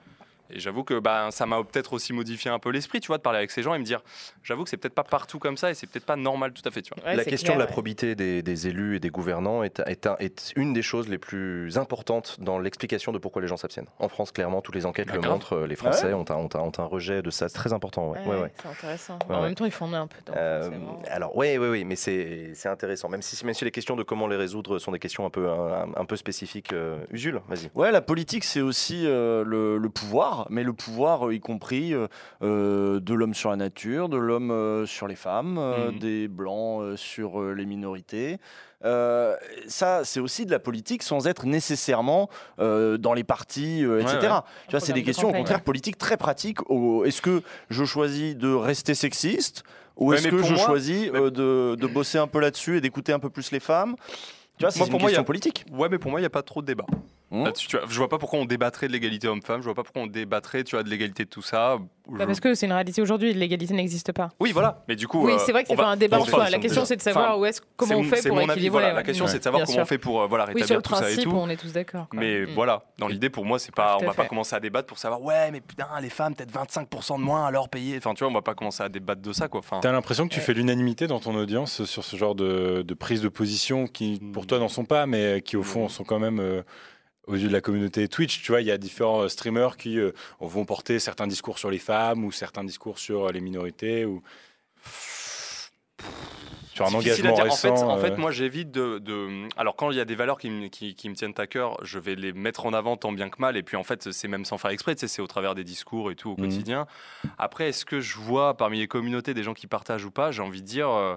Et j'avoue que bah, ça m'a peut-être aussi modifié un peu l'esprit, tu vois, de parler avec ces gens et me dire, j'avoue que c'est peut-être pas partout comme ça et c'est peut-être pas normal tout à fait, tu vois. Ouais, la question de la ouais. probité des, des élus et des gouvernants est, est, un- est une des choses les plus importantes dans l'explication de pourquoi les gens s'abstiennent. En France, clairement, toutes les enquêtes Bah, le montrent. euh, Les Français ont, un, ont, un, ont un rejet de ça. C'est très important. Ouais, Ouais, ouais, ouais, ouais. C'est intéressant. Ouais, en ouais. même temps, ils font un peu. donc, Euh, alors, oui, oui, oui, mais c'est c'est intéressant. Même si, même si les questions de comment les résoudre sont des questions un peu, un, un peu spécifiques. Euh, Usul, vas-y. Ouais, la politique, c'est aussi euh, le, le pouvoir, mais le pouvoir, euh, y compris euh, euh, de l'homme sur la nature, de l'homme euh, sur les femmes, euh, Mhm. des blancs euh, sur euh, les minorités. Euh, ça, c'est aussi de la politique sans être nécessairement euh, dans les partis, euh, etc. ouais. Tu vois, c'est des de questions au contraire politiques très pratiques. Au- Est-ce que je choisis de rester sexiste ou est-ce que je moi- choisis euh, de, de bosser un peu là-dessus et d'écouter un peu plus les femmes? Tu vois, c'est une pour moi, il y question a- politique. Ouais, mais pour moi, il n'y a pas trop de débat. Mmh. Là-dessus, tu vois. Je vois pas pourquoi on débattrait de l'égalité homme-femme, je vois pas pourquoi on débattrait, tu vois, de l'égalité de tout ça. Bah, parce que c'est une réalité aujourd'hui, l'égalité n'existe pas. Oui, voilà. Mais du coup. Oui, euh, c'est vrai que c'est pas un débat en soi. La question, c'est de savoir Enfin, où est-ce, comment on fait pour équilibrer. voilà. ouais. La question, Ouais, c'est de savoir bien comment sûr. on fait pour euh, voilà, Oui, rétablir sur le tout ça et principe, tout. on est tous d'accord. Mais Mm. voilà, dans l'idée, pour moi, c'est pas, on va pas commencer à débattre pour savoir, ouais, mais putain, les femmes, peut-être 25% de moins à leur payer. Enfin, tu vois, on va pas commencer à débattre de ça, quoi. Enfin, T'as l'impression que tu Ouais. fais l'unanimité dans ton audience sur ce genre de, de prise de position qui, pour Mm. toi, n'en sont pas, mais qui, au fond, Mm. sont quand même euh, aux yeux de la communauté Twitch. Tu vois, il y a différents euh, streamers qui euh, vont porter certains discours sur les femmes ou certains discours sur euh, les minorités ou sur un engagement dire. En fait, récent. en fait, moi, j'évite de, de- Alors, quand il y a des valeurs qui, me- qui, qui me tiennent à cœur, je vais les mettre en avant tant bien que mal. Et puis, en fait, c'est même sans faire exprès. Tu sais, c'est au travers des discours et tout au Mhm. quotidien. Après, est-ce que je vois parmi les communautés des gens qui partagent ou pas J'ai envie de dire. euh,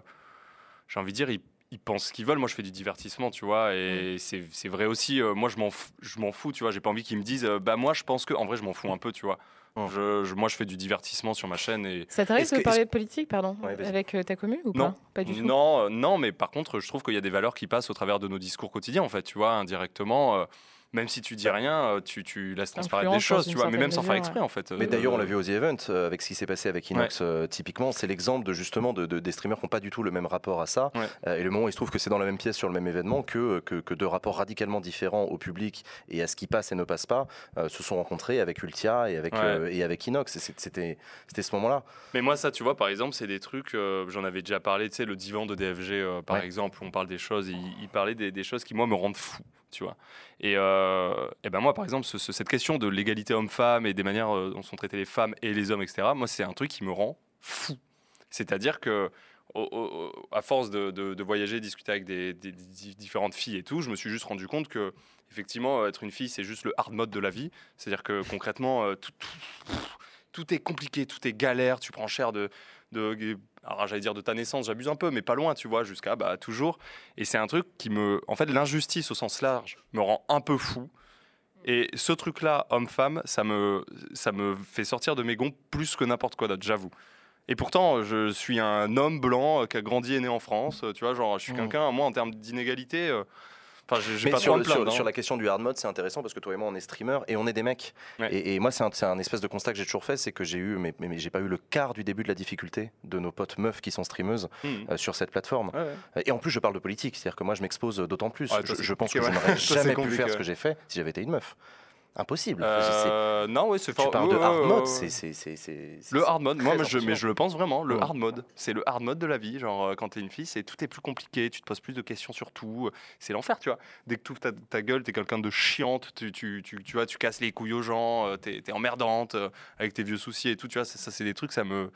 J'ai envie de dire, ils, ils pensent ce qu'ils veulent. Moi, je fais du divertissement, tu vois. Et c'est c'est vrai aussi. euh, moi, je m'en fous, je m'en fous, tu vois. J'ai pas envie qu'ils me disent, euh, bah, moi, je pense que. En vrai, je m'en fous un peu, tu vois. Je, je- moi, je fais du divertissement sur ma chaîne et. Ça t'arrive de que- parler de politique, pardon, Ouais, avec euh, ta commune ou Non. pas? Pas du tout. Non, euh, non, mais par contre, je trouve qu'il y a des valeurs qui passent au travers de nos discours quotidiens, en fait, tu vois, indirectement. Euh, même si tu dis rien, euh, tu, tu laisses transparaître des choses, tu vois, mais même sans faire exprès, en fait. Mais Euh, d'ailleurs, on l'a vu aux The Event euh, avec ce qui s'est passé avec Inox. euh, typiquement, c'est l'exemple de justement de, de- des streamers qui n'ont pas du tout le même rapport à ça. Ouais. Euh, et le moment où il se trouve que c'est dans la même pièce sur le même événement que, que, que deux rapports radicalement différents au public et à ce qui passe et ne passe pas euh, se sont rencontrés avec Ultia et avec, Ouais. euh, et avec Inox. C'était ce moment-là. Mais moi, ça, tu vois, par exemple, c'est des trucs, euh, j'en avais déjà parlé, tu sais, le divan de DFG, euh, par Ouais. exemple, où on parle des choses, il, il parlait des, des choses qui, moi, me rendent fou, tu vois. Et, euh, et ben moi, par exemple, ce- ce- cette question de l'égalité homme-femme et des manières euh, dont sont traitées les femmes et les hommes, etc., moi, c'est un truc qui me rend fou. C'est-à-dire que, à force de, de- de voyager, discuter avec des, différentes filles et tout, je me suis juste rendu compte que, effectivement, être une fille, c'est juste le hard mode de la vie. C'est-à-dire que, concrètement, euh, tout, tout- tout est compliqué, tout est galère, tu prends cher de, de alors j'allais dire de ta naissance, j'abuse un peu, mais pas loin, tu vois, jusqu'à bah, toujours. Et c'est un truc qui me, en fait, l'injustice au sens large me rend un peu fou. Et ce truc-là, homme-femme, ça me, ça me fait sortir de mes gonds plus que n'importe quoi d'autre, j'avoue. Et pourtant, je suis un homme blanc euh, qui a grandi et né en France, euh, tu vois, genre, je suis Mhm. quelqu'un, moi, en termes d'inégalité, euh, enfin, Mais pas sur, le- sur- hein. sur la question du hard mode, c'est intéressant parce que toi et moi, on est streamer et on est des mecs. Ouais. Et, et moi, c'est un, espèce de constat que j'ai toujours fait, c'est que j'ai eu, mais, mais, mais j'ai pas eu le quart du début de la difficulté de nos potes meufs qui sont streameuses Mhm. euh, sur cette plateforme. Ouais, ouais. Et en plus, je parle de politique, c'est-à-dire que moi, je m'expose d'autant plus. Je, je pense que je n'aurais jamais pu faire ce que j'ai fait si j'avais été une meuf. Impossible. Euh, non, ouais, c'est tu parles de hard mode, c'est Le hard mode, moi, mais je, mais impressionnant. je le pense vraiment, le Ouais. hard mode, c'est le hard mode de la vie. Genre, euh, quand t'es une fille, c'est tout est plus compliqué, tu te poses plus de questions sur tout, c'est l'enfer, tu vois. Dès que tu ouvres ta, ta gueule, t'es quelqu'un de chiante, tu, tu, tu, tu vois, tu casses les couilles aux gens, euh, t'es es emmerdante euh, avec tes vieux soucis et tout, tu vois. Ça, c'est des trucs, ça me.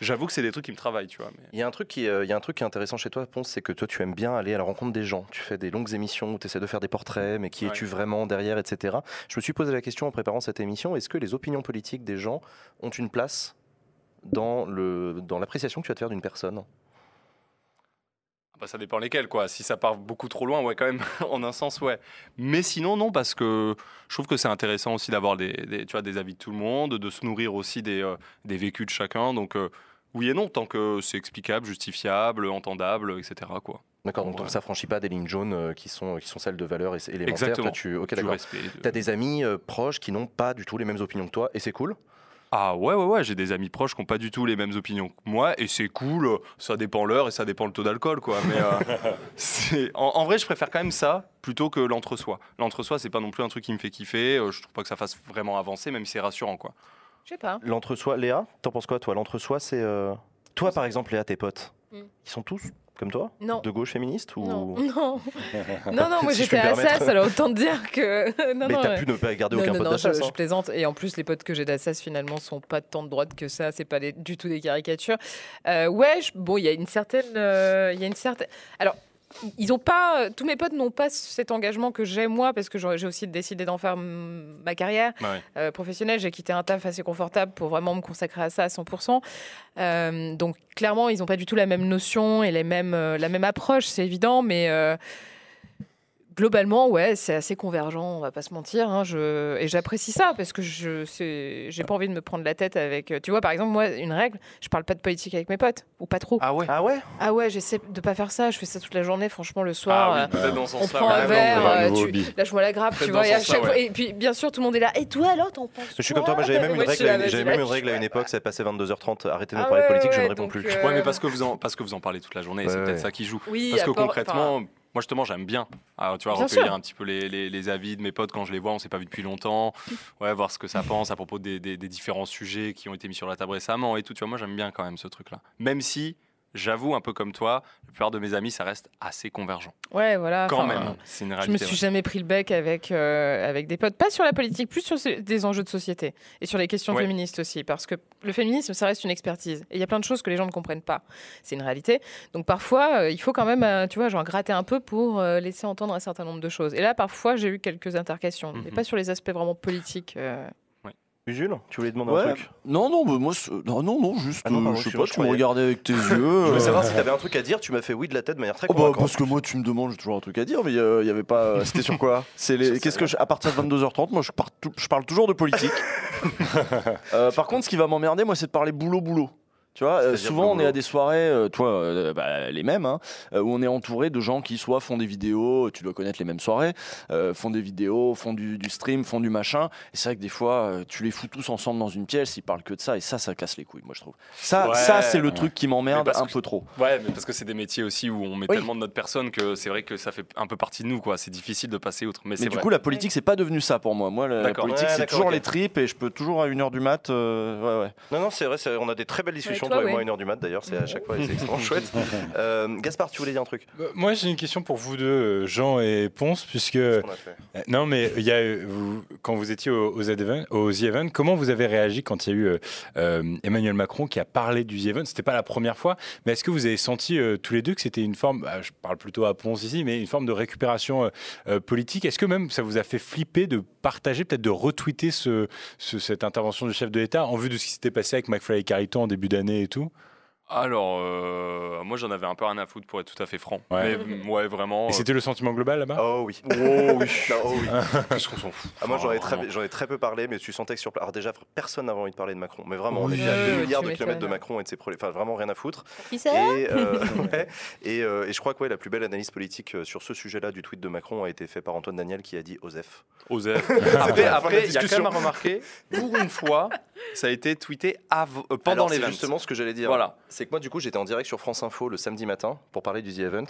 J'avoue que c'est des trucs qui me travaillent, tu vois. Mais... Il y, a un truc qui, euh, il y a un truc qui est intéressant chez toi, Ponce, c'est que toi, tu aimes bien aller à la rencontre des gens. Tu fais des longues émissions où tu essaies de faire des portraits, mais qui Ouais. es-tu vraiment derrière, etc. Je me suis posé la question en préparant cette émission est-ce que les opinions politiques des gens ont une place dans le dans l'appréciation que tu vas te faire d'une personne? Bah, ça dépend lesquels, quoi. Si ça part beaucoup trop loin, ouais, quand même, en un sens, ouais. Mais sinon, non, parce que je trouve que c'est intéressant aussi d'avoir des, des- tu vois, des avis de tout le monde, de se nourrir aussi des, euh, des vécus de chacun. Donc, euh, oui et non, tant que c'est explicable, justifiable, entendable, etc. Quoi. D'accord, donc Ouais. tant que ça franchit pas des lignes jaunes euh, qui sont, qui sont celles de valeurs et- élémentaires. Exactement. Toi, tu, ok, d'accord. Tu as des amis proches qui n'ont pas du tout les mêmes opinions que toi, et c'est cool. Ah ouais, ouais, ouais, j'ai des amis proches qui n'ont pas du tout les mêmes opinions que moi, et c'est cool, ça dépend l'heure et ça dépend le taux d'alcool, quoi. Mais euh, c'est- en, en vrai, je préfère quand même ça plutôt que l'entre-soi. L'entre-soi, c'est pas non plus un truc qui me fait kiffer, euh, je trouve pas que ça fasse vraiment avancer, même si c'est rassurant, quoi. Je sais pas. L'entre-soi, Léa, t'en penses quoi toi? L'entre-soi, c'est. euh, Toi, par exemple, Léa, tes potes, Mm. ils sont tous comme toi Non. De gauche féministe ou... Non, non, non, non, moi Si je j'étais puis me à permettre. Assas, alors autant te dire que. non, Mais t'as ouais. pu ne pas garder aucun pote non, je, d'Assas. je hein. plaisante. Et en plus, les potes que j'ai d'Assas, finalement, sont pas tant de droite que ça. C'est pas du tout des caricatures. Euh, ouais, je- bon, il y a une certaine. euh, Il y a une certaine. Alors. Ils ont pas, tous mes potes n'ont pas cet engagement que j'ai moi parce que j'ai aussi décidé d'en faire ma carrière Ouais. euh, professionnelle. J'ai quitté un taf assez confortable pour vraiment me consacrer à ça à 100%. Euh, donc clairement, ils n'ont pas du tout la même notion et les mêmes, euh, la même approche, c'est évident, mais globalement, ouais, c'est assez convergent, on va pas se mentir. hein, je... Et j'apprécie ça parce que je j'ai pas envie de me prendre la tête avec. Tu vois, par exemple, moi, une règle, je parle pas de politique avec mes potes ou pas trop. Ah ouais Ah ouais? Ah ouais, j'essaie de pas faire ça. Je fais ça toute la journée. Franchement, le soir. Ah euh, oui, peut-être dans ce on prend un verre, va euh, tu- lâche-moi la grappe, tu vois. Et, à chaque ouais. et puis, bien sûr, tout le monde est là. Et toi, alors, t'en penses Je suis comme toi, moi j'avais même une règle, là, j'avais vas-y, même une lâche. règle à une époque, ça passait 22h30, arrêtez de me Ah parler politique, je ne réponds plus. euh, Ouais, mais parce que, vous en, parce que vous en parlez toute la journée, et c'est peut-être ça qui joue. Oui, Parce que concrètement, moi justement, j'aime bien ah, tu vois, Bien recueillir sûr. un petit peu les, les- les avis de mes potes quand je les vois, on s'est pas vu depuis longtemps, ouais, voir ce que ça pense à propos des, des- des différents sujets qui ont été mis sur la table récemment et tout. Tu vois, moi j'aime bien quand même ce truc-là. Même si, j'avoue, un peu comme toi, la plupart de mes amis, ça reste assez convergent. Ouais, voilà. Quand même, c'est une Je réalité. me suis ouais. jamais pris le bec avec, euh, avec des potes, pas sur la politique, plus sur des enjeux de société et sur les questions Ouais. féministes aussi, parce que le féminisme, ça reste une expertise. Et il y a plein de choses que les gens ne comprennent pas. C'est une réalité. Donc parfois, euh, il faut quand même, euh, tu vois, genre gratter un peu pour laisser entendre un certain nombre de choses. Et là, parfois, j'ai eu quelques intercations, mais Mhm. pas sur les aspects vraiment politiques. Euh. Jules, tu voulais demander Ouais. un truc Non, non, mais moi, c'est- non, non, non, juste, Ah non, euh, je sais pas, je tu me regardais avec tes yeux. Je voulais euh, savoir si t'avais un truc à dire, tu m'as fait oui de la tête de manière très Oh bah, parce que moi, tu me demandes, j'ai toujours un truc à dire, mais il n'y avait pas. C'était sur quoi C'est les. Qu'est-ce que je- à partir de 22h30, moi, je, tou- je parle toujours de politique. Euh, par contre, ce qui va m'emmerder, moi, c'est de parler boulot boulot. Tu vois, euh, souvent on est à des soirées, euh, toi, euh, bah, les mêmes, hein, où on est entouré de gens qui soit font des vidéos, tu dois connaître les mêmes soirées, euh, font des vidéos, font du, du stream, font du machin. Et c'est vrai que des fois, tu les fous tous ensemble dans une pièce, ils parlent que de ça, et ça, ça casse les couilles, moi je trouve. Ça, Ouais, ça c'est le ouais. truc qui m'emmerde un que- peu trop. Ouais, mais parce que c'est des métiers aussi où on met Oui. tellement de notre personne que c'est vrai que ça fait un peu partie de nous, quoi. C'est difficile de passer outre. Mais, Mais c'est du vrai. coup, la politique, c'est pas devenu ça pour moi. Moi, la, politique, Ouais, c'est toujours les tripes, et je peux toujours à 1h du mat. euh, ouais, ouais. Non, non, c'est vrai, on a des très belles discussions, toi, toi, et ouais. moi, à 1h du mat d'ailleurs, c'est à chaque fois, c'est extrêmement chouette. Euh, Gaspard, tu voulais dire un truc? Euh, Moi, j'ai une question pour vous deux, euh, Jean et Ponce, puisque Euh, Non, mais il y a, vous, quand vous étiez au- aux, Event, aux The Event, comment vous avez réagi quand il y a eu euh, Emmanuel Macron qui a parlé du The Event C'était pas la première fois, mais est-ce que vous avez senti euh, tous les deux que c'était une forme, bah, je parle plutôt à Ponce ici, mais une forme de récupération politique? Est-ce que même ça vous a fait flipper de partager, peut-être de retweeter ce, ce- cette intervention du chef de l'État en vue de ce qui s'était passé avec McFly et Carito en début d'année? Et tout Alors, euh, moi j'en avais un peu rien à foutre pour être tout à fait franc. Ouais. Mais mm, ouais, vraiment. Et euh, c'était le sentiment global là-bas? Oh oui. Oh oui. Non, oh oui. Qu'est-ce qu'on s'en fout Ah, moi, j'en ai, très, vraiment. j'en ai très peu parlé, mais tu sentais que sur place. Alors, déjà, personne n'avait envie de parler de Macron. Mais vraiment, on Oui. était à 2 Euh, milliards de kilomètres de. Macron et de ses problèmes. Enfin, vraiment rien à foutre. Qui Et, euh, ouais. et, euh, et je crois que ouais, la plus belle analyse politique sur ce sujet-là du tweet de Macron a été fait par Antoine Daniel qui a dit Osef. Osef. Après, après, il y a quand même à remarquer, pour une fois, ça a été tweeté av- euh, pendant Alors, c'est justement ce que j'allais dire. Voilà. C'est que moi, du coup, j'étais en direct sur France Info le samedi matin pour parler du The Event.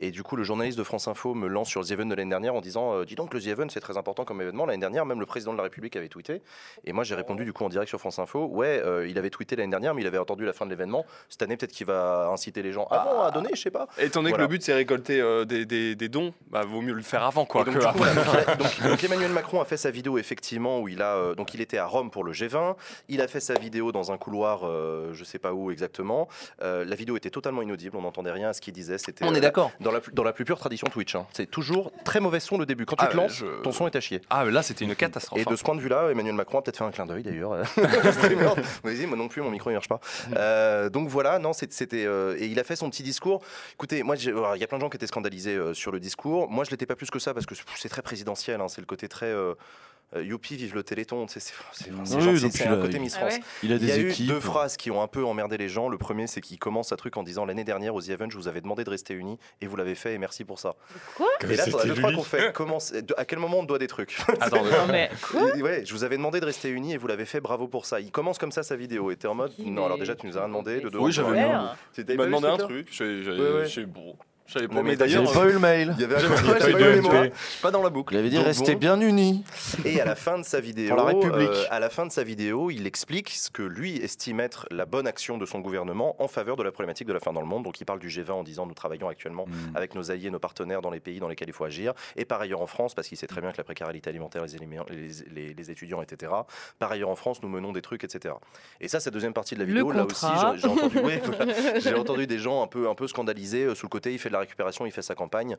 Et du coup, le journaliste de France Info me lance sur le The Event de l'année dernière en disant euh, Dis donc, le The Event, c'est très important comme événement. L'année dernière, même le président de la République avait tweeté. Et moi, j'ai répondu du coup en direct sur France Info Ouais, euh, il avait tweeté l'année dernière, mais il avait entendu la fin de l'événement. Cette année, peut-être qu'il va inciter les gens à, bon, à donner, je sais pas. Étant donné Voilà. que le but c'est récolter euh, des, des- des dons, bah, vaut mieux le faire avant quoi. Donc, que coup, après. donc- donc Emmanuel Macron a fait sa vidéo effectivement où il a euh, donc il était à Rome pour le G20. Il a fait sa vidéo dans un couloir, euh, je sais pas où exactement. Euh, la vidéo était totalement inaudible, on n'entendait rien à ce qu'il disait. C'était euh, d'accord. dans la, dans la plus pure tradition Twitch. hein. C'est toujours très mauvais son le début. Quand tu Ah, te lances, je- ton son est à chier. Ah, mais là c'était une catastrophe. Et hein. de ce point de vue-là, Emmanuel Macron a peut-être fait un clin d'œil d'ailleurs. Streamer. Vas-y, moi non plus, mon micro ne marche pas. Euh, donc voilà, non, c'est- c'était. euh, et il a fait son petit discours. Écoutez, moi, j'ai- alors, il y a plein de gens qui étaient scandalisés euh, sur le discours. Moi, je l'étais pas plus que ça parce que c'est très présidentiel. hein, c'est le côté très. euh, euh, Youpi, vive le Téléthon. tu C'est un a- côté Miss Ah France. ouais Il a Il y a des eu équipes. deux phrases qui ont un peu emmerdé les gens. Le premier, c'est qu'il commence un truc en disant l'année dernière aux The Event, je vous avais demandé de rester unis et vous l'avez fait et merci pour ça. Et là, deux qu'on fait, comment, à quel moment on doit des trucs? Attends, Non, mais Ouais, je vous avais demandé de rester unis et vous l'avez fait, bravo pour ça. Il commence comme ça sa vidéo et t'es en mode non, alors déjà tu nous as rien demandé. De Oui, j'avais peut mis rien. Ouais. C'était- Il m'a t'avais demandé un truc. Ouais. j'ai- bon, je savais Non, pas. mais Mais d'ailleurs, d'ailleurs, J'ai pas eu le mail. Il y avait pas j'avais eu pas les dans la boucle. Il avait dit restez bon. bien unis. Et à la fin de sa vidéo, Pour la République. euh, à la fin de sa vidéo, il explique ce que lui estime être la bonne action de son gouvernement en faveur de la problématique de la faim dans le monde. Donc il parle du G20 en disant nous travaillons actuellement Mm. avec nos alliés, nos partenaires dans les pays dans lesquels il faut agir, et par ailleurs en France, parce qu'il sait très bien que la précarité alimentaire, les, éléments- les, les- les étudiants, etc. Par ailleurs en France, nous menons des trucs, etc. Et ça, cette deuxième partie de la Le vidéo, là contrat. aussi, j'ai j'ai entendu, ouais, voilà. J'ai entendu des gens un peu, un peu scandalisés euh, sous le côté, il fait de la récupération, il fait sa campagne.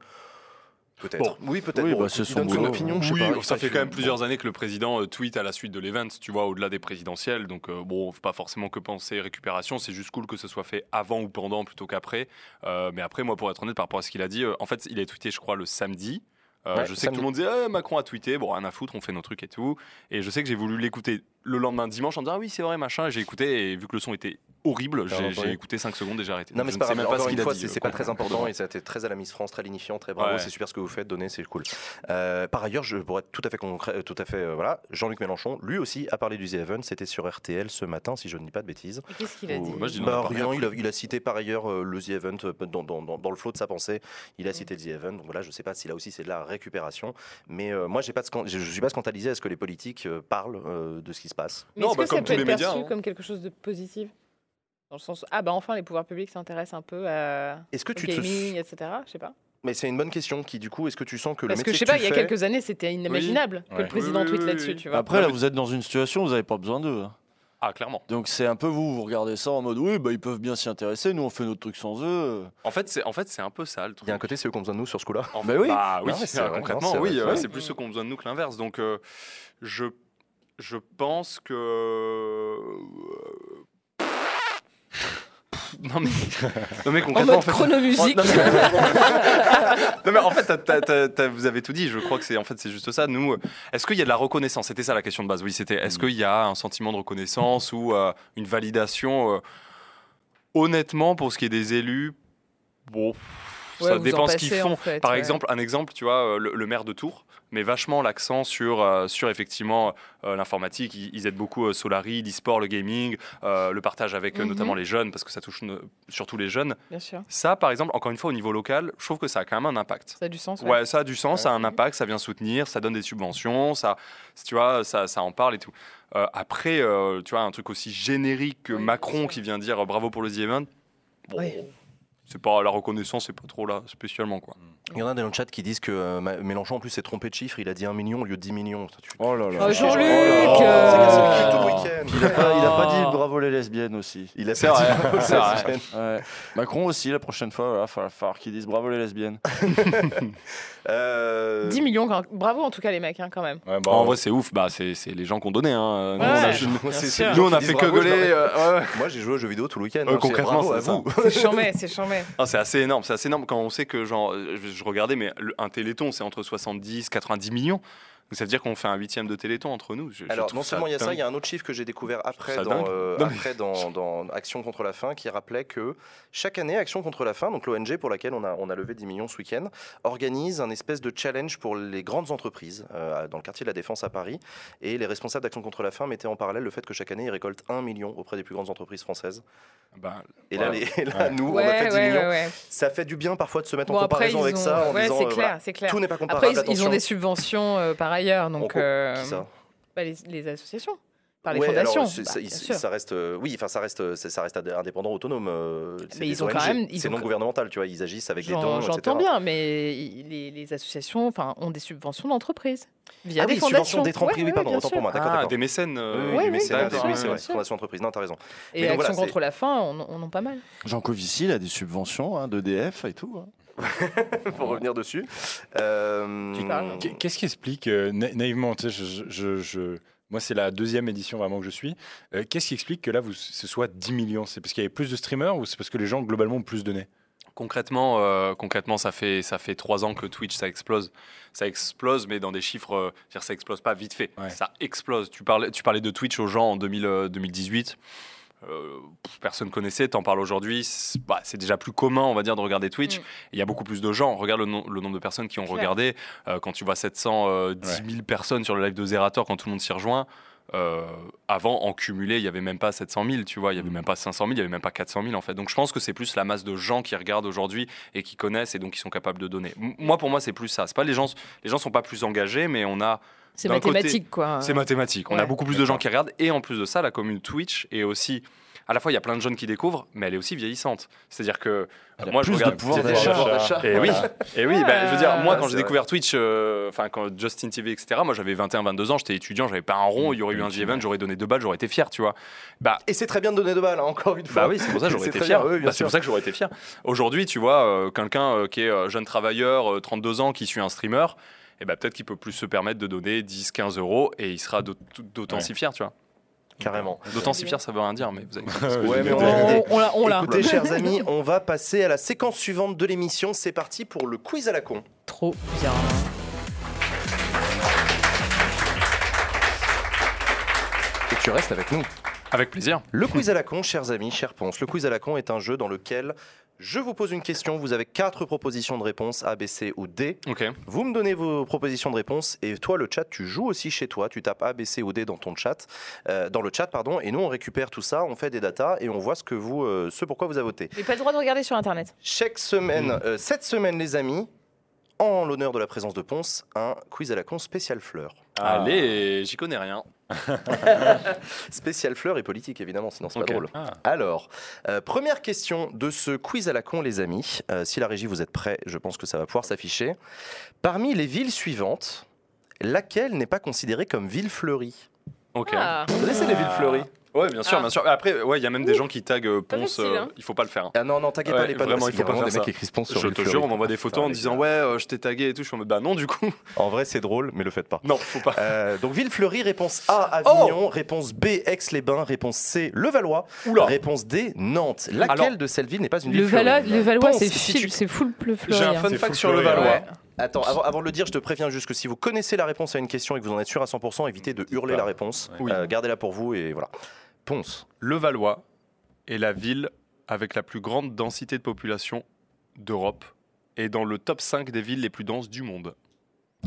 Peut-être. Bon. Oui, peut-être. Oui, Bon, bah, c'est son je sais Oui, pas, il ça fait- quand même plusieurs années que le président euh, tweet à la suite de l'event, tu vois, au-delà des présidentielles. Donc, euh, bon, faut pas forcément que penser récupération. C'est juste cool que ce soit fait avant ou pendant plutôt qu'après. Euh, mais après, moi, pour être honnête par rapport à ce qu'il a dit, euh, en fait, il a tweeté, je crois, le samedi. Euh, Ouais, je sais que tout le monde disait Eh, Macron a tweeté, bon rien à foutre, on fait nos trucs et tout. Et je sais que j'ai voulu l'écouter le lendemain dimanche en disant ah oui c'est vrai machin. J'ai écouté et vu que le son était horrible, j'ai écouté 5 secondes et j'ai arrêté. Non, mais c'est pas sais grave. même pas Encore ce une qu'il a fois, dit. c'est pas très important et ça a été très à la Miss France, très lignifiant, très bravo. Ouais. C'est super ce que vous faites, donner, c'est cool. Euh, par ailleurs, je pourrais être tout à fait concret, tout à fait euh, voilà. Jean-Luc Mélenchon, lui aussi, a parlé du The Event. C'était sur RTL ce matin, si je ne dis pas de bêtises. Qu'est-ce qu'il a dit Moi, je dis non, Bah, rien, il a, il a cité par ailleurs euh, le The Event dans, dans- dans- dans le flot de sa pensée. Il a cité le The Event. Donc voilà, je sais pas si là aussi c'est de la récupération. Mais euh, moi, j'ai pas de scan- je, je suis pas scandalisé à ce que les politiques euh, parlent euh, de ce qui se passe. Mais Non, est-ce bah, que ça peut tous être les médias, perçu hein. comme quelque chose de positif Dans le sens, ah bah enfin les pouvoirs publics s'intéressent un peu à Est-ce que tu te gaming, etc. Je sais pas. Mais c'est une bonne question qui, du coup, est-ce que tu sens que Parce le que métier je sais pas, il y a fais- quelques années, c'était inimaginable que Ouais. le président Oui, oui, là-dessus, oui. tu vois. Après, là, vous êtes dans une situation où vous n'avez pas besoin d'eux. hein. Ah clairement. Donc c'est un peu vous, vous regardez ça en mode oui, bah, ils peuvent bien s'y intéresser, nous on fait notre truc sans eux. En fait c'est en fait c'est un peu ça le truc. Il y a un côté, c'est eux qui ont besoin de nous sur ce coup-là. En Bah fait, oui. bah oui, Non, vrai, concrètement, oui, euh, c'est plus ceux qui ont besoin de nous que l'inverse. Donc, euh, je, je pense que. euh, non mais, non mais En concrètement, mode en fait, chronomusique. non, mais- non mais en fait, t'as- vous avez tout dit. Je crois que c'est en fait c'est juste ça. Nous, euh, est-ce qu'il y a de la reconnaissance? C'était ça la question de base. Oui, c'était. Est-ce qu'il y a un sentiment de reconnaissance ou euh, une validation euh, Honnêtement, pour ce qui est des élus, bon, Ouais, ça en dépend ce qu'ils font. en fait, Par ouais. exemple, un exemple, tu vois, le, le maire de Tours met vachement l'accent sur, euh, sur effectivement euh, l'informatique. Ils, ils aident beaucoup euh, Solari, l'e-sport, le gaming, le partage avec euh, Mhm. notamment les jeunes, parce que ça touche ne- surtout les jeunes. Bien sûr, Ça, par exemple, encore une fois, au niveau local, je trouve que ça a quand même un impact. ça a du sens. Ouais, ça a du sens, Ouais. ça a un impact, ça vient soutenir, ça donne des subventions, ça, tu vois, ça, ça en parle et tout. Après, tu vois, un truc aussi générique que Oui, Macron qui vient dire bravo pour le The Event, bon, Oui. C'est pas la reconnaissance, c'est pas trop là spécialement quoi. Il y en a dans le chat qui disent que euh, Mélenchon en plus s'est trompé de chiffre, il a dit 1 million au lieu de 10 millions. Ça, tu- Oh là Oh, Jean-Luc, Oh, euh. Il a pas, il a pas dit bravo les lesbiennes aussi. Il a C'est vrai, bravo, c'est vrai. lesbienne. Ouais. Macron aussi, la prochaine fois, il va falloir, falloir qu'ils disent bravo les lesbiennes. Euh, 10 millions, quand- bravo en tout cas les mecs, hein, quand même. Ouais, bah, en vrai, c'est ouf, bah, c'est c'est les gens qu'on donnait. Hein. Nous, Ouais. on a, nous, on fait que gueuler. euh, ouais. Moi, j'ai joué aux jeux vidéo tout le week-end. Euh, hein, c'est concrètement, c'est vous. C'est c'est assez énorme, c'est assez énorme quand on sait que genre, euh, je, je regardais, mais le- un téléthon, c'est entre 70 90 millions. Donc ça veut dire qu'on fait un huitième de téléthon entre nous. Je- Alors, non seulement il y a ça, il y a un autre chiffre que j'ai découvert après, ça dans, euh, Non, mais- après dans, dans Action contre la faim qui rappelait que chaque année, Action contre la faim, donc l'ONG pour laquelle on a, on a levé 10 millions ce week-end, organise un espèce de challenge pour les grandes entreprises euh, dans le quartier de la Défense à Paris. Et les responsables d'Action contre la faim mettaient en parallèle le fait que chaque année, ils récoltent 1 million auprès des plus grandes entreprises françaises. Bah, Et là, Ouais. les- et là, Ouais. nous, on a fait 10 ouais, millions. ouais, ouais. Ça fait du bien parfois de se mettre Bon, en après, comparaison avec ont... ça. En ouais, disant, c'est euh, clair, voilà, c'est clair. tout n'est pas comparable. Après, ils- ils ont des subventions euh, par ailleurs, donc On- euh, Qui ça bah, les, les associations, par les Ouais, alors, fondations. c'est- bah, ça, ça reste, euh, oui, enfin ça reste, ça reste indépendant, autonome. euh, c'est Mais des ils ont ONG, quand même- c'est non gouvernemental, tu vois, ils agissent avec des dons, J'entends bien, mais les, les associations enfin, ont des subventions d'entreprise via Ah des oui, fondations. subvention d'entreprise, Ouais, oui, pardon, autant sûr. pour moi, d'accord, ah, des mécènes. Oui, euh, oui, oui, des- oui, ouais, c'est bien vrai, sûr. fondation entreprise, non, t'as raison. Et Mais donc, Action voilà, contre la faim, on, on en a pas mal. Jean Covici, il a des subventions hein, d'EDF et tout. pour revenir dessus. euh, Qu'est-ce qui explique euh, na- naïvement tu sais, je, je- je- Moi, c'est la deuxième édition vraiment que je suis. Euh, Qu'est-ce qui explique que là, vous, ce soit 10 millions? C'est parce qu'il y avait plus de streamers ou c'est parce que les gens globalement ont plus donné Concrètement, euh, concrètement, ça fait ça fait trois ans que Twitch ça explose, ça explose, mais dans des chiffres, euh, ça explose pas vite fait, Ouais. ça explose. Tu parlais, tu parlais de Twitch aux gens en 2000, euh, 2018. Euh, personne connaissait, t'en parles aujourd'hui, c'est bah, c'est déjà plus commun, on va dire, de regarder Twitch. Mm. Il y a beaucoup plus de gens. Regarde le, nom- le nombre de personnes qui ont regardé. Euh, quand tu vois 710 000 personnes sur le live de Zerator, quand tout le monde s'y rejoint, euh, avant, en cumulé, il y avait même pas 700 000, tu vois, il y avait même pas 500 000, il y avait même pas 400 000 en fait. Donc je pense que c'est plus la masse de gens qui regardent aujourd'hui et qui connaissent et donc qui sont capables de donner. M- moi, pour moi, c'est plus ça. C'est pas les gens, les gens sont pas plus engagés, mais on a C'est côté, mathématique, quoi. c'est mathématique. On a beaucoup plus de gens qui regardent. Et en plus de ça, la commune Twitch est aussi. À la fois, il y a plein de jeunes qui découvrent, mais elle est aussi vieillissante. C'est-à-dire que Elle a moi, je regarde. pouvoir j'ai- d'achat. Et oui, et oui bah, je veux dire, moi, quand j'ai découvert Twitch, euh, enfin, quand Justin TV, etc., moi, j'avais 21, 22 ans, j'étais étudiant, j'avais pas un rond, il y aurait eu un G-Event, j'aurais donné deux balles, j'aurais été fier, tu vois. Bah, Et c'est très bien de donner deux balles, hein, encore une fois. bah oui, c'est pour ça que j'aurais été fier. Bah, c'est pour ça que j'aurais été fier. Aujourd'hui, tu vois, euh, quelqu'un euh, qui est euh, jeune travailleur, euh, 32 ans, qui suit un streamer, et bah, peut-être qu'il peut plus se permettre de donner 10, 15 euros et il sera d'aut- d'autant Ouais. si fier, tu vois. Carrément. D'autant si fier, ça veut rien dire, mais vous avez compris ce que je Ouais, veux mais dire. on a l'idée. On, on l'a, on l'a. Écoutez, chers amis, on va passer à la séquence suivante de l'émission. C'est parti pour le quiz à la con. Trop bien. Et tu restes avec nous. Avec plaisir. Le quiz à la con, chers amis, chers Ponce. Le quiz à la con est un jeu dans lequel je vous pose une question. Vous avez quatre propositions de réponse A, B, C ou D. Ok. Vous me donnez vos propositions de réponse et toi, le chat, tu joues aussi chez toi. Tu tapes A, B, C ou D dans ton chat, euh, dans le chat, pardon. Et nous, on récupère tout ça, on fait des datas et on voit ce que vous, euh, ce pourquoi vous avez voté. Mais pas le droit de regarder sur Internet. Chaque semaine, euh, cette semaine, les amis, en l'honneur de la présence de Ponce, un quiz à la con spécial fleur. Ah. Allez, j'y connais rien. Spécial fleur et politique, évidemment, sinon c'est Ok. pas drôle. Ah. Alors, euh, première question de ce quiz à la con, les amis. Euh, si la régie, vous êtes prêts, je pense que ça va pouvoir s'afficher. Parmi les villes suivantes, laquelle n'est pas considérée comme ville fleurie? Ok. Ah. Vous connaissez les villes fleuries Ouais, bien sûr, Ah. bien sûr. Après, ouais, il y a même des gens qui taguent euh, Ponce. facile, euh, hein. il faut pas le faire. hein. Ah non, non, t'inquiète Ouais, pas, les panneaux. vraiment, il faut a pas faire des mecs ça. qui écrivent Ponce sur Je ville te jure, on m'envoie des photos en disant ouais, euh, je t'ai tagué et tout. Je suis en mode bah non, du coup. En vrai, c'est drôle, mais le faites pas. Non, faut pas. Euh, donc ville fleurie, réponse A, Avignon, réponse B, Aix-les-Bains, réponse C, Levallois, Oula. réponse D, Nantes. Laquelle Alors- de celles villes n'est pas une ville Le, fleurie Valois, le Valois, Ponce, c'est full J'ai un fleuri. fun fact sur le fleury, Valois. Ouais. Attends, avant, avant de le dire, je te préviens juste que si vous connaissez la réponse à une question et que vous en êtes sûr à 100%, évitez de hurler pas. la réponse. Oui. Euh, Gardez-la pour vous et voilà. Ponce. Le Valois est la ville avec la plus grande densité de population d'Europe et dans le top 5 des villes les plus denses du monde.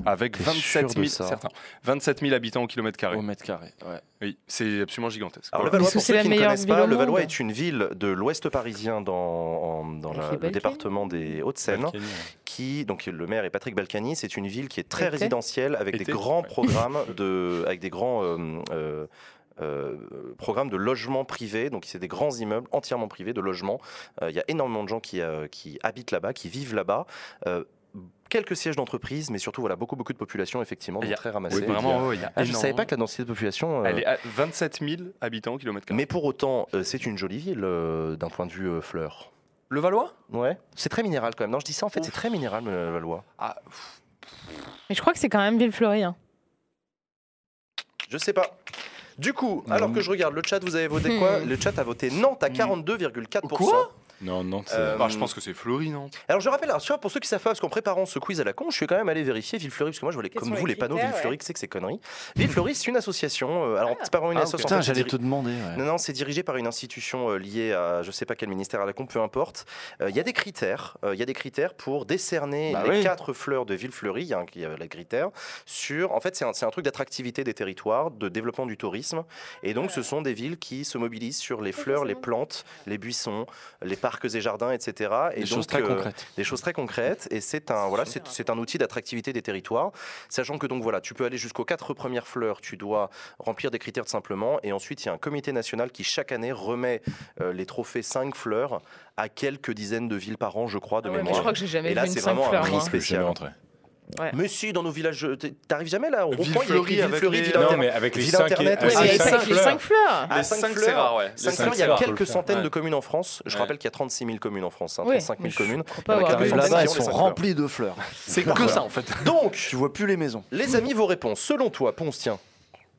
Avec T'es 27 sûr de 000, ça certains, 27 000 habitants au kilomètre carré. Au mètre carré. Ouais. Oui, c'est absolument gigantesque. Alors, Voilà. Levallois, Est-ce que pour ceux qui ne connaissent pas, Levallois est une ville de l'ouest parisien dans, en- dans Avec la- les le département des Hauts-de-Seine. Qui donc le maire est Patrick Balkany. C'est une ville qui est très résidentielle avec des grands ouais. programmes de avec des grands euh, euh, euh, programmes de logement privé. Donc c'est des grands immeubles entièrement privés de logements. Euh, Il y a énormément de gens qui euh, qui habitent là-bas, qui vivent là-bas. Euh, quelques sièges d'entreprise, mais surtout voilà beaucoup beaucoup de population effectivement, donc très ramassée. Oui, vraiment, ouais, il y a Ah, je savais énormément. pas que la densité de population. euh, Elle est à 27 000 habitants au kilomètre carré. Mais pour autant, euh, c'est une jolie ville euh, d'un point de vue euh, fleur. Le Valois? Ouais. C'est très minéral quand même. Non, je dis ça en fait, c'est très minéral, le Valois. ah, Mais je crois que c'est quand même ville fleurie. hein. Je sais pas. Du coup, alors que je regarde le chat, vous avez voté quoi? Le chat a voté Nantes à 42,4%. Quoi? Non, non, c'est. Euh, bah, je pense que c'est Fleury, non Alors je rappelle, alors, tu vois, pour ceux qui savent pas, parce qu'en préparant ce quiz à la con, je suis quand même allé vérifier Villefleury, parce que moi je voulais, Quels comme sont vous, les les panneaux critères, Villefleury, que c'est que c'est conneries. Villefleury, c'est une association. euh, alors, c'est pas vraiment une Ah, association. putain, en fait, c'est j'allais diri- te demander. ouais. Non, non, c'est dirigé par une institution euh, liée à je sais pas quel ministère à la con, peu importe. Euh, Il y a des critères. euh, Il y a des critères pour décerner Bah les oui. quatre fleurs de Villefleury. Il y a, un- il y a les critères sur. En fait, c'est un, c'est un truc d'attractivité des territoires, de développement du tourisme. Et donc, ce sont des villes qui se mobilisent sur les fleurs, les plantes, les buissons, les parcs et jardins, etc. Et Des donc, choses très euh, concrètes. des choses très concrètes. Et c'est un voilà c'est un outil d'attractivité des territoires. Sachant que donc voilà tu peux aller jusqu'aux quatre premières fleurs tu dois remplir des critères de simplement. Et ensuite il y a un comité national qui chaque année remet euh, les trophées 5 fleurs à quelques dizaines de villes par an je crois de Ah ouais, mémoire je crois que j'ai jamais Et là, vu une c'est 5 vraiment un prix spécial. Mais si dans nos villages t'arrives jamais là au rond-point il y a avec les- ville Non, mais avec les Ville 5 Internet, Oui, Ah, mais c'est avec cinq les 5 fleurs. Ah, Les fleurs. c'est rare, ouais. Cinq Les fleurs, cinq, il y a quelques centaines de Ouais. communes en France. Je Ouais. rappelle qu'il y a 36 000 communes en France, hein, Oui, 35 000 mais je communes. là-bas, elles sont remplies de fleurs. C'est que ça, en fait. Donc, Tu vois plus les maisons. les amis, vos réponses. Selon toi, Ponce, tiens,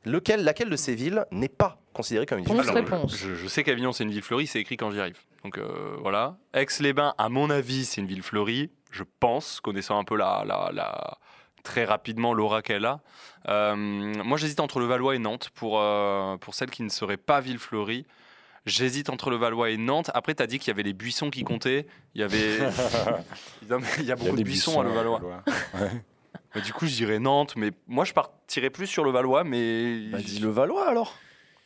Lequel, laquelle de ces villes n'est pas considérée comme une ville Ponce fleurie réponse. Je, je sais qu'Avignon c'est une ville fleurie, c'est écrit quand j'y arrive. Donc euh, voilà. Aix-les-Bains, à mon avis, c'est une ville fleurie. Je pense, connaissant un peu la, la, la- très rapidement l'aura qu'elle a. Euh, moi, j'hésite entre le Valois et Nantes pour euh, pour celles qui ne seraient pas ville fleurie. J'hésite entre le Valois et Nantes. Après, tu as dit qu'il y avait les buissons qui comptaient. Il y avait. Il y a beaucoup de buissons à le Valois. Mais du coup, je dirais Nantes. Mais moi, je partirais plus sur le Valois. Mais Bah, dis le Valois alors.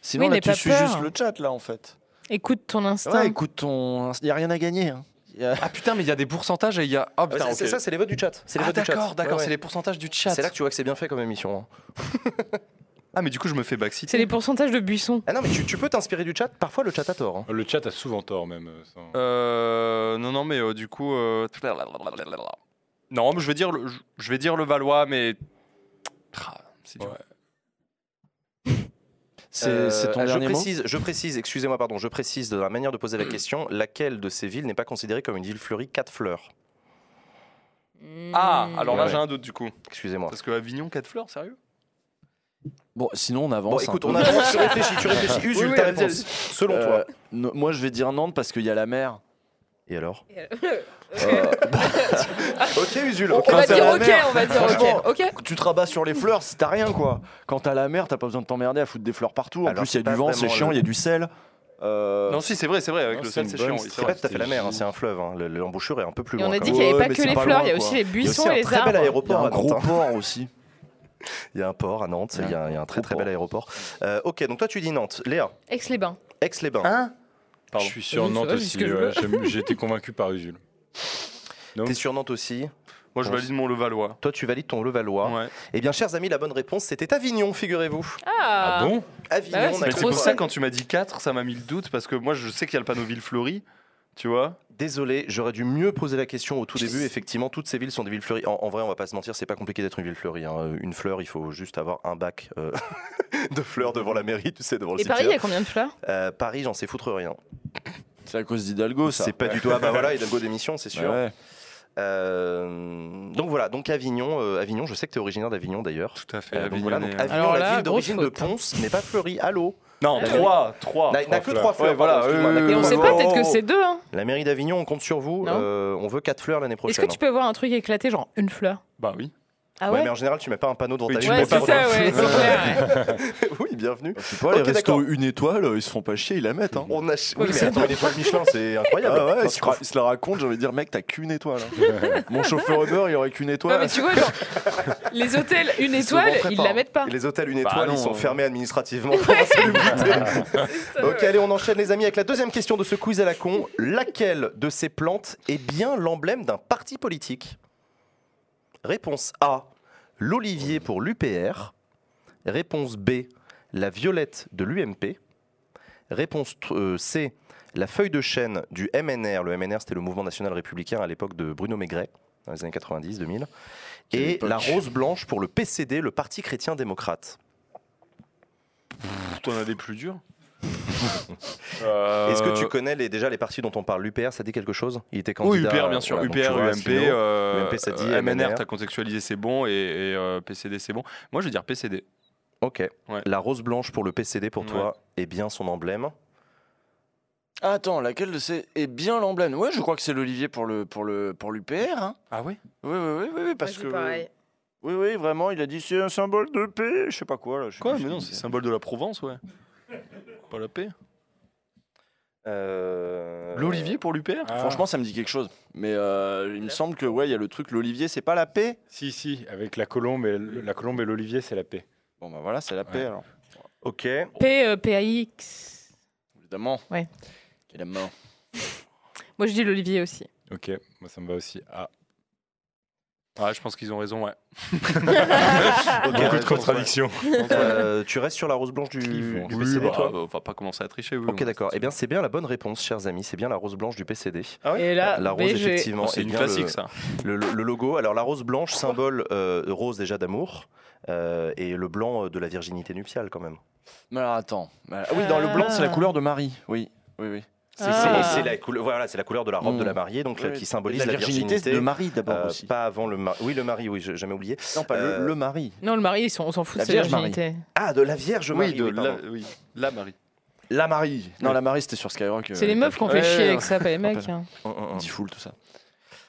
Sinon, Oui, là, tu pas suis peur. juste le chat, là, en fait. Écoute ton instinct. Ouais, écoute, ton... il n'y a rien à gagner. hein. A- Ah putain, mais il y a des pourcentages et il y a. Ah Ouais, putain, ça, c'est les votes du chat. C'est les Ah votes du chat. d'accord, d'accord, Ouais, c'est ouais. les pourcentages du chat. C'est là que tu vois que c'est bien fait comme émission. hein. Ah mais du coup je me fais backseat. C'est les pourcentages de buissons. Ah non, mais tu, tu peux t'inspirer du chat. Parfois, le chat a tort. hein. Le chat a souvent tort même. euh, sans- Euh, non non mais euh, du coup. euh, Non, mais je vais dire le, je vais dire le Valois, mais. Ah, c'est dur. Ouais. C'est Euh, c'est ton je dernier mot précise, je précise, excusez-moi, pardon, je précise de la manière de poser la question, laquelle de ces villes n'est pas considérée comme une ville fleurie quatre fleurs Ah, alors là Ouais. j'ai un doute du coup. Excusez-moi. Parce que Avignon, 4 fleurs, sérieux? Bon, sinon, on avance. Bon, un écoute, peu. on avance, tu réfléchis, tu réfléchis. Usul, Oui, oui, ta réponse, selon Euh, toi. no- moi, je vais dire Nantes parce qu'il y a la mer. Et alors? Euh, Ok, Usul. On, va dire ok, mer. on va dire Franchement. ok. Ok. tu te rabats sur les fleurs, si t'as rien, quoi. Quand t'as la mer, t'as pas besoin de t'emmerder à foutre des fleurs partout. En Alors, plus, il y a du vent, c'est chiant, il y a du sel. Euh, Non, si, c'est vrai, c'est vrai. Avec Non, le sel, c'est chiant. c'est vrai. tout à fait la mer, hein, c'est un fleuve. hein. Le- L'embouchure est un peu plus Et loin. on a dit qu'il n'y avait Ouais, pas que les pas fleurs, il y a aussi les buissons et un les très bel arbres. Il y a aéroport à un gros hein. port aussi. Il y a un port à Nantes, il y a, un très très bel port. aéroport. Euh, ok, donc toi tu dis Nantes. Léa, Aix-les-Bains. Aix-les-bains. Hein Je suis sur Nantes aussi. été convaincu par Usul. T'es sur Nantes aussi. Moi, je valide mon Levallois. Toi tu valides ton Levallois. Ouais. Eh bien, chers amis, la bonne réponse c'était Avignon, figurez-vous. Ah, Ah bon? Avignon, Bah ouais, on c'est pour ça, quand tu m'as dit 4, ça m'a mis le doute parce que moi, je sais qu'il y a le panneau ville fleurie. Tu vois Désolé, j'aurais dû mieux poser la question au tout début. Effectivement, toutes ces villes sont des villes fleuries. En, en vrai, on va pas se mentir, c'est pas compliqué d'être une ville fleurie. hein. Une fleur, il faut juste avoir un bac euh, de fleurs devant la mairie, tu sais, devant le Et Paris, il y cimetière. a combien de fleurs? Euh, Paris, j'en sais foutre rien. C'est à cause d'Hidalgo, ça. C'est pas du tout. Ah bah voilà, Hidalgo d'émission, c'est sûr. Ouais. Euh, donc voilà, donc Avignon, euh, Avignon, je sais que tu es originaire d'Avignon d'ailleurs. Tout à fait. Euh, donc voilà, donc. Avignon, Alors la là, ville d'origine de hein. Ponce, n'est pas fleurie. Allô? Non, La 3. 3. N'a n'a que trois fleurs. Ouais, voilà, euh, Et on trois sait pas, peut-être que oh. c'est deux. Hein. La mairie d'Avignon, on compte sur vous. Euh, on veut quatre fleurs l'année Est-ce prochaine. que tu peux voir un truc éclaté, genre une fleur? Bah oui. Ah ouais, ouais mais en général, tu mets pas un panneau devant Oui, ta tu ville. Ouais, mets pas dire- ça, ouais, c'est clair. ouais. oui, bienvenue. C'est pas Ok, les restos une étoile, ils se font pas chier, ils la mettent. Hein. On a... Oui, mais attends, une étoile Michelin, c'est incroyable. Ah ouais, ils tu se, la racontent, j'ai envie de dire, mec, t'as qu'une étoile. hein. Mon chauffeur Uber, il aurait qu'une étoile. mais tu vois, genre, les hôtels, une étoile, ils la mettent pas. Et les hôtels une Bah étoile, non, ils sont euh. fermés administrativement ok, allez, on enchaîne les amis avec la deuxième question de ce quiz à la con. Laquelle de ces plantes est bien l'emblème d'un parti politique? Réponse A, l'olivier pour l'UPR. Réponse B, la violette de l'UMP. Réponse euh, C, la feuille de chêne du MNR. Le MNR, c'était le mouvement national républicain à l'époque de Bruno Maigret, dans les années 90-2000. Quelle Et la rose blanche pour le PCD, le Parti chrétien démocrate. T'en as des plus durs? Est-ce que tu Euh, connais les, déjà les partis dont on parle? L'UPR, ça dit quelque chose? Il était Oui, candidat. UPR, bien sûr. voilà, UPR, vois, UMP. Euh, UMP, ça dit, euh, MNR. T'as contextualisé, c'est bon. Et, et, euh, PCD, c'est bon. Moi, je vais dire PCD. Ok. Ouais. La rose blanche pour le PCD, pour toi, est bien son emblème. Ah, Attends, laquelle de ces est bien l'emblème? Ouais, je crois que c'est l'olivier pour le pour le pour l'UPR. Hein. Ah oui Oui, oui, oui, oui, oui, parce que pareil. oui, oui, vraiment, il a dit c'est un symbole de paix, je sais pas quoi là. Quoi? Mais non, c'est symbole de la Provence, ouais. Pas la paix. Euh, L'olivier pour l'UPR Ah. Franchement, ça me dit quelque chose. Mais euh, il me semble que ouais, il y a le truc l'olivier, c'est pas la paix. Si, si, avec la colombe et, la colombe et l'olivier, c'est la paix. Bon bah voilà, c'est la paix Ouais. alors. Ok. P, euh, PAX. Évidemment. Ouais. Évidemment. Moi, je dis l'olivier aussi. Ok, moi ça me va aussi. Ah, Ouais, je pense qu'ils ont raison, ouais. Beaucoup de contradictions. euh, tu restes sur la rose blanche du, du Oui, PCD, bah, toi on va pas commencer à tricher, oui. Ok, d'accord. Eh bien, c'est bien la bonne réponse, chers amis. C'est bien la rose blanche du PCD. Et là, la rose, effectivement, C'est est une bien classique, le, ça. le, le- le logo. Alors, la rose blanche, symbole euh, rose déjà d'amour, euh, et le blanc euh, de la virginité nuptiale, quand même. Mais alors attends. Mais- ah oui, dans le blanc, c'est la Ah. couleur de Marie. Oui, oui, oui. C'est Ah. c'est- la, couleur- voilà, c'est la couleur de la robe Mm. de la mariée, donc qui symbolise la la, virginité virginité. de Marie d'abord Euh, aussi. Pas avant le mari. Oui, le mari, oui, j'ai jamais oublié. Non, pas Euh, le, le mari. Non, le mari, on s'en fout La de sa Vierge Marie. virginité. Ah, de la Vierge Marie. Oui, de oui, la, oui, la Marie. La Marie. Non, Oui. la Marie, c'était sur Skyrock. C'est euh, les meufs qu'on fait Ouais, chier ouais, avec ça, pas les mecs. Hein. Hum, hum, hum. Diffoul, tout ça.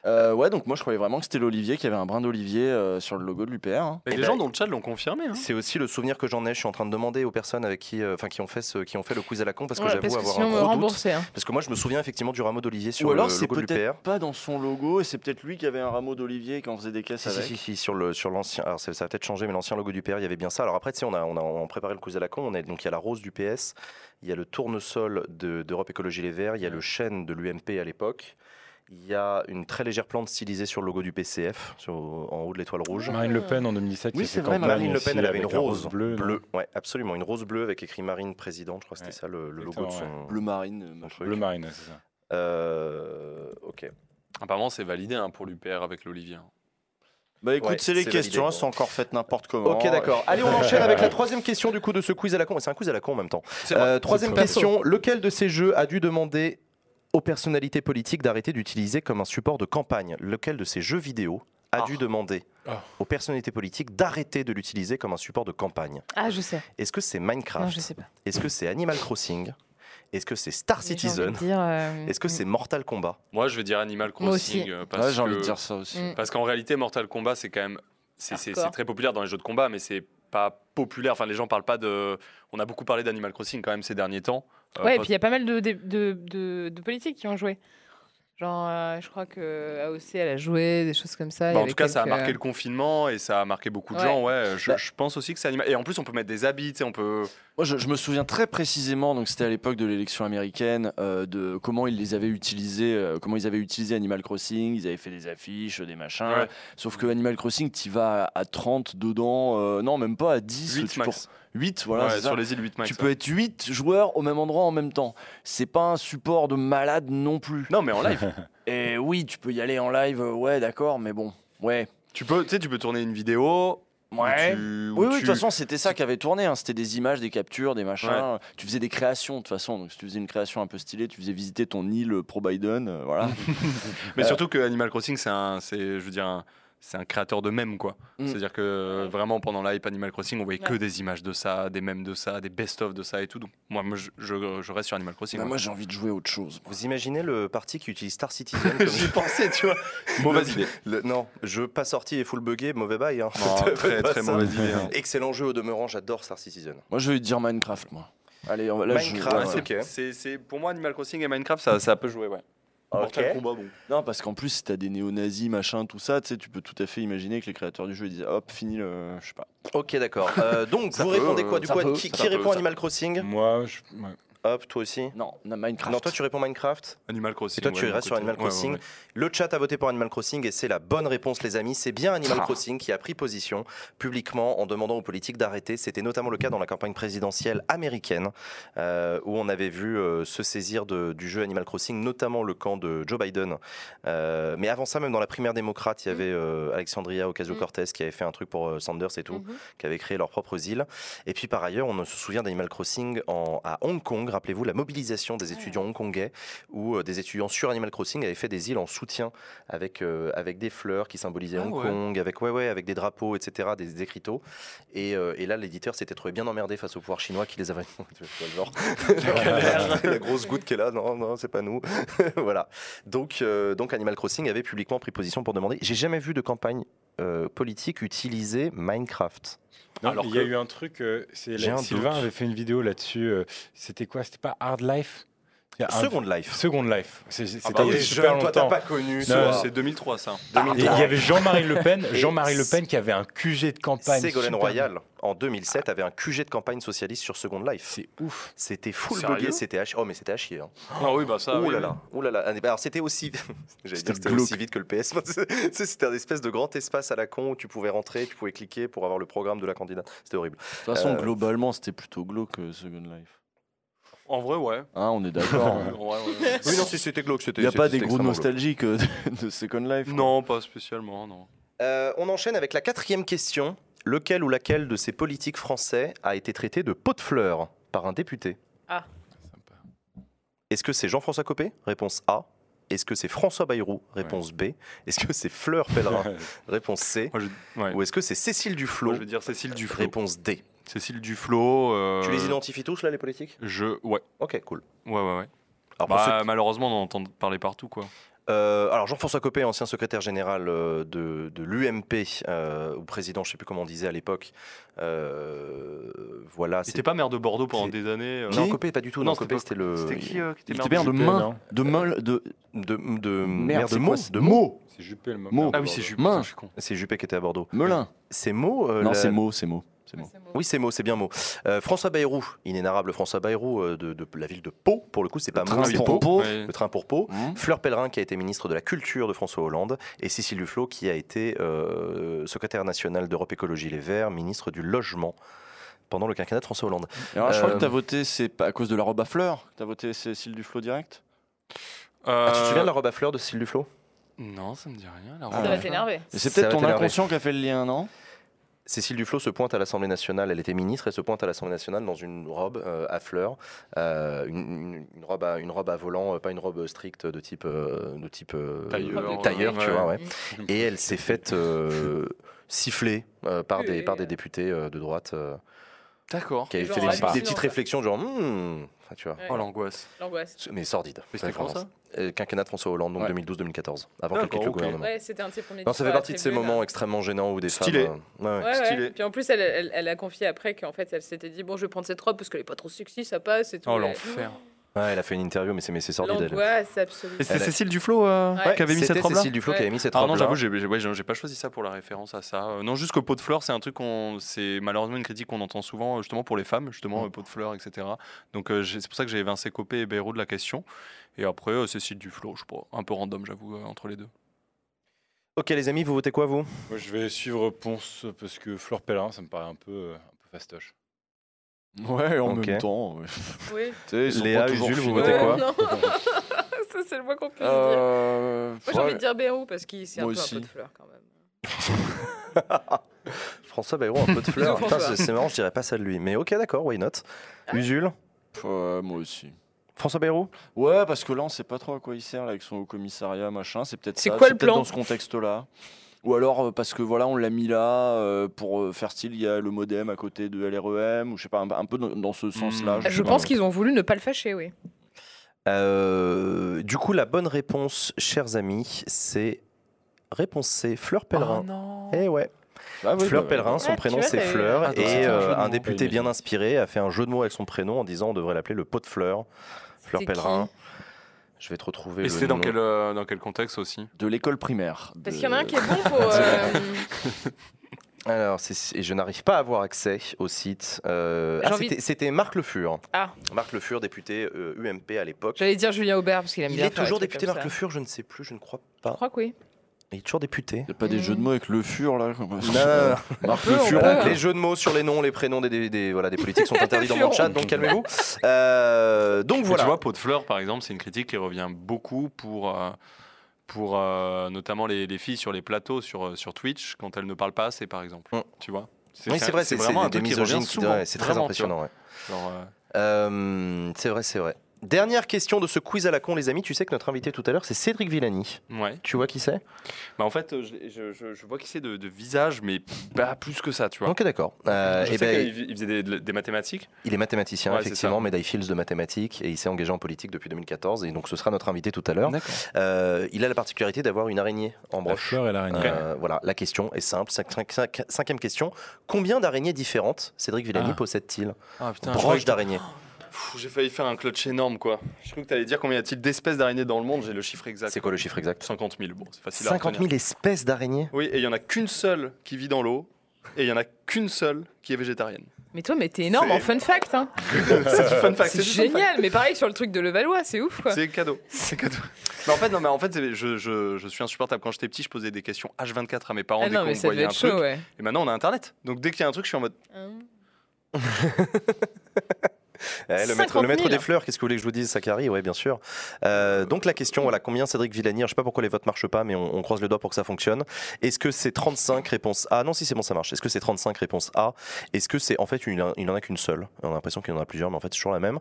Euh, ouais, donc moi je croyais vraiment que c'était l'Olivier, qu'il y avait un brin d'Olivier euh, sur le logo de l'UPR. hein. Eh les gens dans le chat l'ont confirmé. hein. C'est aussi le souvenir que j'en ai. Je suis en train de demander aux personnes avec qui, euh, enfin, qui ont fait ce, qui ont fait le quiz à la con parce que Ouais, j'avoue parce que avoir sinon, un gros doute. hein. Parce que moi, je me souviens effectivement du rameau d'olivier sur Ou alors le c'est logo de peut-être l'UPR. pas dans son logo et c'est peut-être lui qui avait un rameau d'Olivier quand on faisait des caisses Si, si, avec. si, si, sur le sur l'ancien. Alors ça, ça a peut-être changé, mais l'ancien logo du PR, il y avait bien ça. Alors après, tu sais, on a on a, on préparé le quiz à la con. On est donc il y a la rose du PS, il y a le tournesol de- d'Europe Écologie Les Verts, il y a le chêne de l'UMP à l'époque. Il y a une très légère plante stylisée sur le logo du PCF, sur- en haut de l'étoile rouge. Marine Le Pen en 2017. Oui, c'est vrai, Marine Le Pen, elle avait une rose bleue. Ouais, absolument, une rose bleue avec écrit Marine présidente. Je crois que c'était Ouais, ça le, le logo de son. Bleu marine, euh, machin. Bleu marine, c'est ça. Euh, ok. Apparemment, c'est validé hein, pour l'UPR avec l'Olivier. Bah écoute, Ouais, c'est les questions, elles sont encore faites n'importe comment. Ok, d'accord. Allez, on enchaîne avec la troisième question du coup de ce quiz à la con. C'est un quiz à la con en même temps. Euh, troisième question. Lequel de ces jeux a dû demander aux personnalités politiques d'arrêter d'utiliser comme un support de campagne Lequel de ces jeux vidéo a Ah. dû demander Ah. aux personnalités politiques d'arrêter de l'utiliser comme un support de campagne Ah, je sais. Est-ce que c'est Non, Minecraft je sais pas. Est-ce que c'est Animal Crossing Est-ce que c'est Star Mais Citizen de euh, Est-ce que c'est Mortal Kombat Moi, je vais dire Animal Moi aussi. Crossing. euh, parce Ouais, j'ai envie de que- dire ça aussi. Mm. Parce qu'en réalité, Mortal Kombat, c'est quand même. C'est très populaire dans les jeux de combat, mais c'est pas populaire. Enfin, les gens parlent pas de. On a beaucoup parlé d'Animal Crossing quand même ces derniers temps. Euh, Ouais, et puis il y a pas mal de, de, de, de- de politiques qui ont joué. Genre, euh, je crois que AOC, elle a joué, des choses comme ça. Bah, en tout cas, ça a marqué le confinement et ça a marqué beaucoup de Ouais. gens. Ouais, je, Bah- je pense aussi que c'est animal. Et en plus, on peut mettre des habits, tu sais, on peut. Moi, je, je me souviens très précisément, donc c'était à l'époque de l'élection américaine, euh, de comment ils les avaient utilisés, euh, comment ils avaient utilisé Animal Crossing. Ils avaient fait des affiches, des machins. Ouais. Sauf que Animal Crossing, tu vas à, à 30 dedans, euh, non, même pas à 10, 8 tu max. peux- 8, voilà. Ouais, c'est ça. sur les îles 8 max. tu ouais. peux être 8 joueurs au même endroit en même temps. C'est pas un support de malade non plus. Non, mais en live. Et oui, tu peux y aller en live, euh, ouais, d'accord, mais bon, ouais. tu peux, tu sais, tu peux tourner une vidéo. Ouais. tu- Oui, oui, de tu- toute façon, c'était ça qui avait tourné. hein. C'était des images, des captures, des machins. Tu faisais des créations, de toute façon. Donc, si tu faisais une création un peu stylée, tu faisais visiter ton île pro-Biden. euh, voilà. Mais Euh, surtout que Animal Crossing, c'est un, c'est, je veux dire, un, c'est un créateur de mèmes, quoi. Mm. C'est-à-dire que euh, vraiment pendant l'hype Animal Crossing, on voyait que des images de ça, des mèmes de ça, des best-of de ça et tout. Donc moi, moi, je, je, je reste sur Animal Crossing. Bah, moi, j'ai envie de jouer à autre chose. Vous imaginez le parti qui utilise Star Citizen comme J'y pensais, tu vois. Mauvaise idée. Le- non, jeu pas sorti et full buggé, mauvais bail. hein. Très très mauvaise idée. hein. Excellent jeu au demeurant, j'adore Star Citizen. Moi, je vais dire Minecraft, moi. Allez, on va là, Minecraft, Ouais, ouais. c'est- pour moi, Animal Crossing et Minecraft, ça, ça peut jouer, ouais. Mortal Kombat, bon. Non, parce qu'en plus, si t'as des néo-nazis, machin, tout ça, tu sais, tu peux tout à fait imaginer que les créateurs du jeu ils disent hop, fini le. Je sais pas. Ok, d'accord. Euh, donc, Ça vous peut, répondez quoi euh, du ça coup peut, Qui, ça qui peut, répond ça Animal Crossing? Moi, je- ouais. Hop, toi aussi. Non, na- Minecraft. Non, toi tu réponds Minecraft. Animal Crossing. Et toi tu ouais, restes sur. Animal Ouais, ouais, Crossing. ouais. Le chat a voté pour Animal Crossing et c'est la bonne réponse, les amis. C'est bien Animal Ah. Crossing qui a pris position publiquement en demandant aux politiques d'arrêter. C'était notamment le cas dans la campagne présidentielle américaine euh, où on avait vu euh, se saisir de- du jeu Animal Crossing, notamment le camp de Joe Biden. Euh, mais avant ça, même dans la primaire démocrate, il y avait euh, Alexandria Ocasio-Cortez qui avait fait un truc pour euh, Sanders et tout, Mhm. qui avait créé leurs propres îles. Et puis par ailleurs, on se souvient d'Animal Crossing en- à Hong Kong. Rappelez-vous la mobilisation des étudiants hongkongais où euh, des étudiants sur Animal Crossing avaient fait des îles en soutien avec, euh, avec des fleurs qui symbolisaient Ah Hong ouais. Kong, avec, ouais, ouais, avec des drapeaux, etc., des écriteaux. Et, euh, et là, l'éditeur s'était trouvé bien emmerdé face au pouvoir chinois qui les avait. Genre La grosse goutte qui est là, non, non, c'est pas nous. voilà. Donc, euh, donc Animal Crossing avait publiquement pris position pour demander. J'ai jamais vu de campagne euh, politique utiliser Minecraft. Non, Alors il y a eu un truc, euh, c'est Sylvain doute. avait fait une vidéo là-dessus. euh, C'était quoi? C'était pas Hard Life? Second Life. Second Life. C'est- C'était bah oui, super longtemps. connu. Non, toi. C'est 2003, ça. Et Il y avait Jean-Marie Le Pen, Jean-Marie Le Pen qui avait un QG de campagne. Ségolène Royal, en 2007, avait un QG de campagne socialiste sur Second Life. C'est ouf. C'était full c'était à chier. Oh, mais c'était à chier. Hein. Ah oui, bah ça. Ouh oui, là oui. là, ouh là là. Ah, Alors c'était aussi, j'allais C'était dire c'était glauque. aussi vite que le PS. C'était un espèce de grand espace à la con où tu pouvais rentrer, tu pouvais cliquer pour avoir le programme de la candidate. C'était horrible. De toute façon, Euh, globalement, c'était plutôt glauque que Second Life. En vrai, ouais. Hein, on est d'accord. hein. Ouais. Oui, non, si c'était glauque, c'était. Il n'y a pas des gros nostalgiques euh, de, Second Life. quoi. Non, pas spécialement, non. Euh, on enchaîne avec la quatrième question. Lequel ou laquelle de ces politiques français a été traité de pot de fleurs par un député Est-ce que c'est Jean-François Copé Réponse A. Est-ce que c'est François Bayrou Réponse B. Est-ce que c'est Fleur Pellerin Réponse C. Moi, je, ouais. Ou est-ce que c'est Cécile Duflot Moi, je veux dire Cécile Duflo. Réponse D. Cécile Duflo. euh, Tu les identifies tous là, les politiques? Je. Ouais. Ok, cool. Ouais, ouais, ouais. Alors, Bah, ceux- Malheureusement, on en entend parler partout, quoi. Euh, alors Jean-François Copé, ancien secrétaire général euh, de, de l'UMP, euh, ou président, je ne sais plus comment on disait à l'époque. Euh, voilà. C'était pas maire de Bordeaux pendant des années. euh, Non, Copé, pas du tout. Non, Non, c'était Copé, c'était le. C'était qui euh, qui était Il maire de main, de meul, de De, de, maire de c'est Meaux. De Meaux. C'est Juppé le maire Ah oui, Bordeaux. c'est Juppé. Main. putain, je suis con. C'est Juppé qui était à Bordeaux. Melun. C'est Meaux euh, non, la- c'est mot, c'est mot, c'est mot. Oui, c'est Meaux, c'est bien Meaux. Euh, François Bayrou, inénarrable François Bayrou euh, de, de la ville de Pau. Pour le coup, c'est pas c'est pour Pau. Pau. Le train pour Pau. Mmh. Fleur Pellerin, qui a été ministre de la Culture de François Hollande, et Cécile Duflot, qui a été euh, secrétaire nationale d'Europe Écologie Les Verts, ministre du Logement pendant le quinquennat de François Hollande. Alors, je crois que tu as voté, c'est pas à cause de la robe à fleurs tu as voté Cécile Duflo direct? Ah, tu te souviens de la robe à fleurs de Cécile Duflot? Non, ça me dit rien. la Ah, Ça va t'énerver. C'est peut-être ton inconscient qui a fait le lien, non? Cécile Duflot se pointe à l'Assemblée nationale, elle était ministre, elle se pointe à l'Assemblée nationale dans une robe euh, à fleurs, euh, une, robe à, une robe à volant, euh, pas une robe stricte de type, euh, de type euh, Tailleur, euh, tailleur, tu vois, ouais. Et elle s'est faite euh, siffler euh, par, des, par des députés euh, de droite euh, D'accord. qui avaient Genre fait des, petites réflexions, genre, Hmm enfin, tu vois, Ouais. Oh l'angoisse. L'angoisse. mais sordide. Mais c'était quand ça Euh, Quinquennat de François Hollande, donc Ouais. 2012-2014, avant D'accord, qu'elle quitte le gouvernement. Ouais, c'était un de ses premiers Non, ça fait partie de ces moments extrêmement gênants où des Stylé. femmes. euh, ouais. Stylé. Puis en plus, elle, elle, elle a confié après qu'en fait, elle s'était dit bon, je vais prendre cette robe parce qu'elle est pas trop sexy, ça passe et tout. Oh l'enfer. Ouais, elle a fait une interview, mais c'est mais c'est sordide. elle. L'angoisse absolue. Et c'était Elle a- Cécile Duflo euh, Ouais. qui avait mis C'était cette robe-là Cécile Duflot qui avait mis cette Ah robe non, j'avoue, j'ai j'ai- ouais, j'ai- j'ai pas choisi ça pour la référence à ça. Euh, non, juste que pot de fleurs, c'est un truc qu'on, c'est malheureusement une critique qu'on entend souvent, euh, justement pour les femmes, justement Mm. euh, pot de fleurs, etc. Donc euh, j'ai- c'est pour ça que j'ai évincé Copé et Bayrou de la question. Et après, euh, Cécile Duflo, je sais pas, un peu random, j'avoue, euh, entre les deux. Ok les amis, vous votez quoi vous? Moi, je vais suivre Ponce parce que Fleur Pellerin, ça me paraît un peu, euh, un peu fastoche. Ouais, en Ok. même temps. ouais. Oui. Tu sais, ils sont Léa, pas toujours Usul, vous votez quoi non. Ça, c'est le moins qu'on puisse dire. Euh, Moi, j'ai envie de dire Bérou parce qu'il c'est un Moi peu un aussi. peu de fleurs quand même. François Bayrou, un peu de fleurs. Bisous, Putain, François. c'est c'est marrant, je dirais pas ça de lui. Mais ok, d'accord, why not? Usul? Ouais, moi aussi. François Bayrou Ouais, parce que là, on sait pas trop à quoi il sert là, avec son haut commissariat, machin. C'est peut-être C'est ça, quoi le peut-être plan? dans ce contexte-là. Ou alors euh, parce que voilà, on l'a mis là euh, pour euh, faire style, il y a le modem à côté de LREM ou je sais pas, un, un peu dans, dans ce sens-là. Hmm. sais Je pense qu'ils ont voulu ne pas le fâcher, oui. Euh, Du coup, la bonne réponse, chers amis, c'est réponse C, Fleur Pellerin. non Eh ouais, Ah oui, Fleur bah, Pellerin, Ouais, son prénom c'est Fleur, Attends, et un député bien inspiré a fait un jeu de mots avec son prénom en disant on devrait l'appeler le pot de fleurs. Fleur C'était Pellerin. Je vais te retrouver Et c'était dans quel, euh, dans quel contexte aussi De l'école primaire. Parce de- qu'il y en a un qui est bon pour. euh, Alors, c'est- et je n'arrive pas à avoir accès au site. Euh, ah, c'était- Marc Le Fur. Ah. Marc Le Fur, député euh, UMP à l'époque. J'allais dire Julien Aubert parce qu'il aime Il bien. est faire des toujours député, Marc. Le Fur, je ne sais plus, je ne crois Je pas. crois que oui. Il est toujours député. Il y a pas des jeux de mots avec le fur là. Marc le on fur. Les jeux de mots sur les noms, les prénoms des, des- des- voilà, des politiques sont interdits dans mon chat, donc calmez-vous. Euh, donc voilà. Tu vois, pot de fleurs, par exemple, c'est une critique qui revient beaucoup pour, euh, pour euh, notamment les, les filles sur les plateaux sur, euh, sur Twitch quand elles ne parlent pas assez, par exemple. Mm. Tu vois? Oui, c'est vrai, c'est vraiment c'est un des truc qui misogynes revient qui- souvent. c'est très impressionnant. ouais. Euh, Euh, c'est vrai, c'est vrai. Dernière question de ce quiz à la con, les amis. Tu sais que notre invité tout à l'heure, c'est Cédric Villani. ouais. Tu vois qui c'est? Bah, en fait, euh, je, je- je- je vois qui c'est de, de visage, mais pas plus que ça, tu vois. Ok, d'accord. Euh, je eh sais ben, qu'il il faisait des, des mathématiques. Il est mathématicien, Ouais, effectivement, médaille Fields de mathématiques, et il s'est engagé en politique depuis 2014, et donc ce sera notre invité tout à l'heure. Euh, il a la particularité d'avoir une araignée en La broche. fleur et l'araignée. Euh, voilà, la question est simple. Cinq- cinq- cinq- cinquième question. Combien d'araignées différentes Cédric Villani Ah. possède-t-il? Ah Broche que- d'araignée. J'ai failli faire un clutch énorme, quoi. Je crois que tu allais dire combien y a-t-il d'espèces d'araignées dans le monde. J'ai le chiffre exact. C'est quoi le chiffre exact? 50 000. Bon, c'est facile à 50 000 retenir. espèces d'araignées? Oui, et il y en a qu'une seule qui vit dans l'eau, et il y en a qu'une seule qui est végétarienne. Mais toi, mais t'es énorme en fun fact. Hein. c'est du fun fact. C'est du fun fact. génial. Mais pareil sur le truc de Levallois, c'est ouf quoi. C'est cadeau. C'est cadeau. Mais en fait, non, mais en fait, je, je, je suis insupportable. Quand j'étais petit, je posais des questions H24 à mes parents Ah dès non, qu'on mais ça devait voyait un être truc. chaud, ouais. Et maintenant, on a Internet. Donc dès qu'il y a un truc, je suis en mode. Hein Eh, le, maître, 50 le maître 000. des fleurs, qu'est-ce que vous voulez que je vous dise, Sakari Oui, bien sûr. Euh, donc la question, voilà, combien Cédric Villani Je sais pas pourquoi les votes marchent pas, mais on, on croise le doigt pour que ça fonctionne. Est-ce que c'est 35 réponse A? Non, si c'est bon, ça marche. Est-ce que c'est 35 réponse A? Est-ce que c'est en fait il en- il en a qu'une seule? On a l'impression qu'il y en a plusieurs, mais en fait c'est toujours la même.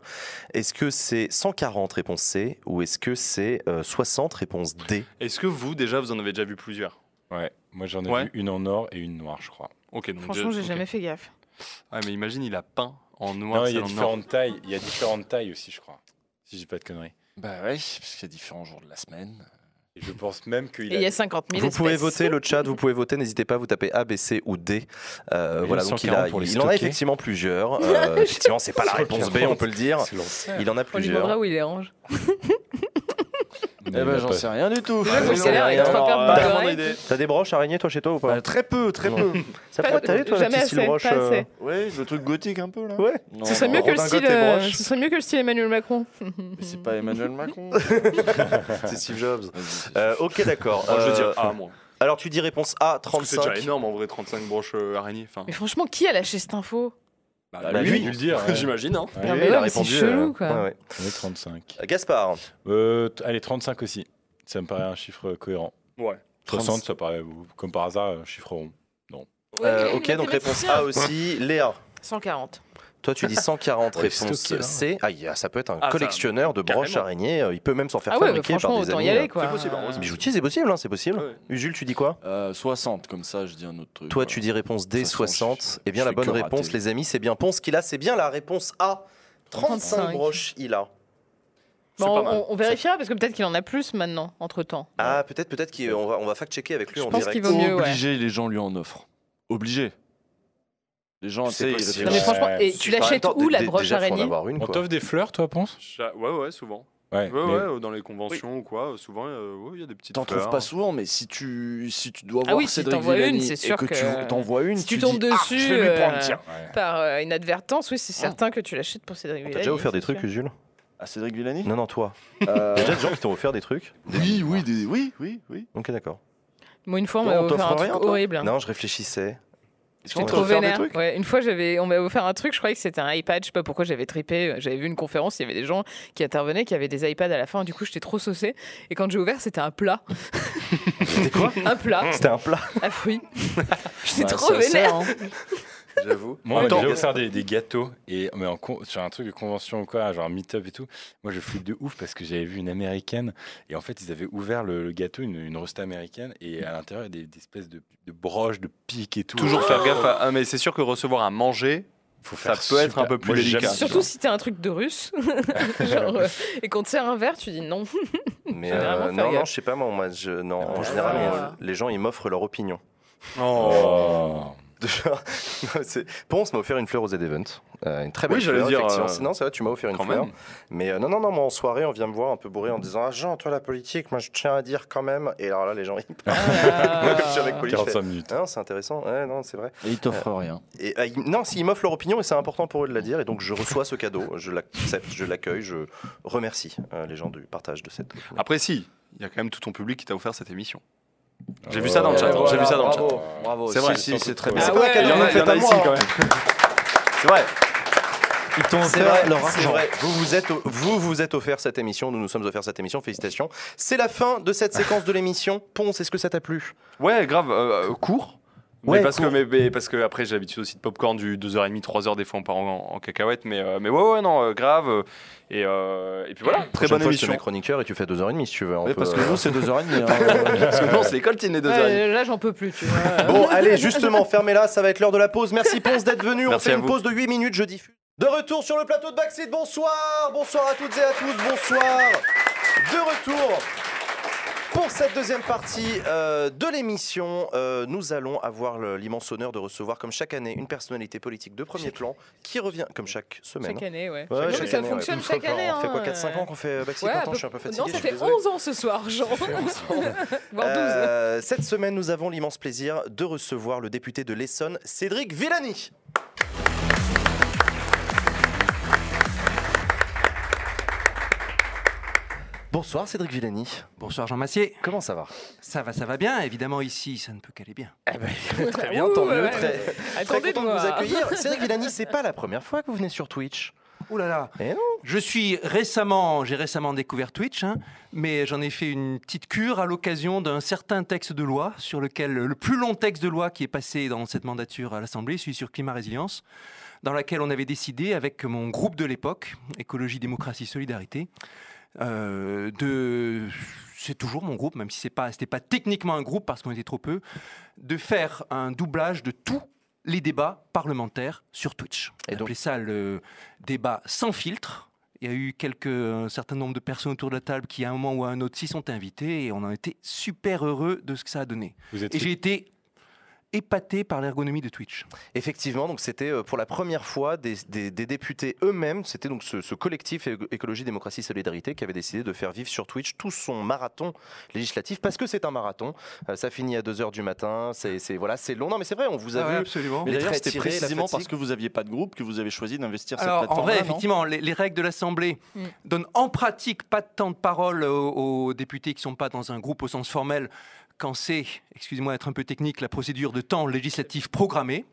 Est-ce que c'est 140 réponse C ou est-ce que c'est euh, 60 réponse D? Est-ce que vous, déjà, vous en avez déjà vu plusieurs? Ouais, moi j'en ai Ouais. vu une en or et une noire, je crois. Ok, donc Franchement, j'ai ok. jamais fait gaffe. Ouais, mais imagine, il a peint en noir. Non, il y a différentes tailles. Il y a différentes tailles aussi, je crois. Si je dis pas de conneries. Bah ouais, parce qu'il y a différents jours de la semaine. Et je pense même qu'il y a. a 50 000 Vous pouvez voter le chat, vous pouvez voter, n'hésitez pas, vous tapez A, B, C ou D. Euh, voilà, donc il, a, 140 pour les il en a effectivement plusieurs. Euh, effectivement, c'est pas la réponse B, on peut le dire. Il en a On lui demandera plusieurs. où il les range. Eh ben j'en sais rien du tout. Déjà, faut avec trois paires de boucles euh, d'oreilles. T'as des broches araignées toi chez toi ou pas Bah, très peu, très peu. Ça Pas- pourrait t'aller toi, la jamais petite style assez, broche pas euh, assez. Ouais, le truc gothique un peu là. Ouais. Non, Ce serait non, mieux que le redingote style. et euh, broche. Ce serait mieux que le style Emmanuel Macron. Mais c'est pas Emmanuel Macron. C'est Steve Jobs. Euh, ok, d'accord. Moi, je veux Euh, dire A, moi. Alors tu dis réponse A, Parce que C'est déjà 35. énorme en vrai, 35 broches euh, araignées. Enfin, Mais franchement, qui a lâché cette info? Bah, bah, lui, lui. dû le dire. ouais. j'imagine. Hein. Ouais. Non, mais il ouais, a mais c'est répondu. chelou, quoi. ouais, ouais. On est 35. Euh, Gaspard, Euh, t- allez, 35 aussi. Ça me paraît un chiffre cohérent. Ouais. 60, ça paraît, euh, comme par hasard, un chiffre rond. Euh, Ouais, ok, donc réponse A aussi. Léa, 140. Toi tu dis 140 Ouais, réponse stocké, là. C. Ah, il y a- ça peut être un Ah, ça, collectionneur de broches carrément. araignées. euh, Il peut même s'en faire Ah ouais, fabriquer par des amis. euh, quoi. C'est possible, Euh. Bijoutier, c'est possible, hein, c'est possible. Ouais. Usul, tu dis quoi Euh, 60, comme ça, je dis un autre truc. Toi, tu dis réponse D, De toute façon, 60. je- Eh bien, la bonne réponse, les amis, c'est bien Ponce qu'il a. C'est bien la réponse A. 35 35. broches, il a. Bon, on, on vérifiera parce que peut-être qu'il en a plus maintenant, entre temps. Ah, peut-être, peut-être qu'on va, on va fact-checker avec lui Je en pense direct. qu'il vaut mieux, ouais. Obligé, les gens lui en offrent. Obligé. Les gens, tu C'est sais, ils. Non, mais franchement, et tu l'achètes où la broche araignée On t'offre des fleurs, toi, pense? Ouais, ouais, souvent. Ouais. Ouais, mais- ouais, dans les conventions ou quoi, souvent, euh, ouais, il y a des petites T'en trouves pas souvent, mais si tu, si tu dois Ah voir oui, si Cédric t'en vois une, Villani c'est et sûr que, que- tu t'envoies une, Si tu tombes Ah, dessus, je vais lui prendre, euh, tiens. Ouais. par euh, inadvertance, oui, c'est certain que tu l'achètes pour Cédric T'as Villani. déjà offert des trucs, sûr. Usul À Cédric Villani? Non, non, toi. Euh, Il y a déjà des gens qui t'ont offert des trucs Oui, oui, des- oui, oui, oui. Ok, d'accord. Moi, une fois, on m'a on offert t'offre un truc horrible. Non, je réfléchissais. Est-ce t'a trop des vénère. trucs? Ouais, une fois, j'avais, on m'avait offert un truc, je croyais que c'était un iPad, je sais pas pourquoi j'avais trippé. J'avais vu une conférence, il y avait des gens qui intervenaient, qui avaient des iPads à la fin, du coup j'étais trop saucée. Et quand j'ai ouvert, c'était un plat. C'était quoi? Un plat C'était un plat. à fruits. J'étais Bah, trop vénère. J'avoue. Moi, En temps, déjà offert des, des gâteaux, et, mais en sur un truc de convention ou quoi, genre un meet-up et tout. Moi, je flippe de ouf parce que j'avais vu une américaine, et en fait, ils avaient ouvert le, le gâteau, une, une rosta américaine, et à l'intérieur, il y a des, des espèces de, de broches, de pics et tout. Toujours faire gaffe à. Ah, mais c'est sûr que recevoir à manger, Faut ça faire peut être un peu plus Moi, j'ai délicat. Surtout si t'es un truc de russe. Genre, euh, et qu'on te sert un verre, tu dis non. Mais euh, faire non, non, je sais pas, moi, moi je, non, en Ah. général, on- les gens, ils m'offrent leur opinion. Oh. Ponce m'a offert une fleur aux Event. Euh, une très belle Oui, j'allais fleur, dire, effectivement. euh, c'est vrai, tu m'as offert une Quand fleur. même. Mais euh, non, non, non, moi en soirée, on vient me voir un peu bourré en disant Ah, Jean, toi, la politique, moi, je tiens à dire quand même. Et alors là, les gens, ils. Moi, comme je suis avec Poli, je fais, 45 minutes. Ah Non, c'est intéressant. Ouais, non, c'est vrai. Et il t'offre rien. Et, euh, ils- non, s'ils m'offrent leur opinion, et c'est important pour eux de la dire, et donc je reçois ce cadeau, je l'accepte, je l'accueille, je remercie euh, les gens du partage de cette opinion. Après, si, il y a quand même tout ton public qui t'a offert cette émission. J'ai vu ça dans le chat. J'ai vu ça dans le chat. bravo, C'est vrai, si, c'est très bien. Ah il y en a- ici quand même. C'est vrai. Ils t'ont C'est offert vrai, leur argent. vrai. Vous vous êtes, vous vous êtes offert cette émission. Nous nous sommes offert cette émission. Félicitations. C'est la fin de cette séquence de l'émission. Ponce, est-ce que ça t'a plu? Ouais, grave, euh, euh, court. Ouais, mais parce que mais, mais parce que après j'ai l'habitude aussi de popcorn du 2h30 3h des fois on part en, en cacahuète mais euh, mais ouais ouais non euh, grave euh, et euh, et puis voilà très bonne émission chroniqueur et tu fais 2h30 si tu veux. parce que euh, nous, c'est 2h30. parce que non c'est l'école qui est 2h30 Ouais, là, j'en peux plus, tu vois. Bon, allez, justement, fermez-la, ça va être l'heure de la pause. Merci Ponce d'être venu. On Merci fait une vous. pause de 8 minutes, je diffuse. De retour sur le plateau de Backseat, bonsoir Bonsoir à toutes et à tous, bonsoir De retour pour cette deuxième partie euh, de l'émission, euh, nous allons avoir l'immense honneur de recevoir, comme chaque année, une personnalité politique de premier plan qui revient, comme chaque semaine. Chaque année, ouais. Ouais, Non, mais chaque ça année, fonctionne ouais. chaque année. Ça fait quoi, hein, 4-5 ans qu'on fait euh, Backseat Ouais, Je suis un peu fatigué. Non, ça fait désolé. 11 ans ce soir, Jean. Voire 12. Euh, cette semaine, nous avons l'immense plaisir de recevoir le député de l'Essonne, Cédric Villani. Bonsoir Cédric Villani. Bonsoir Jean Massier. Comment ça va? Ça va, ça va bien. Évidemment, ici, ça ne peut qu'aller bien. Très bien, tant mieux. ouais. Très, content de vous accueillir. Cédric Villani, c'est pas la première fois que vous venez sur Twitch. Oh là là. Eh non. Je suis récemment, j'ai récemment découvert Twitch, hein, mais j'en ai fait une petite cure à l'occasion d'un certain texte de loi sur lequel le plus long texte de loi qui est passé dans cette mandature à l'Assemblée, celui sur climat résilience, dans laquelle on avait décidé avec mon groupe de l'époque, écologie, démocratie, solidarité, euh, de, c'est toujours mon groupe, même si c'est pas, c'était pas techniquement un groupe parce qu'on était trop peu, de faire un doublage de tous les débats parlementaires sur Twitch. Et donc- donc, ça le débat sans filtre. Il y a eu quelques, un certain nombre de personnes autour de la table qui, à un moment ou à un autre, s'y sont invitées et on en était super heureux de ce que ça a donné. Vous êtes Et j'ai été épaté par l'ergonomie de Twitch. Effectivement, donc c'était euh, pour la première fois des, des- des députés eux-mêmes, c'était donc ce, ce collectif Écologie, Démocratie, Solidarité qui avait décidé de faire vivre sur Twitch tout son marathon législatif parce que c'est un marathon. Euh, ça finit à 2h du matin, c'est voilà, c'est long. Non mais c'est vrai, on vous a Ah ouais, vu. absolument. Mais d'ailleurs, c'était précisément parce que vous n'aviez pas de groupe que vous avez choisi d'investir cette Alors, en plateforme. vrai, effectivement, les, les règles de l'Assemblée Mm. donnent en pratique pas de temps de parole aux, aux députés qui ne sont pas dans un groupe au sens formel quand c'est, excusez-moi d'être un peu technique, la procédure de temps législatif programmé.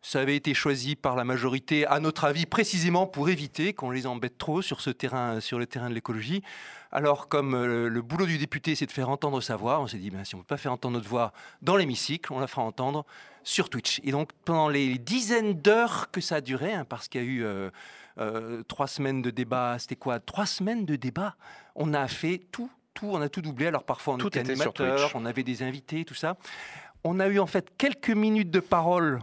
Ça avait été choisi par la majorité, à notre avis, précisément pour éviter qu'on les embête trop sur, ce terrain, sur le terrain de l'écologie. Alors, comme euh, le boulot du député, c'est de faire entendre sa voix, on s'est dit, ben, si on ne peut pas faire entendre notre voix dans l'hémicycle, on la fera entendre sur Twitch. Et donc, pendant les dizaines d'heures que ça a duré, hein, parce qu'il y a eu euh, euh, trois semaines de débat, c'était quoi? Trois semaines de débat On a fait tout, tout, on a tout doublé. Alors, parfois, on Tout était était animateur, on avait des invités, tout ça. On a eu en fait quelques minutes de parole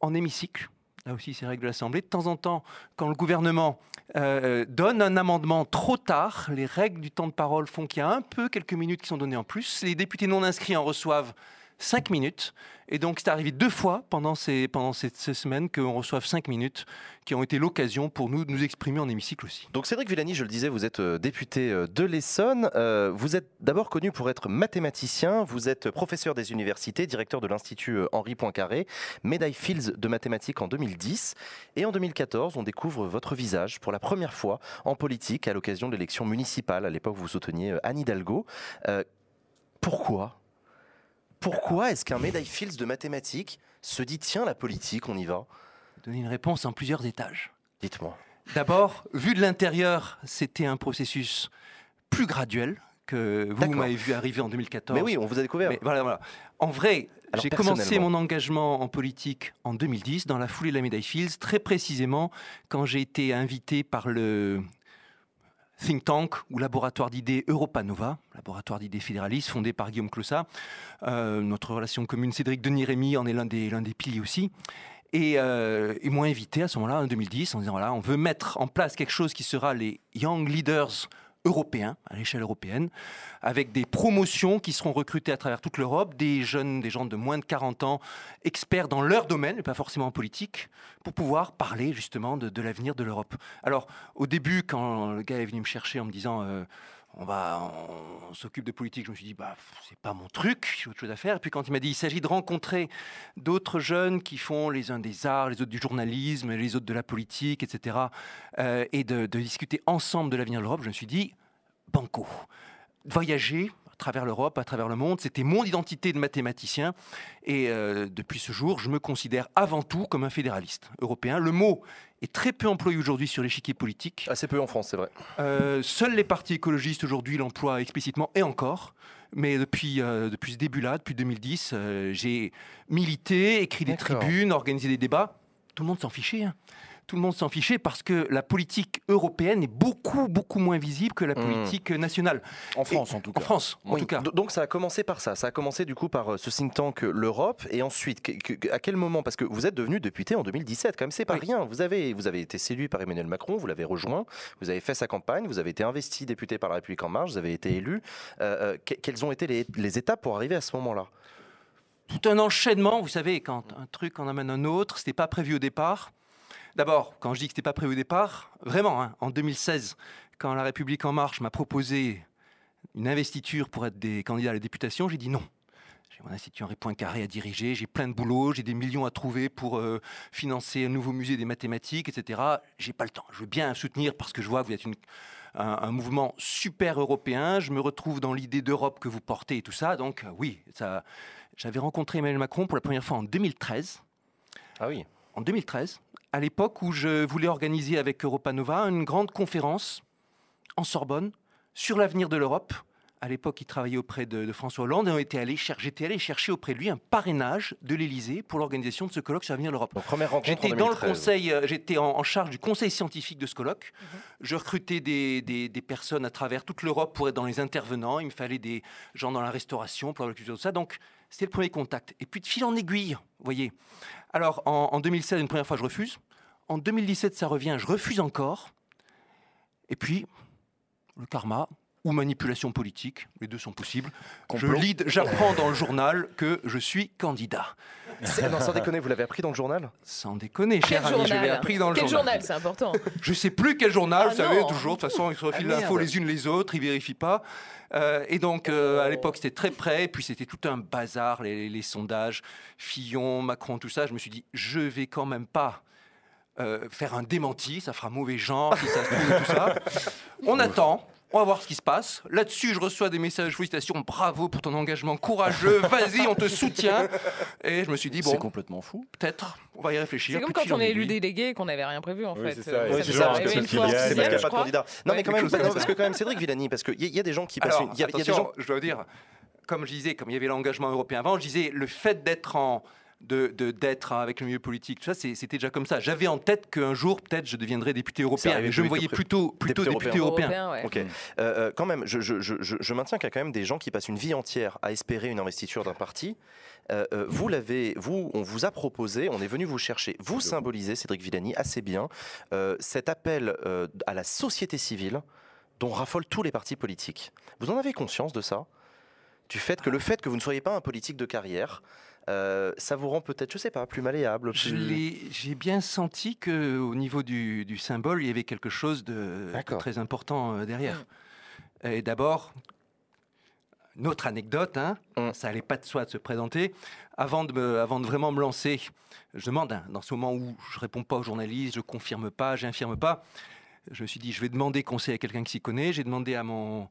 en hémicycle. Là aussi, c'est règle de l'Assemblée. De temps en temps, quand le gouvernement euh, donne un amendement trop tard, les règles du temps de parole font qu'il y a un peu quelques minutes qui sont données en plus. Les députés non inscrits en reçoivent 5 minutes. Et donc, c'est arrivé deux fois pendant ces, pendant ces, ces semaines qu'on reçoive 5 minutes qui ont été l'occasion pour nous de nous exprimer en hémicycle aussi. Donc Cédric Villani, je le disais, vous êtes euh, député euh, de l'Essonne. Euh, vous êtes d'abord connu pour être mathématicien. Vous êtes professeur des universités, directeur de l'Institut Henri Poincaré, médaille Fields de mathématiques en 2010. Et en 2014, on découvre votre visage pour la première fois en politique à l'occasion de l'élection municipale. À l'époque, vous souteniez Anne Hidalgo. Pourquoi Pourquoi est-ce qu'un médaille Fields de mathématiques se dit tiens, la politique, on y va? Donner une réponse en plusieurs étages. Dites-moi. D'abord, vu de l'intérieur, c'était un processus plus graduel que vous m'avez vu arriver en 2014. Mais oui, on vous a découvert. Mais voilà, voilà. En vrai, j'ai commencé mon engagement en politique en 2010, dans la foulée de la médaille Fields, très précisément quand j'ai été invité par le think tank ou laboratoire d'idées Europa Nova, laboratoire d'idées fédéralistes fondé par Guillaume Clossat. Euh, notre relation commune, Cédric Denis-Rémy, en est l'un des, des piliers aussi. Et euh, ils m'ont invité à ce moment-là, en 2010, en disant voilà, on veut mettre en place quelque chose qui sera les Young Leaders européens, à l'échelle européenne, avec des promotions qui seront recrutées à travers toute l'Europe, des jeunes, des gens de moins de 40 ans, experts dans leur domaine, mais pas forcément en politique, pour pouvoir parler justement de, de l'avenir de l'Europe. Alors, au début, quand le gars est venu me chercher en me disant euh, on va, on, s'occupe de politique, je me suis dit bah c'est pas mon truc, j'ai autre chose à faire. Et puis quand il m'a dit il s'agit de rencontrer d'autres jeunes qui font les uns des arts, les autres du journalisme, les autres de la politique, etc., euh, et de, de discuter ensemble de l'avenir de l'Europe, je me suis dit banco. Voyager travers l'Europe, à travers le monde, c'était mon identité de mathématicien. Et euh, depuis ce jour, je me considère avant tout comme un fédéraliste européen. Le mot est très peu employé aujourd'hui sur l'échiquier politique. Assez peu en France, c'est vrai. Euh, seuls les partis écologistes aujourd'hui l'emploient explicitement et encore. Mais depuis, euh, depuis ce début-là, depuis 2010, euh, j'ai milité, écrit des tribunes, organisé des débats. Tout le monde s'en fichait. hein. Tout le monde s'en fichait parce que la politique européenne est beaucoup, beaucoup moins visible que la Mmh. politique nationale. En France, en tout cas. En France, en Oui, tout cas. Donc ça a commencé par ça. Ça a commencé du coup par euh, ce think tank euh, l'Europe et ensuite que- que- à quel moment? Parce que vous êtes devenu député en 2017 quand même c'est pas Oui. rien. Vous avez vous avez été séduit par Emmanuel Macron, vous l'avez rejoint, vous avez fait sa campagne, vous avez été investi député par la République en marche, vous avez été élu. Euh, que- quelles ont été les, les étapes pour arriver à ce moment-là? Tout un enchaînement. Vous savez, quand un truc en amène un autre, c'était pas prévu au départ. D'abord, quand je dis que c'était pas prévu au départ, vraiment, hein, en 2016, quand La République en marche m'a proposé une investiture pour être des candidats à la députation, j'ai dit non. J'ai mon institut Henri Poincaré à diriger, j'ai plein de boulot, j'ai des millions à trouver pour euh, financer un nouveau musée des mathématiques, etc. J'ai pas le temps. Je veux bien soutenir parce que je vois que vous êtes une- un, un mouvement super européen. Je me retrouve dans l'idée d'Europe que vous portez et tout ça. Donc euh, oui, ça, j'avais rencontré Emmanuel Macron pour la première fois en 2013 Ah oui. en 2013, à l'époque où je voulais organiser avec Europa Nova une grande conférence en Sorbonne sur l'avenir de l'Europe. À l'époque, il travaillait auprès de, de François Hollande et on était allé cher- j'étais allé chercher auprès de lui un parrainage de l'Élysée pour l'organisation de ce colloque sur l'avenir de l'Europe. Donc, première rencontre J'étais en dans le 2013. conseil, euh, j'étais en, en charge du conseil scientifique de ce colloque. Mhm. Je recrutais des, des- des personnes à travers toute l'Europe pour être dans les intervenants. Il me fallait des gens dans la restauration pour la culture, tout ça. Donc, c'était le premier contact. Et puis, de fil en aiguille, vous voyez. Alors, en, en 2016, une première fois, je refuse. En 2017, ça revient, je refuse encore. Et puis, le karma ou manipulation politique, les deux sont possibles. Je lis, j'apprends dans le journal que je suis candidat. Non, sans déconner, vous l'avez appris dans le journal Sans déconner, Quel cher ami, je l'ai journal appris dans le Quel journal. journal C'est important. Je sais plus quel journal, Ah vous savez, toujours. De toute façon, ils se refilent Ah, l'info les unes les autres, ils vérifient pas. Euh, et donc, euh, à l'époque, c'était très près. Et puis, c'était tout un bazar, les, les sondages, Fillon, Macron, tout ça. Je me suis dit, je vais quand même pas euh, faire un démenti, ça fera mauvais genre, si ça se trouve, et tout ça. On attend. On va voir ce qui se passe. Là-dessus, je reçois des messages félicitations, bravo pour ton engagement courageux, vas-y, on te soutient. Et je me suis dit, bon, C'est complètement fou. peut-être, on va y réfléchir. C'est comme quand on est élu délégué et qu'on n'avait rien prévu en Oui, fait. c'est ça. Euh, Oui, ça c'est nous ça, c'est C'est pas de candidat. Non, mais quand même, parce que quand même, Cédric Villani, parce qu'il y, a- il y a des gens qui passent. Il y, a- des gens. je dois dire, comme je disais, comme il y avait l'engagement européen avant, je disais le fait d'être en de de- d'être avec le milieu politique, tout ça, c'était déjà comme ça. J'avais en tête qu'un jour, peut-être, je deviendrais député européen. Mais je me voyais plutôt plutôt député député européen. Européen, ouais. Ok. Euh, euh, quand même, je, je- je- je- je maintiens qu'il y a quand même des gens qui passent une vie entière à espérer une investiture d'un parti. Euh, vous l'avez, vous, on vous a proposé, on est venu vous chercher. Vous symbolisez, Cédric Villani, assez bien euh, cet appel euh, à la société civile dont raffolent tous les partis politiques. Vous en avez conscience de ça? Du fait que le fait que vous ne soyez pas un politique de carrière, euh, ça vous rend peut-être, je sais pas, plus malléable. Plus- J'ai bien senti que au niveau du, du symbole, il y avait quelque chose de, très important euh, derrière. Et d'abord, une autre anecdote, hein, Mm. ça allait pas de soi de se présenter. Avant de, me- avant de vraiment me lancer, je demande, hein, dans ce moment où je réponds pas aux journalistes, je confirme pas, j'infirme pas, je me suis dit, je vais demander conseil à quelqu'un qui s'y connaît. J'ai demandé à mon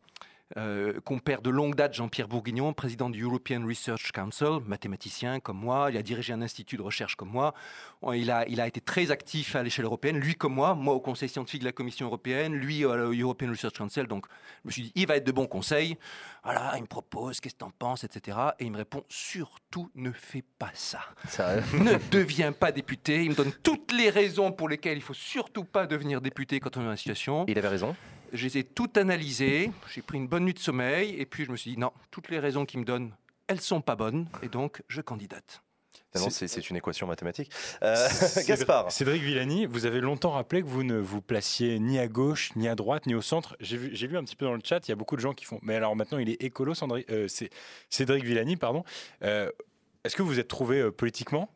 euh, compère de longue date, Jean-Pierre Bourguignon, président du European Research Council, mathématicien comme moi, il a dirigé un institut de recherche comme moi, il a, il a été très actif à l'échelle européenne, lui comme moi, moi au conseil scientifique de la Commission européenne, lui au European Research Council, donc je me suis dit, il va être de bons conseils, voilà, il me propose, qu'est-ce que t'en penses, etc. Et il me répond, surtout ne fais pas ça. Ça- ne deviens pas député. Il me donne toutes les raisons pour lesquelles il faut surtout pas devenir député quand on est dans la situation. Il avait raison. Je les ai toutes analysées. J'ai pris une bonne nuit de sommeil. Et puis je me suis dit, non, toutes les raisons qu'il me donne, elles sont pas bonnes. Et donc, je candidate. C'est- une équation mathématique. Euh, Cédric- Gaspard. Cédric Villani, vous avez longtemps rappelé que vous ne vous placiez ni à gauche, ni à droite, ni au centre. J'ai vu, un petit peu dans le chat, il y a beaucoup de gens qui font. Mais alors maintenant, il est écolo, Sandri- euh, Cédric Villani, pardon. Euh, Est-ce que vous êtes trouvé euh, politiquement?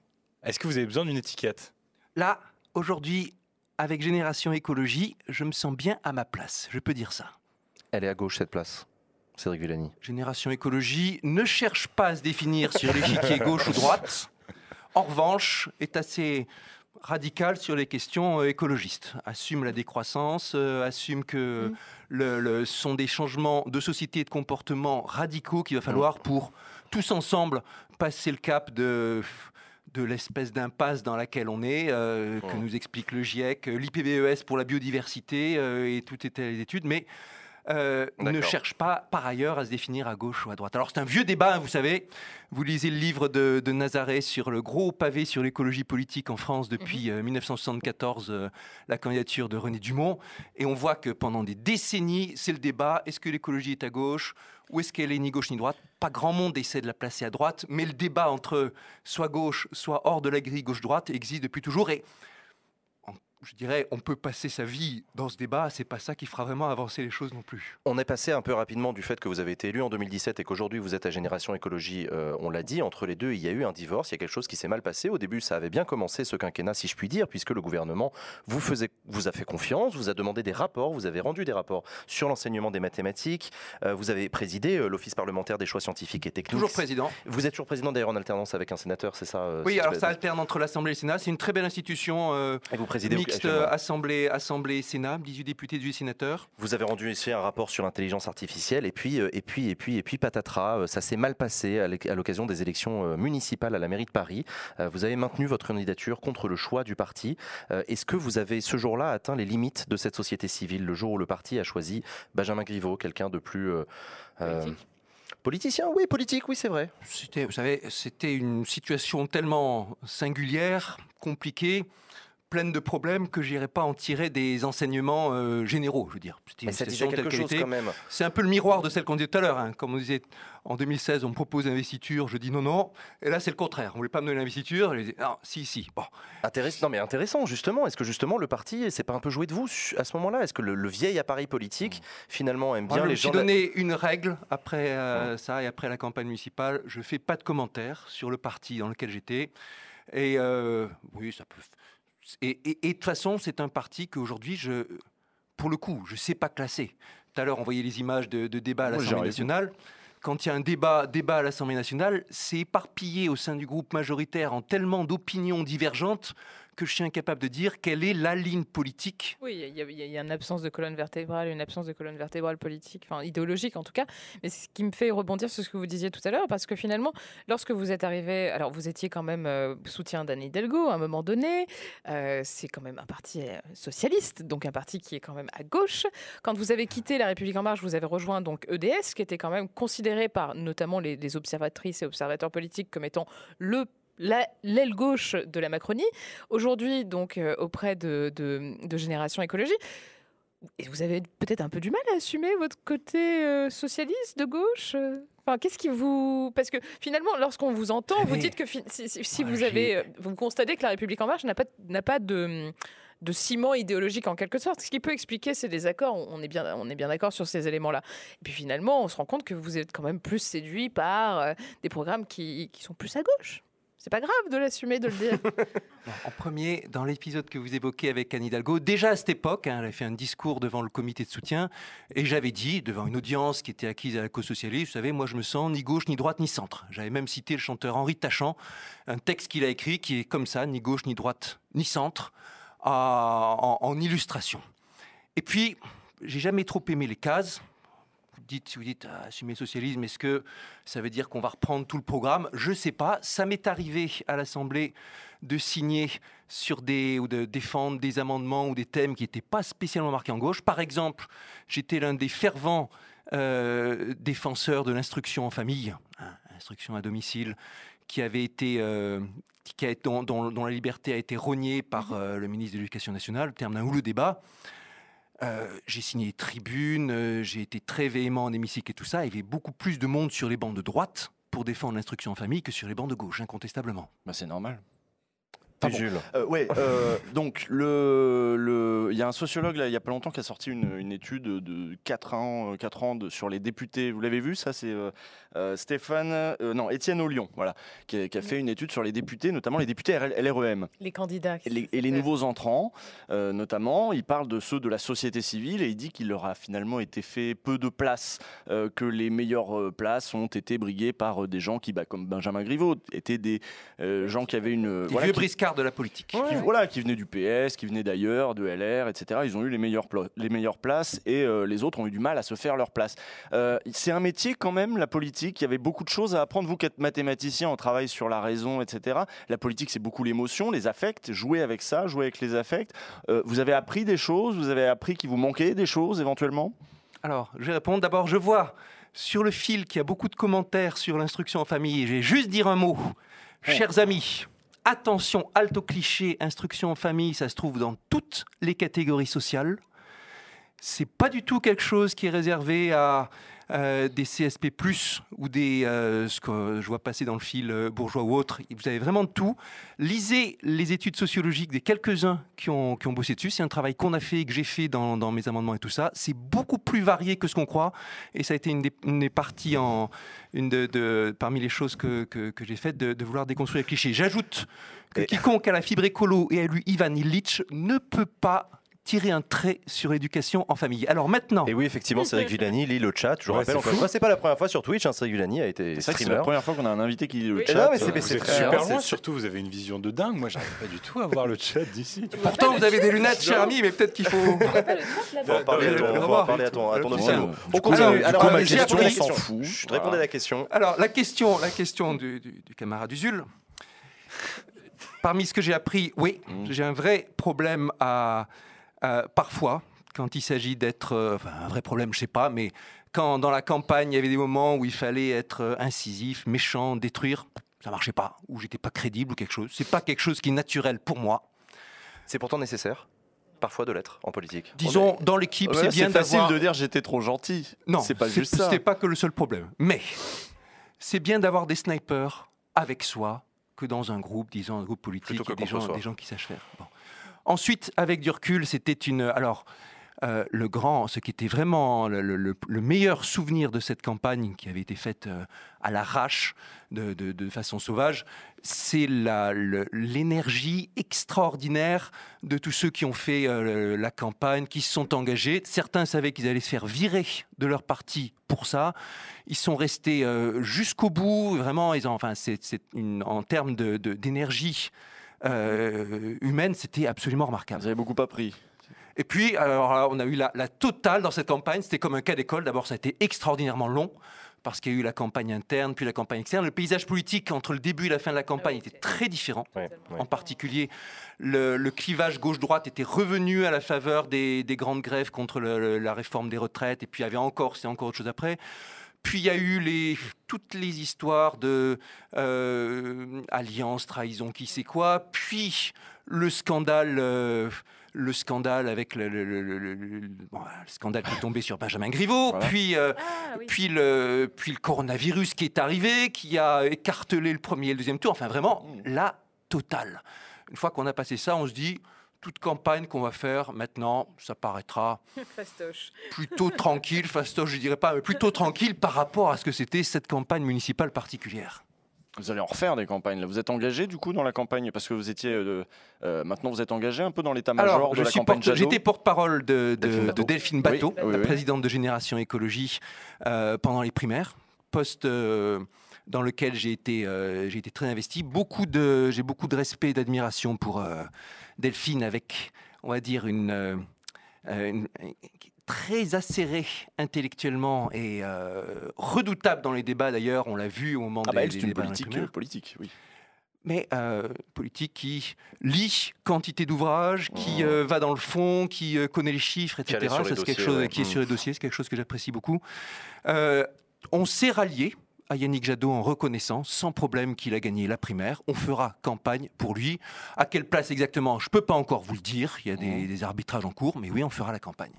Est-ce que vous avez besoin d'une étiquette? Là, aujourd'hui, avec Génération Écologie, je me sens bien à ma place. Je peux dire ça. Elle est à gauche, cette place. Cédric Villani. Génération Écologie ne cherche pas à se définir sur l'échiquier gauche ou droite. En revanche, est assez radical sur les questions euh, écologistes. Assume la décroissance, euh, assume que Mm. le, le- ce sont des changements de société et de comportement radicaux qu'il va falloir pour tous ensemble passer le cap de de l'espèce d'impasse dans laquelle on est, euh, que Mm. nous explique le GIEC, l'IPBES pour la biodiversité euh, et toutes les études, mais euh, ne cherche pas par ailleurs à se définir à gauche ou à droite. Alors c'est un vieux débat, hein, vous savez. Vous lisez le livre de, de Nazareth sur le gros pavé sur l'écologie politique en France depuis euh, 1974, euh, la candidature de René Dumont, et on voit que pendant des décennies, c'est le débat est-ce que l'écologie est à gauche ou est-ce qu'elle est ni gauche ni droite? Pas grand monde essaie de la placer à droite, mais le débat entre soit gauche, soit hors de la grille gauche-droite existe depuis toujours. Et je dirais, on peut passer sa vie dans ce débat, c'est pas ça qui fera vraiment avancer les choses non plus. On est passé un peu rapidement du fait que vous avez été élu en 2017 et qu'aujourd'hui vous êtes à Génération Écologie. euh, on l'a dit, entre les deux, il y a eu un divorce. Il y a quelque chose qui s'est mal passé. Au début, ça avait bien commencé ce quinquennat, si je puis dire, puisque le gouvernement vous, faisait, vous a fait confiance, vous a demandé des rapports, vous avez rendu des rapports sur l'enseignement des mathématiques. euh, vous avez présidé euh, l'Office parlementaire des choix scientifiques et techniques. Toujours président. Vous êtes toujours président d'ailleurs en alternance avec un sénateur, c'est ça Oui, alors ça alterne entre l'Assemblée et le Sénat. C'est une très belle institution. Et vous présidez. Texte Assemblée, Assemblée, Sénat, 18 députés, 18 sénateurs. Vous avez rendu ici un rapport sur l'intelligence artificielle et puis, euh, et puis, et puis, et puis, patatras, euh, ça s'est mal passé à l'oc- à l'occasion des élections euh, municipales à la mairie de Paris. Vous avez maintenu votre candidature contre le choix du parti. Est-ce que vous avez ce jour-là atteint les limites de cette société civile, le jour où le parti a choisi Benjamin Griveaux, quelqu'un de plus... euh. Politicien, oui, politique, oui, c'est vrai. C'était, vous savez, c'était une situation tellement singulière, compliquée, pleine de problèmes que j'irais pas en tirer des enseignements euh, généraux. Je veux dire, c'était une ça disait quelque chose quand même. C'est un peu le miroir de celle qu'on disait tout à l'heure. hein. Comme on disait en 2016, on me propose l'investiture, je dis non, non. Et là, c'est le contraire. On voulait pas me donner l'investiture. Je disais, non, si, si. Bon, non mais intéressant justement. Est-ce que justement le parti, c'est pas un peu joué de vous à ce moment-là? Est-ce que le, le vieil appareil politique finalement aime Moi, bien je les me gens la- donné une règle après euh, ça et après la campagne municipale. Je fais pas de commentaires sur le parti dans lequel j'étais. Et euh, oui, ça peut. Et, et- et de toute façon, c'est un parti qu'aujourd'hui, je, pour le coup, je sais pas classer. Tout à l'heure, on voyait les images de, de débats à l'Assemblée nationale. Quand il y a un débat, débat à l'Assemblée nationale, c'est éparpillé au sein du groupe majoritaire en tellement d'opinions divergentes que je suis incapable de dire quelle est la ligne politique Oui, il y, a- une absence de colonne vertébrale, une absence de colonne vertébrale politique, enfin idéologique en tout cas. Mais ce qui me fait rebondir sur ce que vous disiez tout à l'heure, parce que finalement, lorsque vous êtes arrivé, alors vous étiez quand même euh, soutien d'Anne Hidalgo à un moment donné. euh, c'est quand même un parti euh, socialiste, donc un parti qui est quand même à gauche. Quand vous avez quitté La République en marche, vous avez rejoint donc EDS, qui était quand même considéré par notamment les, observatrices et observateurs politiques comme étant le l'aile gauche de la Macronie. Aujourd'hui, donc, euh, auprès de, de, de Génération Écologie, et vous avez peut-être un peu du mal à assumer votre côté euh, socialiste de gauche euh Enfin, qu'est-ce qui vous parce que finalement, lorsqu'on vous entend, vous dites que si, si- si moi, vous avez, vous constatez que la République en marche n'a pas n'a pas de de ciment idéologique en quelque sorte. Ce qui peut expliquer ces désaccords, on on est bien, on est bien d'accord sur ces éléments-là. Et puis finalement, on se rend compte que vous êtes quand même plus séduit par euh, des programmes qui, qui sont plus à gauche. C'est pas grave de l'assumer, de le dire. En premier, dans l'épisode que vous évoquez avec Anne Hidalgo, déjà à cette époque, hein, elle a fait un discours devant le comité de soutien, et j'avais dit, devant une audience qui était acquise à la cause socialiste, vous savez, moi je me sens ni gauche, ni droite, ni centre. J'avais même cité le chanteur Henri Tachant, un texte qu'il a écrit qui est comme ça, ni gauche, ni droite, ni centre, en illustration. Et puis, j'ai jamais trop aimé les cases. Dites, vous dites ah, assumer le socialisme, est-ce que ça veut dire qu'on va reprendre tout le programme? Je sais pas. Ça m'est arrivé à l'Assemblée de signer sur des ou de défendre des amendements ou des thèmes qui n'étaient pas spécialement marqués en gauche. Par exemple, j'étais l'un des fervents euh, défenseurs de l'instruction en famille, hein, instruction à domicile, qui avait été euh, qui a dont, dont- dont la liberté a été rognée par euh, le ministre de l'Éducation nationale, au terme d'un houleux débat. Euh, j'ai signé les tribunes, euh, j'ai été très véhément en hémicycle et tout ça. Il y avait beaucoup plus de monde sur les bancs de droite pour défendre l'instruction en famille que sur les bancs de gauche, incontestablement. Bah, c'est normal. Ah bon. Jules. Euh, ouais, euh, donc le, le, il y a un sociologue là, il y a pas longtemps qui a sorti une, une étude de 4 ans, euh, 4 ans de, sur les députés. Vous l'avez vu ça C'est euh, euh, Stéphane, euh, non Étienne Aulion, voilà, qui a, qui a fait une étude sur les députés, notamment les députés LREM les candidats. et les, et les nouveaux entrants, euh, notamment. Il parle de ceux de la société civile et il dit qu'il leur a finalement été fait peu de place, euh, que les meilleures euh, places ont été briguées par euh, des gens qui, bah, comme Benjamin Griveaux, étaient des euh, gens qui avaient une Des voilà, vieux qui- de la politique. qui, voilà, qui venaient du PS, qui venaient d'ailleurs, de LR, etc. Ils ont eu les meilleures, les meilleures places et euh, les autres ont eu du mal à se faire leur place. Euh, c'est un métier quand même, la politique. Il y avait beaucoup de choses à apprendre. Vous qui êtes mathématicien, on travaille sur la raison, etc. La politique, c'est beaucoup l'émotion, les affects. Jouer avec ça, jouer avec les affects. Euh, vous avez appris des choses, vous avez appris qu'il vous manquait des choses éventuellement? Alors, je vais répondre. D'abord, je vois sur le fil qu'il y a beaucoup de commentaires sur l'instruction en famille. Vais juste dire un mot. Chers amis, attention, au cliché, instruction en famille, ça se trouve dans toutes les catégories sociales. C'est pas du tout quelque chose qui est réservé à euh, des CSP+, ou des, euh, ce que je vois passer dans le fil euh, bourgeois ou autre. Vous avez vraiment de tout. Lisez les études sociologiques des quelques-uns qui ont, qui ont bossé dessus. C'est un travail qu'on a fait et que j'ai fait dans, dans mes amendements et tout ça. C'est beaucoup plus varié que ce qu'on croit. Et ça a été une des, une des parties, en, une de, de- parmi les choses que, que, que j'ai faites, de, de vouloir déconstruire les clichés. J'ajoute que Et- quiconque a la fibre écolo et a lu Ivan Illich ne peut pas tirer un trait sur l'éducation en famille. Alors maintenant, Et oui, effectivement, Cédric Villani lit le chat. Je vous Ouais, rappelle c'est encore une fois, c'est pas la première fois sur Twitch. Hein, Cédric Villani a été C'est c'est streamer. la première fois qu'on a un invité qui lit le Oui. chat. Non, mais c'est- euh, c'est êtes très- super c'est- loin, surtout vous avez une vision de dingue. Moi, j'arrive pas du tout à voir le chat d'ici. pourtant vous avez des lunettes, cher ami, mais peut-être qu'il faut. On va en parler à ton, on va en parler à ton, à ton Le- officiel. le- On coup, continue. alors, ma question, on s'en fout. Je te répondais à la question. Alors, la question, la question du, du- du camarade Usul. Parmi ce que j'ai appris, oui, Mm. j'ai un vrai problème à, à- parfois quand il s'agit d'être, euh, enfin, un vrai problème, je sais pas, mais quand dans la campagne il y avait des moments où il fallait être euh, incisif, méchant, détruire, ça marchait pas, ou j'étais pas crédible ou quelque chose. C'est pas quelque chose qui est naturel pour moi. C'est pourtant nécessaire, parfois, de l'être en politique. Disons, dans l'équipe, Ouais, c'est bien facile d'avoir. de dire j'étais trop gentil. Non, c'est pas juste ça. C'était pas que le seul problème. Mais c'est bien d'avoir des snipers avec soi que dans un groupe, disons un groupe politique, Plutôt que des gens, soi. des gens qui sachent faire. Bon. Ensuite, avec du recul, c'était une. Alors, euh, le grand, ce qui était vraiment le, le- le- le meilleur souvenir de cette campagne qui avait été faite euh, à l'arrache, de, façon sauvage, c'est l'énergie extraordinaire de tous ceux qui ont fait euh, la campagne, qui se sont engagés. Certains savaient qu'ils allaient se faire virer de leur parti pour ça. Ils sont restés jusqu'au bout. Vraiment, en termes d'énergie euh, humaine, c'était absolument remarquable. Vous avez beaucoup appris. Et puis, alors là, on a eu la, la totale dans cette campagne. C'était comme un cas d'école. D'abord, ça a été extraordinairement long parce qu'il y a eu la campagne interne, puis la campagne externe. Le paysage politique entre le début et la fin de la campagne oui, était très différent. Ouais, ouais. En particulier, le, le clivage gauche-droite était revenu à la faveur des, des grandes grèves contre le- le- la réforme des retraites. Et puis, il y avait encore, c'est encore autre chose après. Puis il y a eu les, toutes les histoires de euh, alliance, trahison, qui sait quoi. Puis le scandale, euh, le scandale avec le, le- le- le- le- le- bon, le scandale qui est tombé sur Benjamin Griveaux. Voilà. Puis euh, Ah oui. puis le, puis le coronavirus qui est arrivé, qui a écartelé le premier et le deuxième tour. Enfin, vraiment, la totale. Une fois qu'on a passé ça, on se dit, toute campagne qu'on va faire maintenant, ça paraîtra Fastoche. plutôt tranquille, fastoche, je dirais pas, mais plutôt tranquille par rapport à ce que c'était cette campagne municipale particulière. Vous allez en refaire des campagnes. Là. Vous êtes engagé du coup dans la campagne? Parce que vous étiez. euh, euh, maintenant, vous êtes engagé un peu dans l'état-major de je la suis campagne j'étais porte-parole de, de- Delphine de Bateau. Delphine Bateau, Oui, oui, la oui. présidente de Génération Écologie, euh, pendant les primaires, poste euh, dans lequel j'ai été, euh, j'ai été très investi. Beaucoup de, j'ai beaucoup de respect et d'admiration pour euh, Delphine, avec, on va dire, une, euh, euh, une- très acérée intellectuellement et euh, redoutable dans les débats d'ailleurs. On l'a vu au moment Ah bah des, elle, des une débats politique, politique, oui. mais euh, politique qui lit quantité d'ouvrages, qui Oh. euh, va dans le fond, qui euh, connaît les chiffres, etc. c'est quelque chose ouais. qui est sur les dossiers, c'est quelque chose que j'apprécie beaucoup. On s'est rallié à Yannick Jadot en reconnaissant sans problème qu'il a gagné la primaire. On fera campagne pour lui. À quelle place exactement Je ne peux pas encore vous le dire. Il y a des, des arbitrages en cours, mais oui, on fera la campagne.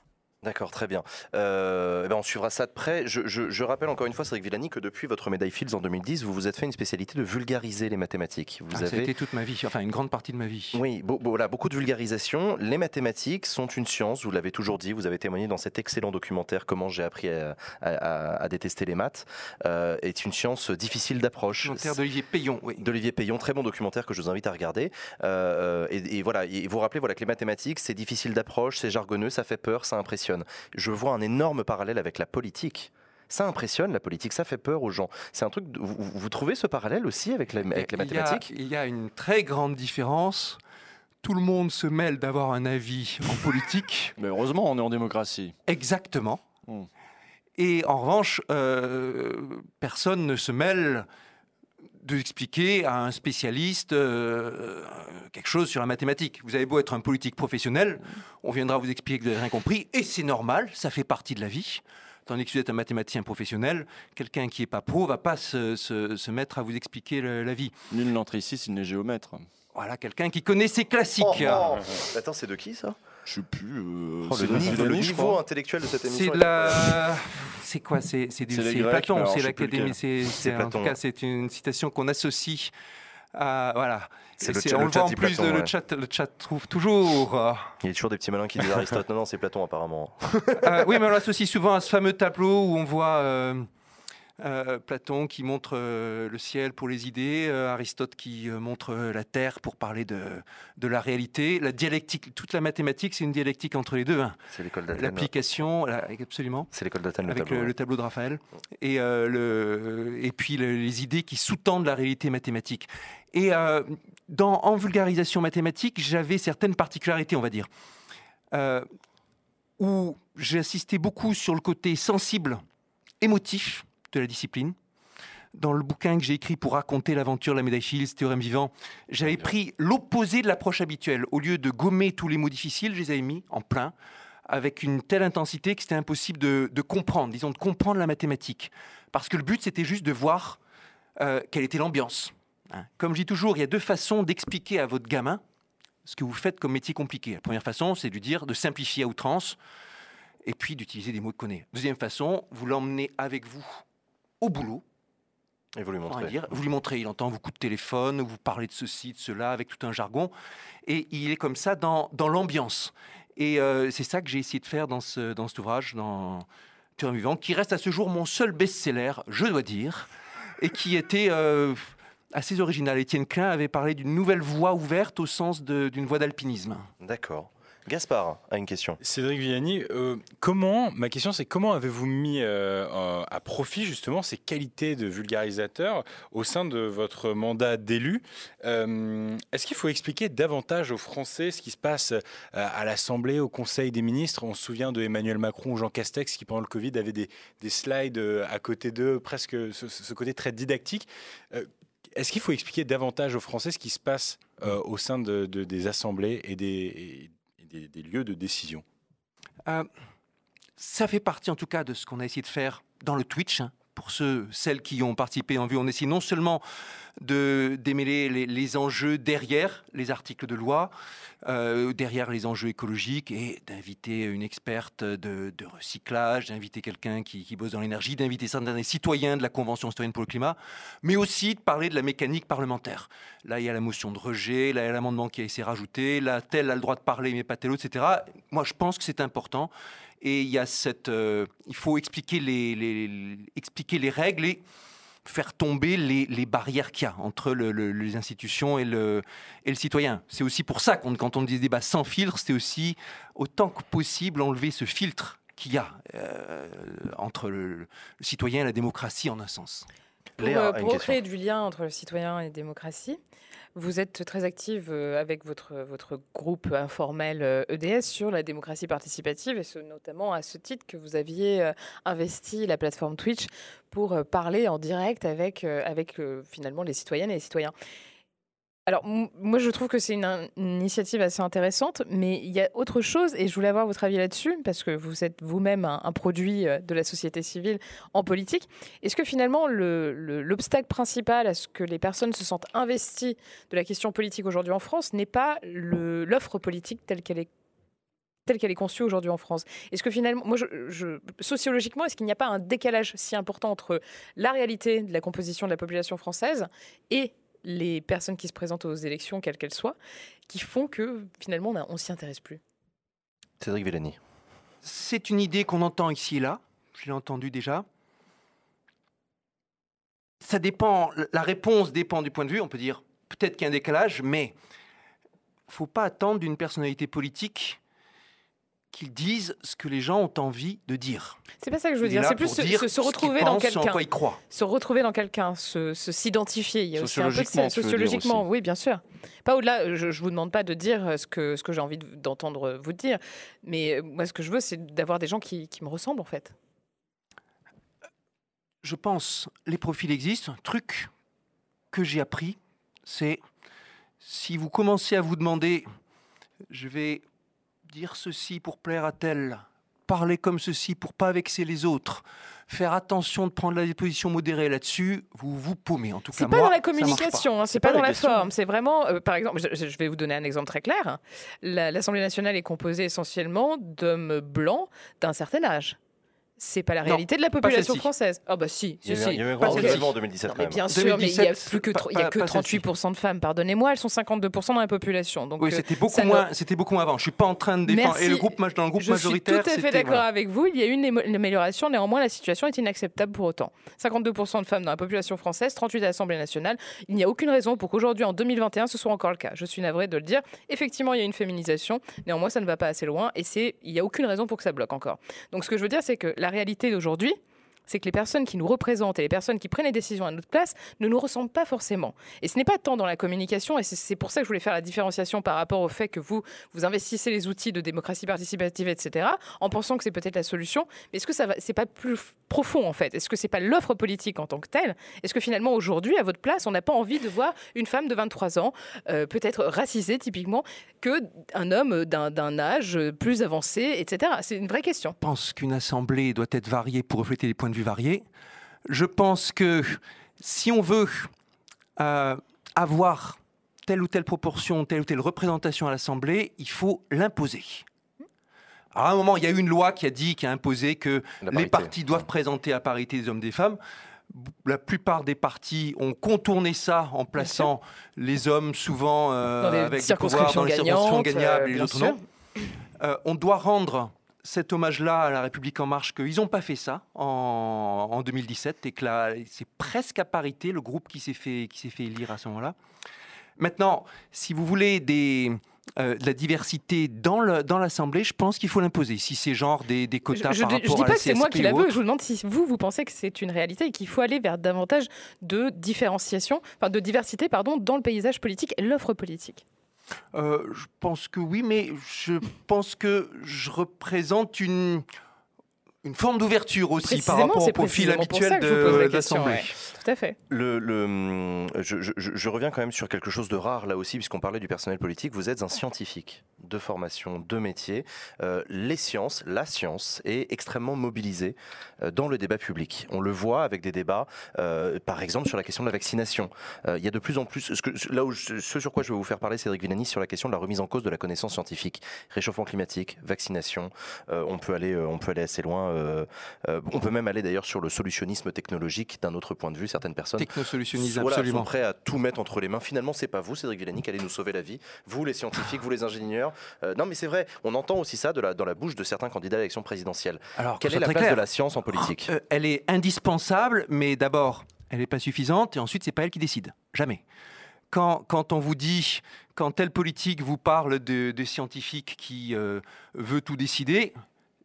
D'accord, très bien. Euh, eh ben, on suivra ça de près. Je, je- je rappelle encore une fois, Cédric Villani, que depuis votre médaille Fields en 2010, vous vous êtes fait une spécialité de vulgariser les mathématiques. Vous Ah, Ça a avez été toute ma vie, enfin une grande partie de ma vie. Oui, voilà, beaucoup de vulgarisation. Les mathématiques sont une science, vous l'avez toujours dit, vous avez témoigné dans cet excellent documentaire Comment j'ai appris à, à- à- à détester les maths. Euh, est une science difficile d'approche. Documentaire d'Olivier Payon, oui. d'Olivier Payon, très bon documentaire que je vous invite à regarder. Euh, et, et voilà, et vous rappelez voilà, que les mathématiques, c'est difficile d'approche, c'est jargonneux, ça fait peur, ça impressionne. Je vois un énorme parallèle avec la politique. Ça impressionne la politique, ça fait peur aux gens. C'est un truc. de- vous, vous trouvez ce parallèle aussi avec, les- avec les Il y a- mathématiques il y, a une très grande différence. Tout le monde se mêle d'avoir un avis en politique. Mais heureusement, on est en démocratie. Exactement. Mm. Et en revanche, euh, personne ne se mêle d'expliquer à un spécialiste euh, quelque chose sur la mathématique. Vous avez beau être un politique professionnel, on viendra vous expliquer que vous n'avez rien compris, et c'est normal, ça fait partie de la vie. Tandis que si vous êtes un mathématicien professionnel, quelqu'un qui n'est pas pro va pas se, se- se mettre à vous expliquer le- la vie. Nul n'entre ici s'il n'est géomètre. Voilà, quelqu'un qui connaît ses classiques. Oh, oh. Attends, c'est de qui ça? Je sais plus. euh, Oh, c'est Le de niveau, le intellectuel de cette C'est émission. de est incroyable. la. C'est quoi C'est c'est du- C'est c'est Platon. C'est l'académie. C'est C'est c'est- en tout cas ouais. c'est une citation qu'on associe à voilà. C'est Et le c'est- chat- on le voit en plus Platon, le, ouais. chat. Le chat trouve toujours. Il y a toujours des petits malins qui disent Aristote. Non, non, c'est Platon apparemment. euh, oui, mais on l'associe souvent à ce fameux tableau où on voit. euh, Euh, Platon qui montre euh, le ciel pour les idées, euh, Aristote qui montre la terre pour parler de, de la réalité. La dialectique, toute la mathématique, c'est une dialectique entre les deux. hein. C'est l'école d'Athènes. L'application, la- absolument C'est l'école d'Athènes, le le, le tableau de Raphaël, et, le, et puis le- les idées qui sous-tendent la réalité mathématique. Et dans, en vulgarisation mathématique, j'avais certaines particularités, on va dire, où j'ai insisté beaucoup sur le côté sensible, émotif de la discipline. Dans le bouquin que j'ai écrit pour raconter l'aventure de la médaille Fields, Théorème vivant, j'avais pris l'opposé de l'approche habituelle. Au lieu de gommer tous les mots difficiles, je les avais mis en plein avec une telle intensité que c'était impossible de, de comprendre, disons, de comprendre la mathématique. Parce que le but, c'était juste de voir euh, quelle était l'ambiance. hein. Comme je dis toujours, il y a deux façons d'expliquer à votre gamin ce que vous faites comme métier compliqué. La première façon, c'est de lui dire de simplifier à outrance et puis d'utiliser des mots de connaît. Deuxième façon, vous l'emmenez avec vous au boulot, Et vous lui montrez. dire. Vous lui montrez, il entend vos coups de téléphone, vous parlez de ceci, de cela, avec tout un jargon. Et il est comme ça dans, dans l'ambiance. Et euh, c'est ça que j'ai essayé de faire dans, ce, dans cet ouvrage, dans Théorème vivant, qui reste à ce jour mon seul best-seller, je dois dire, et qui était euh, assez original. Étienne Klein avait parlé d'une nouvelle voie ouverte au sens d'une voie d'alpinisme. D'accord. Gaspard a une question. Cédric Villani, euh, comment, ma question c'est comment avez-vous mis euh, à profit justement ces qualités de vulgarisateur au sein de votre mandat d'élu? Euh, Est-ce qu'il faut expliquer davantage aux Français ce qui se passe à l'Assemblée, au Conseil des ministres? On se souvient de Emmanuel Macron ou Jean Castex qui pendant le Covid avaient des, des slides à côté d'eux, presque ce, côté très didactique. Est-ce qu'il faut expliquer davantage aux Français ce qui se passe au sein de- de- des assemblées et des, des- lieux de décision Euh, ça fait partie en tout cas de ce qu'on a essayé de faire dans le Twitch. hein. Pour ceux, celles qui ont participé en vue, on essaie non seulement de démêler les, enjeux derrière les articles de loi, euh, derrière les enjeux écologiques, et d'inviter une experte de, recyclage, d'inviter quelqu'un qui, qui bosse dans l'énergie, d'inviter certains des citoyens de la Convention citoyenne pour le climat, mais aussi de parler de la mécanique parlementaire. Là, il y a la motion de rejet, là, il y a l'amendement qui a été rajouté, là, tel a le droit de parler, mais pas tel autre, etc. Moi, je pense que c'est important. Et il y a cette, euh, il faut expliquer les, les- les- expliquer les règles et faire tomber les, les barrières qu'il y a entre le- le- les institutions et le, et le citoyen. C'est aussi pour ça qu'on, quand on dit débat sans filtre, c'est aussi autant que possible enlever ce filtre qu'il y a euh, entre le, le citoyen et la démocratie en un sens. Pour, euh, pour recréer du lien entre le citoyen et la démocratie, vous êtes très active euh, avec votre, votre groupe informel euh, EDS sur la démocratie participative et ce, notamment à ce titre que vous aviez euh, investi la plateforme Twitch pour parler en direct avec, avec finalement les citoyennes et les citoyens. Alors, moi, je trouve que c'est une, in- une initiative assez intéressante, mais il y a autre chose, et je voulais avoir votre avis là-dessus, parce que vous êtes vous-même un, produit euh, de la société civile en politique. Est-ce que finalement, le- le- l'obstacle principal à ce que les personnes se sentent investies de la question politique aujourd'hui en France n'est pas l'offre politique telle qu'elle est telle qu'elle est conçue aujourd'hui en France? Est-ce que finalement, moi, sociologiquement, est-ce qu'il n'y a pas un décalage si important entre la réalité de la composition de la population française et les personnes qui se présentent aux élections, quelles qu'elles soient, qui font que finalement, on, a- on s'y intéresse plus Cédric Villani. C'est une idée qu'on entend ici et là. Je l'ai entendu déjà. Ça dépend, la réponse dépend du point de vue. On peut dire peut-être qu'il y a un décalage, mais faut pas attendre d'une personnalité politique qu'il dise ce que les gens ont envie de dire. C'est pas ça que je veux dire. C'est plus se, dire se- se ce retrouver dans quelqu'un. quoi il croit. se retrouver dans quelqu'un, se s'identifier. Il y a aussi un peu de Sociologiquement, sociologiquement, oui, bien sûr. Pas au-delà, je, je vous demande pas de dire euh, ce que, ce que j'ai envie de- d'entendre vous dire, mais euh, moi, ce que je veux, c'est d'avoir des gens qui, qui me ressemblent, en fait. je pense, les profils existent. Un truc que j'ai appris, c'est si vous commencez à vous demander, je vais dire ceci pour plaire à tel, parler comme ceci pour pas vexer les autres, faire attention de prendre la position modérée là-dessus, vous vous paumez. En tout cas, C'est pas moi, dans la communication, hein, c'est pas, pas dans la forme. C'est vraiment, euh, par exemple, je, je vais vous donner un exemple très clair. La- L'Assemblée nationale est composée essentiellement d'hommes blancs d'un certain âge. C'est pas la Non, réalité de la population française. Ah bah si, Il y si, a eu, si. il y a eu un Pas grand renouvellement en 2017 Non, quand mais même. bien sûr, mais il y a 2017, plus que pas- y a que pas celle-ci. 38% de femmes. Pardonnez-moi, elles sont 52% dans la population. Donc Oui, euh, c'était beaucoup moins. C'était beaucoup moins avant. Je suis pas en train de défendre. Merci. Et le groupe dans le groupe je suis tout majoritaire, à fait d'accord voilà. avec vous. Il y a eu une amélioration. Néanmoins, la situation est inacceptable pour autant. 52% de femmes dans la population française, 38 à l'Assemblée nationale. Il n'y a aucune raison pour qu'aujourd'hui, en 2021, ce soit encore le cas. Je suis navrée de le dire. Effectivement, il y a une féminisation. Néanmoins, ça ne va pas assez loin. Et c'est, il n'y a aucune raison pour que ça bloque encore. Donc, ce que je veux dire, c'est que la réalité d'aujourd'hui, c'est que les personnes qui nous représentent et les personnes qui prennent les décisions à notre place ne nous ressemblent pas forcément. Et ce n'est pas tant dans la communication, et c'est- pour ça que je voulais faire la différenciation par rapport au fait que vous, vous investissez les outils de démocratie participative, etc., en pensant que c'est peut-être la solution. Mais est-ce que ça va, c'est pas plus profond en fait Est-ce que c'est pas l'offre politique en tant que telle? Est-ce que finalement aujourd'hui, à votre place, on n'a pas envie de voir une femme de 23 ans, euh, peut-être racisée typiquement, que un homme d'un âge plus avancé, etc. C'est une vraie question. Je pense qu'une assemblée doit être variée pour refléter des points de vue variés. Je pense que si on veut euh, avoir telle ou telle proportion, telle ou telle représentation à l'Assemblée, il faut l'imposer. Alors, à un moment, il y a eu une loi qui a dit, qui a imposé que les partis doivent présenter à parité des hommes et des femmes. La plupart des partis ont contourné ça en plaçant les hommes souvent euh, Dans des avec des pouvoirs circonscriptions dans les circonscriptions gagnantes, gagnables euh, et les autres sûr. non. Euh, on doit rendre cet hommage-là à la République en marche qu'ils n'ont pas fait ça en, en 2017 et que là, c'est presque à parité le groupe qui s'est fait, qui s'est fait élire à ce moment-là. Maintenant, si vous voulez des, euh, de la diversité dans, le, dans l'Assemblée, je pense qu'il faut l'imposer. Si c'est genre des, des Je, quotas je, par rapport je dis pas que c'est moi qui la veux. Je vous demande si vous, vous pensez que c'est une réalité et qu'il faut aller vers davantage de différenciation, enfin de diversité, pardon, dans le paysage politique et l'offre politique. Euh, je pense que oui, mais je pense que je représente une, une forme d'ouverture aussi par rapport au profil habituel de, l'Assemblée. ouais. Tout à fait. Le, le, hum, je, je- je- je reviens quand même sur quelque chose de rare là aussi, puisqu'on parlait du personnel politique. Vous êtes un scientifique de formation, de métier. Euh, les sciences, la science est extrêmement mobilisée euh, dans le débat public. On le voit avec des débats, euh, par exemple sur la question de la vaccination. Euh, il y a de plus en plus, ce, que, là où je- ce sur quoi je vais vous faire parler, Cédric Villani, sur la question de la remise en cause de la connaissance scientifique, réchauffement climatique, vaccination. Euh, on peut aller, euh, on peut aller assez loin. Euh, euh, on peut même aller d'ailleurs sur le solutionnisme technologique d'un autre point de vue. Certaines personnes Technosolutionnisme, voilà, absolument. sont prêts à tout mettre entre les mains. Finalement, c'est pas vous, Cédric Villani, qui allez nous sauver la vie. Vous, les scientifiques, vous, les ingénieurs. Euh, non, mais c'est vrai, on entend aussi ça de la, dans la bouche de certains candidats à l'élection présidentielle. Alors, Quelle que est la place de la science en politique? Euh, Elle est indispensable, mais d'abord, elle n'est pas suffisante, et ensuite, c'est pas elle qui décide. Jamais. Quand, quand on vous dit, quand tel politique vous parle de, de scientifique qui euh, veut tout décider,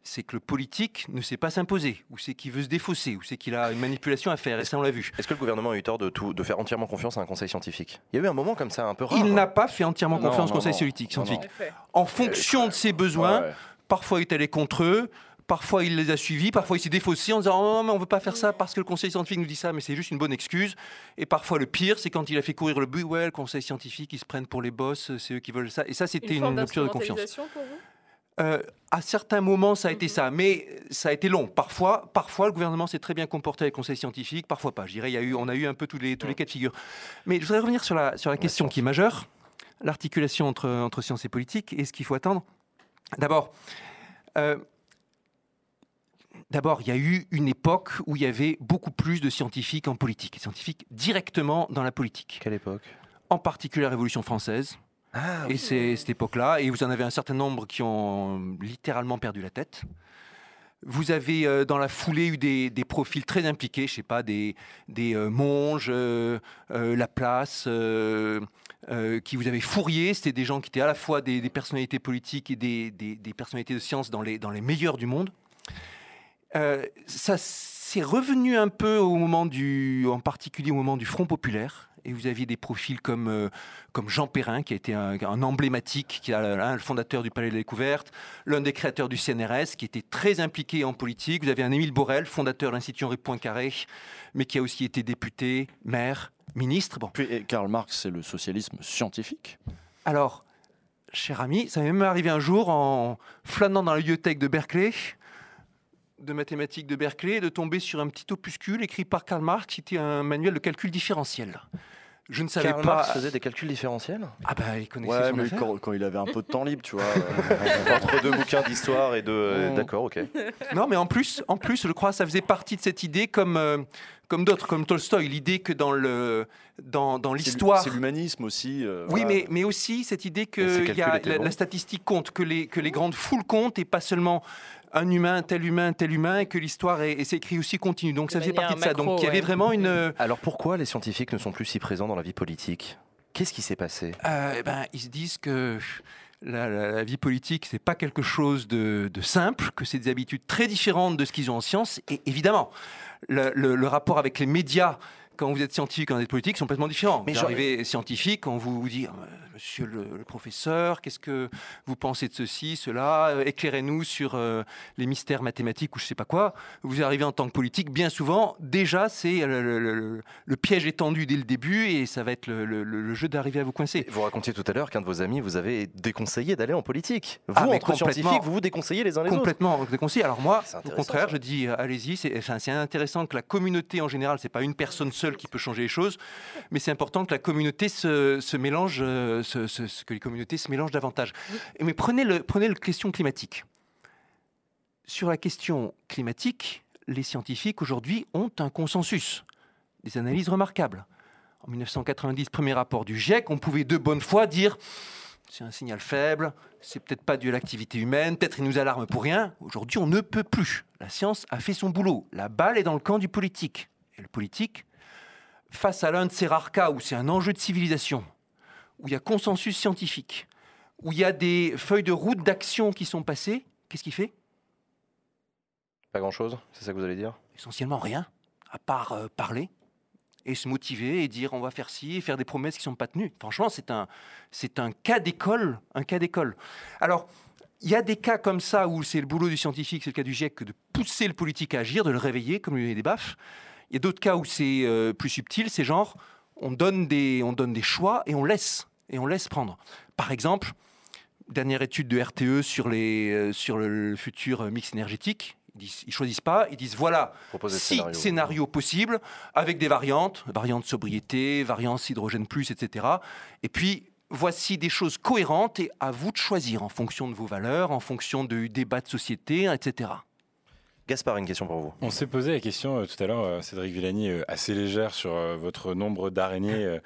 c'est que le politique ne sait pas s'imposer, ou c'est qu'il veut se défausser, ou c'est qu'il a une manipulation à faire, et ça on l'a vu. Est-ce que le gouvernement a eu tort de, tout, de faire entièrement confiance à un conseil scientifique? Il y a eu un moment comme ça, un peu rare. Il n'a pas fait entièrement Non, confiance non, au conseil non. scientifique. Non, non. En fonction de ses besoins, Ouais, ouais. parfois il est allé contre eux, parfois il les a suivis, parfois il s'est défaussé en disant oh, mais on veut pas faire ça parce que le conseil scientifique nous dit ça, mais c'est juste une bonne excuse. Et parfois le pire, c'est quand il a fait courir le but, ouais, le conseil scientifique, ils se prennent pour les boss, c'est eux qui veulent ça. Et ça, c'était une, forme rupture de confiance. pour vous? Euh, à certains moments, ça a été ça, mais ça a été long. Parfois, parfois le gouvernement s'est très bien comporté avec le conseil scientifique, parfois pas. Je dirais, il y a eu, on a eu un peu tous les, tous les cas de figure. Mais je voudrais revenir sur la, sur la question qui est majeure, l'articulation entre, entre science et politique, et ce qu'il faut attendre. D'abord, euh, D'abord, il y a eu une époque où il y avait beaucoup plus de scientifiques en politique, et scientifiques directement dans la politique. Quelle époque? En particulier la Révolution française, Ah, et c'est cette époque-là, et vous en avez un certain nombre qui ont littéralement perdu la tête. Vous avez euh, dans la foulée eu des, des profils très impliqués, je sais pas, des, des euh, Monge, euh, euh, Laplace, euh, euh, qui vous avez Fourier, c'était des gens qui étaient à la fois des, des personnalités politiques et des, personnalités de science dans les, dans les meilleurs du monde. Euh, ça s'est revenu un peu au moment du, en particulier au moment du Front populaire. Et vous aviez des profils comme, euh, comme Jean Perrin, qui a été un, un emblématique, qui est un, le fondateur du Palais de la Découverte, l'un des créateurs du CNRS, qui était très impliqué en politique. Vous avez un Émile Borel, fondateur de l'Institut Henri Poincaré, mais qui a aussi été député, maire, ministre. Bon. Puis et Karl Marx, c'est le socialisme scientifique. Alors, cher ami, ça m'est même arrivé un jour en flânant dans la bibliothèque de Berkeley, de mathématiques de Berkeley, de tomber sur un petit opuscule écrit par Karl Marx, qui était un manuel de calcul différentiel. Je ne savais Karl pas. Marx faisait des calculs différentiels Ah bah, il connaissait Ouais, son mais affaire. quand, quand il avait un peu de temps libre, tu vois. euh, Entre deux bouquins d'histoire et de. euh. D'accord, ok. Non, mais en plus, en plus, je crois, ça faisait partie de cette idée, comme, euh, comme d'autres, comme Tolstoï, l'idée que dans le, dans, dans l'histoire. C'est l'humanisme aussi. euh, Oui, voilà. mais, mais aussi cette idée que y a, la statistique compte, que les, que les grandes foules comptent et pas seulement un humain, tel humain, tel humain, et que l'histoire et c'est écrit aussi continue. Donc De ça faisait partie de ça. Donc il y avait vraiment une. euh, Alors pourquoi les scientifiques ne sont plus si présents dans la vie politique? Qu'est-ce qui s'est passé? Euh, eh ben, ils se disent que la, la- la vie politique, c'est pas quelque chose de, de simple, que c'est des habitudes très différentes de ce qu'ils ont en science. Et évidemment, le, le- le rapport avec les médias. Quand vous êtes scientifique, quand vous êtes politique, sont complètement différents. Mais vous arrivez scientifique, on vous dit, Ah, Monsieur le, le professeur, qu'est-ce que vous pensez de ceci, cela Euh, Éclairez-nous sur euh, les mystères mathématiques ou je sais pas quoi. Vous arrivez en tant que politique, bien souvent, déjà, c'est le, le- piège est tendu dès le début et ça va être le, jeu d'arriver à vous coincer. Vous racontiez tout à l'heure qu'un de vos amis vous avait déconseillé d'aller en politique. Vous, Ah, entre complètement. scientifiques, vous vous déconseillez les uns les autres. Complètement déconseillé. Alors moi, au contraire, ça. je dis euh, allez-y. C'est enfin, c'est intéressant que la communauté en général, c'est pas une personne seule qui peut changer les choses, mais c'est important que la communauté se, se mélange, euh, se- se- se- que les communautés se mélangent davantage. Mais prenez le prenez la question climatique. Sur la question climatique, les scientifiques aujourd'hui ont un consensus, des analyses remarquables. En 1990, premier rapport du GIEC, on pouvait de bonne foi dire c'est un signal faible, c'est peut-être pas dû à l'activité humaine, peut-être il nous alarme pour rien. Aujourd'hui, on ne peut plus. La science a fait son boulot. La balle est dans le camp du politique. Et le politique, face à l'un de ces rares cas où c'est un enjeu de civilisation, où il y a consensus scientifique, où il y a des feuilles de route d'action qui sont passées, qu'est-ce qu'il fait? Pas grand-chose, c'est ça que vous allez dire? Essentiellement rien, à part euh, parler et se motiver et dire on va faire ci et faire des promesses qui ne sont pas tenues. Franchement, c'est un, c'est un cas d'école, un cas d'école. Alors, il y a des cas comme ça où c'est le boulot du scientifique, c'est le cas du GIEC, de pousser le politique à agir, de le réveiller, comme lui donner des baffes. Il y a d'autres cas où c'est euh, plus subtil, c'est genre on donne, des, on donne des choix et on laisse, et on laisse prendre. Par exemple, dernière étude de RTE sur, les, euh, sur le, le futur mix énergétique. Ils ils choisissent pas, ils disent voilà, six scénario. scénarios possibles avec des variantes, variante sobriété, variante hydrogène plus, etc. Et puis voici des choses cohérentes et à vous de choisir en fonction de vos valeurs, en fonction du débat de société, etc. Gaspard, une question pour vous. On s'est posé la question euh, tout à l'heure, euh, Cédric Villani, euh, assez légère sur euh, votre nombre d'araignées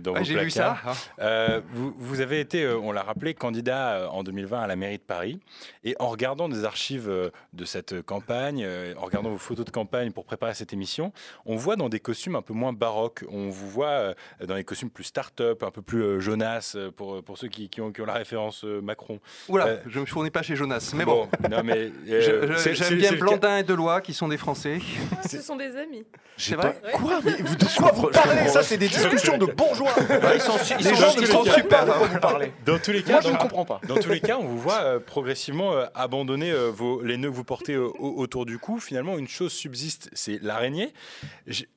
dans Ouais, vos J'ai vu placards. ça. hein. Euh, vous, vous avez été, euh, on l'a rappelé, candidat euh, en 2020 à la mairie de Paris. Et en regardant des archives euh, de cette campagne, euh, en regardant vos photos de campagne pour préparer cette émission, on voit dans des costumes un peu moins baroques. On vous voit euh, dans des costumes plus start-up, un peu plus euh, Jonas, pour, pour ceux qui, qui ont, qui ont la référence euh, Macron. Oula, Euh, je me fournis pas chez Jonas. Mais bon, non, mais, euh, j'aime bien c'est Blandin et Delois qui sont des Français. Ah, ce sont des amis. C'est vrai Quoi Mais vous- de quoi vous parlez? Ça, c'est des discussions de bourgeois Ouais, Ils sont, su- ils Les sont- gens ils ne sont super. vous parlez. Dans tous les cas, Moi, je ne comprends pas. Dans tous les cas, on vous voit euh, progressivement euh, abandonner euh, vos, les nœuds que vous portez euh, au- autour du cou. Finalement, une chose subsiste, c'est l'araignée.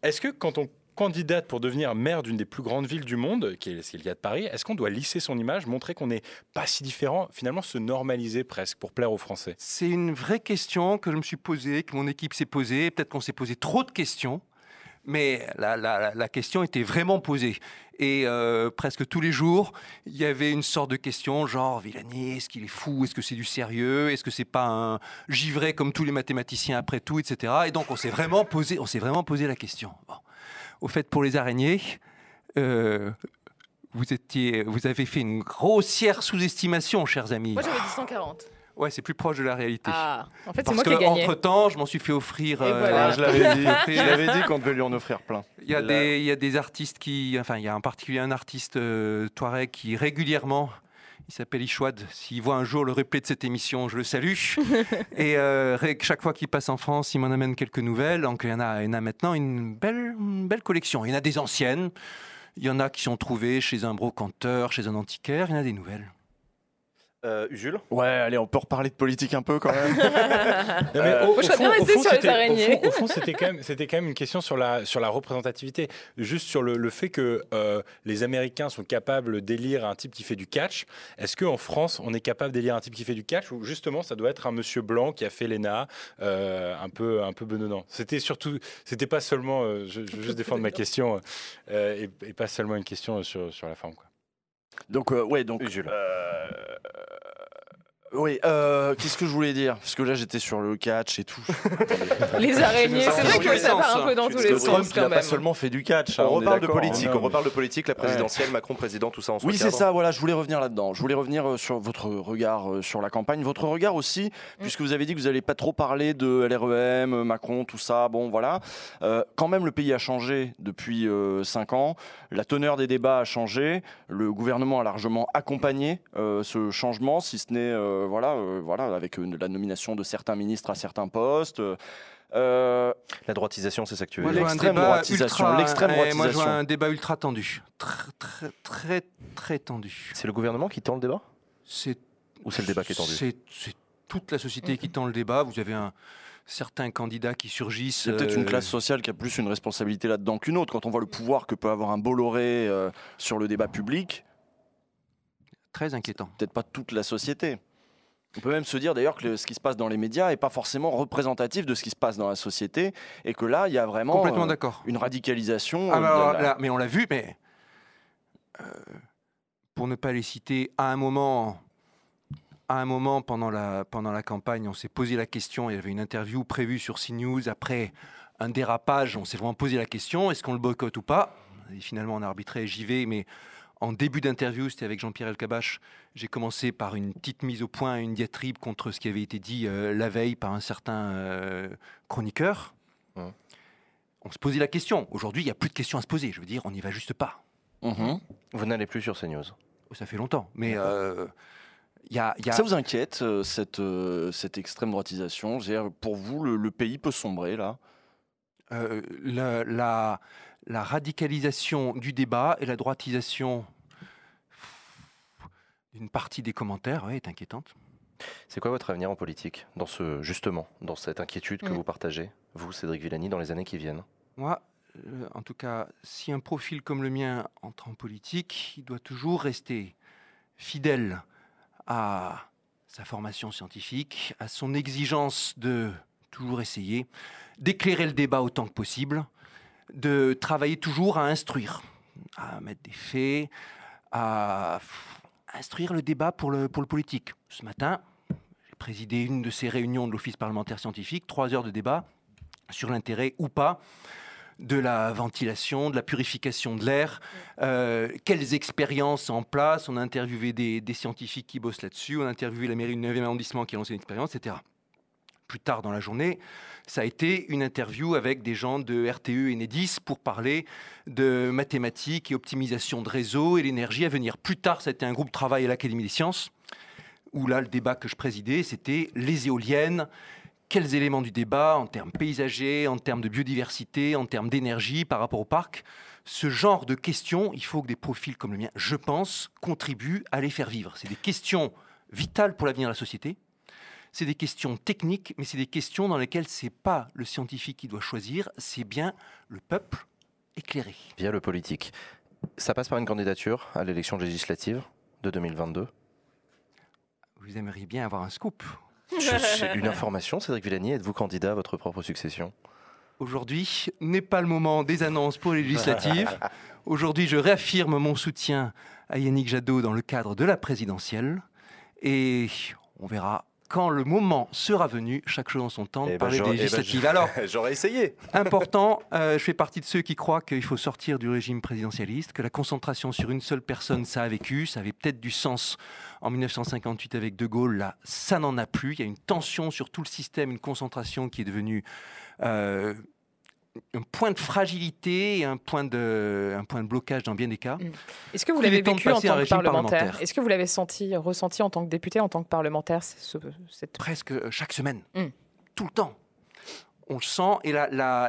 Est-ce que quand on candidate pour devenir maire d'une des plus grandes villes du monde, qui est, ce qui est le cas de Paris, est-ce qu'on doit lisser son image, montrer qu'on n'est pas si différent, finalement se normaliser presque pour plaire aux Français? C'est une vraie question que je me suis posée, que mon équipe s'est posée. Peut-être qu'on s'est posé trop de questions, mais la, question était vraiment posée. Et euh, presque tous les jours, il y avait une sorte de question genre Villani, est-ce qu'il est fou? Est-ce que c'est du sérieux? Est-ce que c'est pas un givré comme tous les mathématiciens après tout, etc. Et donc on s'est vraiment posé, vraiment posé la question. Au fait, pour les araignées. euh, vous, étiez, vous avez fait une grossière sous-estimation, chers amis. Moi, j'avais dit 140. Ouais, c'est plus proche de la réalité. Ah, en fait, c'est Parce moi qui ai gagné. entre temps, je m'en suis fait offrir. Voilà. Ah, je l'avais dit, je l'avais dit qu'on devait lui en offrir plein. Il y, a Là- des, il y a des artistes qui, enfin, il y a en particulier un artiste euh, touareg qui régulièrement, il s'appelle Ishwad. S'il voit un jour le replay de cette émission, je le salue. Et euh, chaque fois qu'il passe en France, il m'en amène quelques nouvelles. Donc il y en a, il y en a maintenant une belle, une belle collection. Il y en a des anciennes. Il y en a qui sont trouvées chez un brocanteur, chez un antiquaire. Il y en a des nouvelles. Euh, Usul Ouais, allez, on peut reparler de politique un peu quand même. Non, mais Euh, au- moi, je au serais bien fond- au restée fond, sur les au araignées. fond- Au fond, c'était quand même, c'était quand même une question sur la sur la représentativité, juste sur le, le fait que euh, les Américains sont capables d'élire un type qui fait du catch. Est-ce qu'en France, on est capable d'élire un type qui fait du catch? Ou justement, ça doit être un monsieur blanc qui a fait l'ENA, euh, un peu un peu benonnant. C'était surtout, c'était pas seulement, euh, je, je veux juste défendre ma question euh, et, et pas seulement une question sur sur la forme. Quoi. Donc, euh, ouais, donc. Usul. Oui, euh, qu'est-ce que je voulais dire? Parce que là, j'étais sur le catch et tout. Les araignées, c'est vrai que ça part un peu dans tous les que Trump, sens il a quand pas seulement fait du catch. hein, On reparle de politique, hein. on reparle de politique, la présidentielle, Macron président, tout ça, on se Oui, c'est ça, voilà, je voulais revenir là-dedans. Je voulais revenir euh, sur votre regard euh, sur la campagne. Votre regard aussi, puisque vous avez dit que vous n'allez pas trop parler de LREM, Macron, tout ça. Bon, voilà. Euh, quand même, le pays a changé depuis 5 ans. La teneur des débats a changé. Le gouvernement a largement accompagné euh, ce changement, si ce n'est, euh, voilà, euh, voilà, avec euh, la nomination de certains ministres à certains postes. Euh, La droitisation, c'est ça que tu veux L'extrême droitisation, ultra- l'extrême eh, Moi, je vois droitisation. un débat ultra tendu. Très, très, très, très tendu. C'est le gouvernement qui tend le débat? C'est Ou c'est le débat qui est tendu? C'est c'est toute la société qui tend le débat. Vous avez un certains candidats qui surgissent. C'est peut-être une euh, classe sociale qui a plus une responsabilité là-dedans qu'une autre. Quand on voit le pouvoir que peut avoir un Bolloré euh, sur le débat public, très inquiétant. peut-être pas toute la société. On peut même se dire d'ailleurs que le- ce qui se passe dans les médias n'est pas forcément représentatif de ce qui se passe dans la société et que là, il y a vraiment Complètement euh, d'accord. une radicalisation. Ah, euh, alors, la- là, mais on l'a vu, mais euh, pour ne pas les citer, à un moment, à un moment pendant la, pendant la campagne, on s'est posé la question. Il y avait une interview prévue sur CNews après un dérapage. On s'est vraiment posé la question est-ce qu'on le boycotte ou pas? Et finalement, on a arbitré. J'y vais, mais en début d'interview, c'était avec Jean-Pierre Elkabach. J'ai commencé par une petite mise au point, une diatribe contre ce qui avait été dit euh, la veille par un certain euh, chroniqueur. On se posait la question. Aujourd'hui, il n'y a plus de questions à se poser. Je veux dire, on n'y va juste pas. Mhm. Vous n'allez plus sur CNews. Ça fait longtemps. Mais euh, il y a. il y a- Ça vous inquiète, cette, cette extrême droitisation? Pour vous, le, le pays peut sombrer là? La, la- la radicalisation du débat et la droitisation d'une partie des commentaires ouais, est inquiétante. C'est quoi votre avenir en politique dans ce, Justement, dans cette inquiétude que Mm. vous partagez, vous, Cédric Villani, dans les années qui viennent? Moi, euh, en tout cas, si un profil comme le mien entre en politique, il doit toujours rester fidèle à sa formation scientifique, à son exigence de toujours essayer d'éclairer le débat autant que possible, de travailler toujours à instruire, à mettre des faits, à instruire le débat pour le, pour le politique. Ce matin, j'ai présidé une de ces réunions de l'Office parlementaire scientifique, trois heures de débat sur l'intérêt ou pas de la ventilation, de la purification de l'air, euh, quelles expériences en place? On a interviewé des, des scientifiques qui bossent là-dessus, on a interviewé la mairie du 9e arrondissement qui a lancé une expérience, etc. Plus tard dans la journée, ça a été une interview avec des gens de RTE et Enedis pour parler de mathématiques et optimisation de réseau et l'énergie à venir. Plus tard, ça a été un groupe de travail à l'Académie des sciences, où là, le débat que je présidais, c'était les éoliennes, quels éléments du débat en termes paysagers, en termes de biodiversité, en termes d'énergie par rapport au parc? Ce genre de questions, il faut que des profils comme le mien, je pense, contribuent à les faire vivre. C'est des questions vitales pour l'avenir de la société. C'est des questions techniques, mais c'est des questions dans lesquelles c'est pas le scientifique qui doit choisir, c'est bien le peuple éclairé. Via le politique. Ça passe par une candidature à l'élection législative de 2022. Vous aimeriez bien avoir un scoop. Je- une information, Cédric Villani, êtes-vous candidat à votre propre succession? Aujourd'hui n'est pas le moment des annonces pour les législatives. Aujourd'hui, je réaffirme mon soutien à Yannick Jadot dans le cadre de la présidentielle. Et on verra quand le moment sera venu, chaque chose en son temps, de Eh ben, parler des eh ben, législatives. Alors, J'aurais essayé. important, euh, je fais partie de ceux qui croient qu'il faut sortir du régime présidentialiste, que la concentration sur une seule personne, ça a vécu, ça avait peut-être du sens en 1958 avec De Gaulle, là, ça n'en a plus. Il y a une tension sur tout le système, une concentration qui est devenue euh, un point de fragilité et un point de, un point de blocage dans bien des cas. Est-ce que vous l'avez vécu en tant que parlementaire parlementaire. Est-ce que vous l'avez senti, ressenti en tant que député, en tant que parlementaire ce- cette... presque euh, chaque semaine, Mm. tout le temps. On le sent, et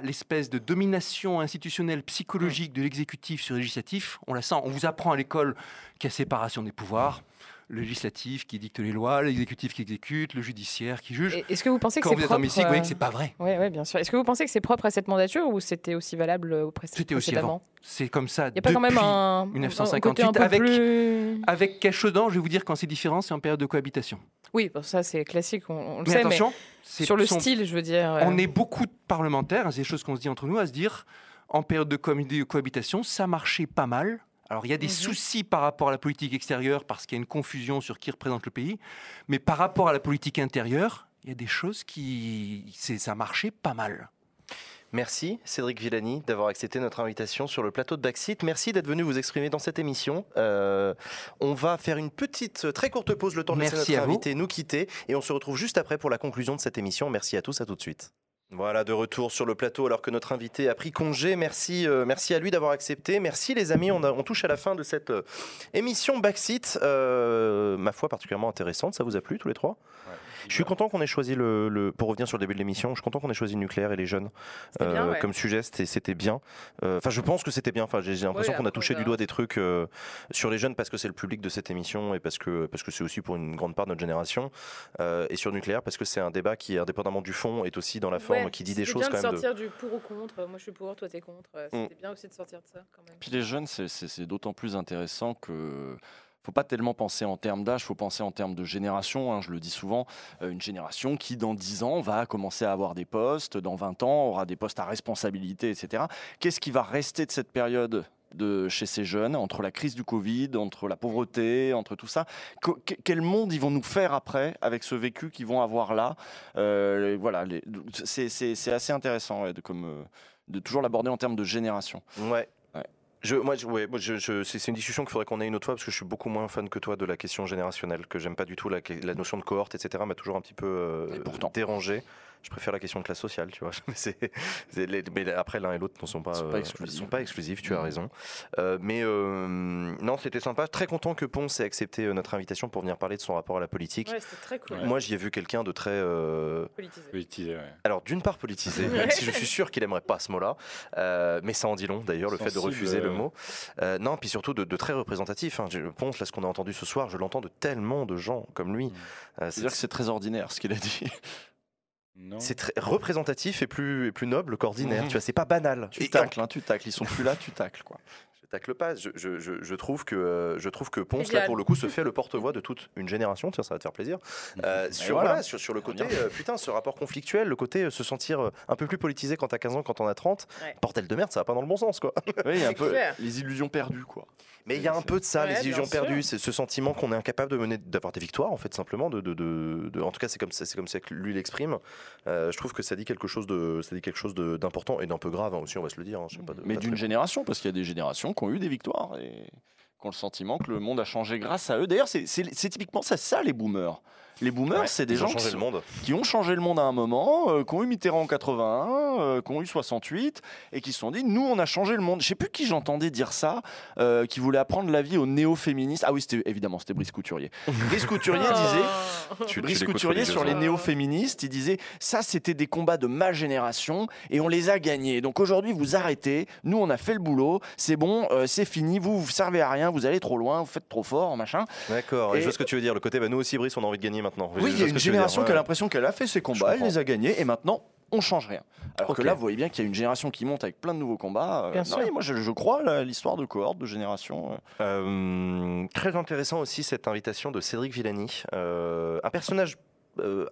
l'espèce de domination institutionnelle psychologique de l'exécutif sur le législatif, on la sent. On vous apprend à l'école qu'il y a séparation des pouvoirs. Le législatif qui dicte les lois, l'exécutif qui exécute, le judiciaire qui juge. Est-ce que vous pensez que Quand c'est vous êtes propre en vous voyez euh, que c'est pas vrai. Oui, ouais, bien sûr. Est-ce que vous pensez que c'est propre à cette mandature ou c'était aussi valable au pré- C'était aussi avant. C'est comme ça. Il n'y a pas quand même un, un- un 1958 côté un peu avec- plus... Avec quelque chose dedans, je vais vous dire quand c'est différent, c'est en période de cohabitation. Oui, bon, ça c'est classique, on, on le Mais sait, attention, mais sur le son- style, je veux dire. euh, On est beaucoup de parlementaires, hein, c'est des choses qu'on se dit entre nous, à se dire en période de cohabitation, ça marchait pas mal. Alors il y a des Mhm. soucis par rapport à la politique extérieure parce qu'il y a une confusion sur qui représente le pays, mais par rapport à la politique intérieure, il y a des choses qui c'est ça marchait pas mal. Merci Cédric Villani d'avoir accepté notre invitation sur le plateau de Backseat. Merci d'être venu vous exprimer dans cette émission. Euh, on va faire une petite, très courte pause, le temps de laisser Merci notre à vous. invité nous quitter. Et on se retrouve juste après pour la conclusion de cette émission. Merci à tous, à tout de suite. Voilà, de retour sur le plateau alors que notre invité a pris congé. Merci, euh, merci à lui d'avoir accepté. Merci les amis, on, touche à la fin de cette euh, émission Backseat. Euh, ma foi, particulièrement intéressante. Ça vous a plu tous les trois? Je suis content qu'on ait choisi le, le- Pour revenir sur le début de l'émission, je suis content qu'on ait choisi le nucléaire et les jeunes C'était bien, euh, ouais. comme sujet. C'était c'était bien. Euh, Enfin, je pense que c'était bien. Enfin, j'ai l'impression Ouais, qu'on a touché on du doigt des trucs euh, sur les jeunes parce que c'est le public de cette émission et parce que parce que c'est aussi pour une grande part de notre génération. Euh, et sur le nucléaire parce que c'est un débat qui, indépendamment du fond, est aussi dans la forme, Ouais, qui dit des c'était choses bien quand de même. de- sortir du pour ou contre. Moi, je suis pour, toi, t'es contre. Euh, Mm. C'était bien aussi de sortir de ça, quand même. Puis les jeunes, c'est d'autant plus intéressant que faut pas tellement penser en termes d'âge, faut penser en termes de génération. hein, je le dis souvent, euh, une génération qui dans 10 ans va commencer à avoir des postes, dans 20 ans aura des postes à responsabilité, etc. Qu'est-ce qui va rester de cette période de chez ces jeunes, entre la crise du Covid, entre la pauvreté, entre tout ça? Quel monde ils vont nous faire après avec ce vécu qu'ils vont avoir là? Euh, Voilà, c'est assez intéressant de, euh, de toujours l'aborder en termes de génération. Ouais. Je, moi, je, ouais, moi, je, je- c'est c'est une discussion qu'il faudrait qu'on ait une autre fois parce que je suis beaucoup moins fan que toi de la question générationnelle, que j'aime pas du tout la, la notion de cohorte, etc. m'a toujours un petit peu euh, Et pourtant. dérangé. Je préfère la question de classe sociale, tu vois. Mais, les- après, l'un et l'autre ne sont pas, Sont pas euh, exclusifs. sont pas exclusifs, tu as raison. Euh, mais euh, non, c'était sympa. Très content que Ponce ait accepté notre invitation pour venir parler de son rapport à la politique. Ouais, c'était très cool. Moi, j'y ai vu quelqu'un de très. euh, Politisé. Politisé, ouais. alors, d'une part politisé, même si je suis sûr qu'il aimerait pas ce mot-là, euh, mais ça en dit long d'ailleurs, le fait de refuser le mot. Euh, non, puis surtout de, de très représentatif. Hein. Pense, là, ce qu'on a entendu ce soir, je l'entends de tellement de gens comme lui. Euh, C'est-à-dire que c'est très ordinaire ce qu'il a dit. C'est très représentatif et plus, et plus noble qu'ordinaire. Mhm. Tu vois, c'est pas banal. Tu Et- tacles, hein, tu tacles. Ils sont plus là, tu tacles. Quoi. Je tacle pas. Je, je- je- je trouve que euh, je trouve que Ponce là pour le coup se fait le porte-voix de toute une génération. Tiens, ça va te faire plaisir. Euh, sur, voilà. voilà, sur, sur le côté, euh, putain, ce rapport conflictuel, le côté euh, se sentir un peu plus politisé quand t'as 15 ans, quand on a 30. Ouais. Bordel de merde, ça va pas dans le bon sens, quoi. Oui, il y a un peu clair. les illusions perdues. Quoi. Mais il y a un peu de ça, Ouais, les illusions perdues, c'est ce sentiment qu'on est incapable de mener, d'avoir des victoires, en fait, simplement. De, de, de- de- en tout cas, c'est comme ça, c'est comme ça que lui l'exprime. Euh, je trouve que ça dit quelque chose de, ça dit quelque chose d'important et d'un peu grave hein, aussi, on va se le dire. hein, pas de- Mais d'une génération, parce qu'il y a des générations qui ont eu des victoires et qui ont le sentiment que le monde a changé grâce à eux. D'ailleurs, c'est typiquement ça, ça, les boomers. Les boomers, Ouais, c'est des gens qui, changé sont- le monde. qui ont changé le monde à un moment, euh, qui ont eu Mitterrand en 81, euh, qui ont eu 68, et qui se sont dit, nous, on a changé le monde. Je sais plus qui j'entendais dire ça, euh, qui voulait apprendre la vie aux néo-féministes. Ah oui, c'était évidemment, c'était Brice Couturier. Brice Couturier disait. Tu- Brice Couturier sur les néo-féministes, il disait ça c'était des combats de ma génération et on les a gagnés. Donc aujourd'hui vous arrêtez, nous on a fait le boulot, c'est bon, c'est fini, vous vous servez à rien, vous allez trop loin, vous faites trop fort, machin. D'accord, et, Et- je vois ce que tu veux dire. Le côté, bah, nous aussi, Brice, on a envie de gagner maintenant. Oui, il y a une génération qui a l'impression qu'elle a fait ses combats, elle les a gagnés et maintenant on change rien. Alors que là vous voyez bien qu'il y a une génération qui monte avec plein de nouveaux combats. Euh, Bien non, sûr. oui, moi je, je crois à l'histoire de cohorte, de génération. euh. Euh, très intéressant aussi cette invitation de Cédric Villani, euh, un personnage euh,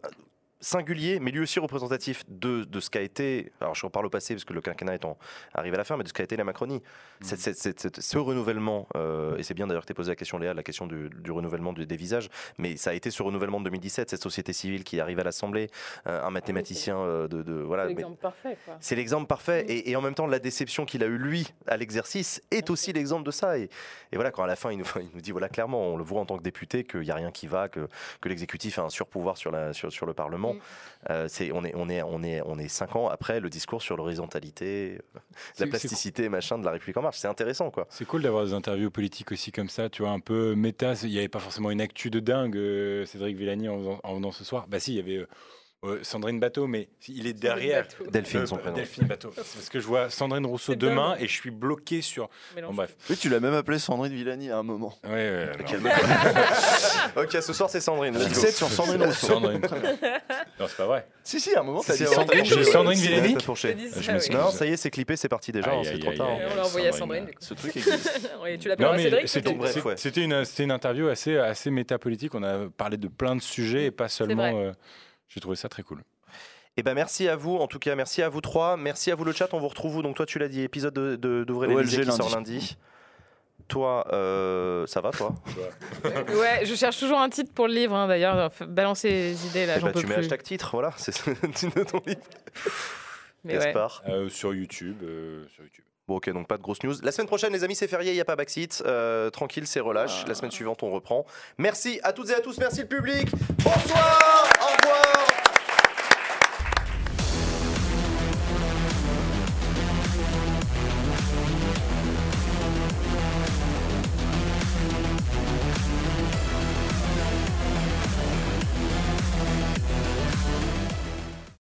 singulier, mais lui aussi représentatif de, de ce qu'a été. Alors je reparle au passé parce que le quinquennat étant arrivé à la fin, mais de ce qu'a été la Macronie. Cette- cette- cette- cette- ce renouvellement, euh, et c'est bien d'ailleurs que tu aies posé la question, Léa, la question du, du renouvellement des visages, mais ça a été ce renouvellement de 2017, cette société civile qui arrive à l'Assemblée, euh, un mathématicien euh, de, de- voilà. C'est l'exemple parfait, c'est l'exemple parfait. Mm. Et, et en même temps, la déception qu'il a eue, lui, à l'exercice, est aussi l'exemple de ça. Et, et voilà, quand à la fin, il nous, il nous dit, voilà, clairement, on le voit en tant que député, qu'il n'y a rien qui va, que, que l'exécutif a un surpouvoir sur, la, sur, sur le Parlement. Euh, c'est, on, est, on, est, on, est, on est cinq ans après le discours sur l'horizontalité, euh, la plasticité, machin, de la République En Marche. C'est intéressant, quoi. C'est cool d'avoir des interviews politiques aussi comme ça, tu vois, un peu méta. Il n'y avait pas forcément une actu de dingue, euh, Cédric Villani, en, venant ce soir. Bah si, il y avait euh, Euh, Sandrine Bateau, mais il est derrière. Delphine, Euh, son prénom. Delphine Bateau. C'est parce que je vois Sandrine Rousseau C'est demain et je suis bloqué sur. Bon, bref. Oui, tu l'as même appelé Sandrine Villani à un moment. Non. Calme-toi. ok, ce soir c'est Sandrine. Fixette sur Sandrine Rousseau. Sandrine. Non, c'est pas vrai. Si, si, à un moment, t'as dit Sandrine. J'ai Sandrine Villani. Non, ça y est, c'est clippé, c'est parti déjà, c'est trop tard. on l'a envoyé à Sandrine. Ce truc existe. Oui, tu Non, l'appelleras mais Cédric c'était une, interview assez, assez métapolitique. On a parlé de plein de sujets et pas seulement. J'ai trouvé ça très cool. Eh ben merci à vous, en tout cas merci à vous trois, merci à vous le chat, on vous retrouve vous, donc toi tu l'as dit, épisode de, de, d'Ouvrez OLG l'Élysée qui lundi. sort lundi. Toi, euh, ça va toi? Ouais, je cherche toujours un titre pour le livre, hein, d'ailleurs. Balancez les idées, là, Eh j'en ben, peux Tu mets plus. hashtag titre, voilà, c'est le titre de ton livre. Mais ouais. Euh, sur YouTube. euh, sur YouTube. Bon ok, donc pas de grosses news. La semaine prochaine les amis c'est férié, il n'y a pas backseat, Euh, tranquille c'est relâche. La semaine suivante on reprend. Merci à toutes et à tous, merci le public. Bonsoir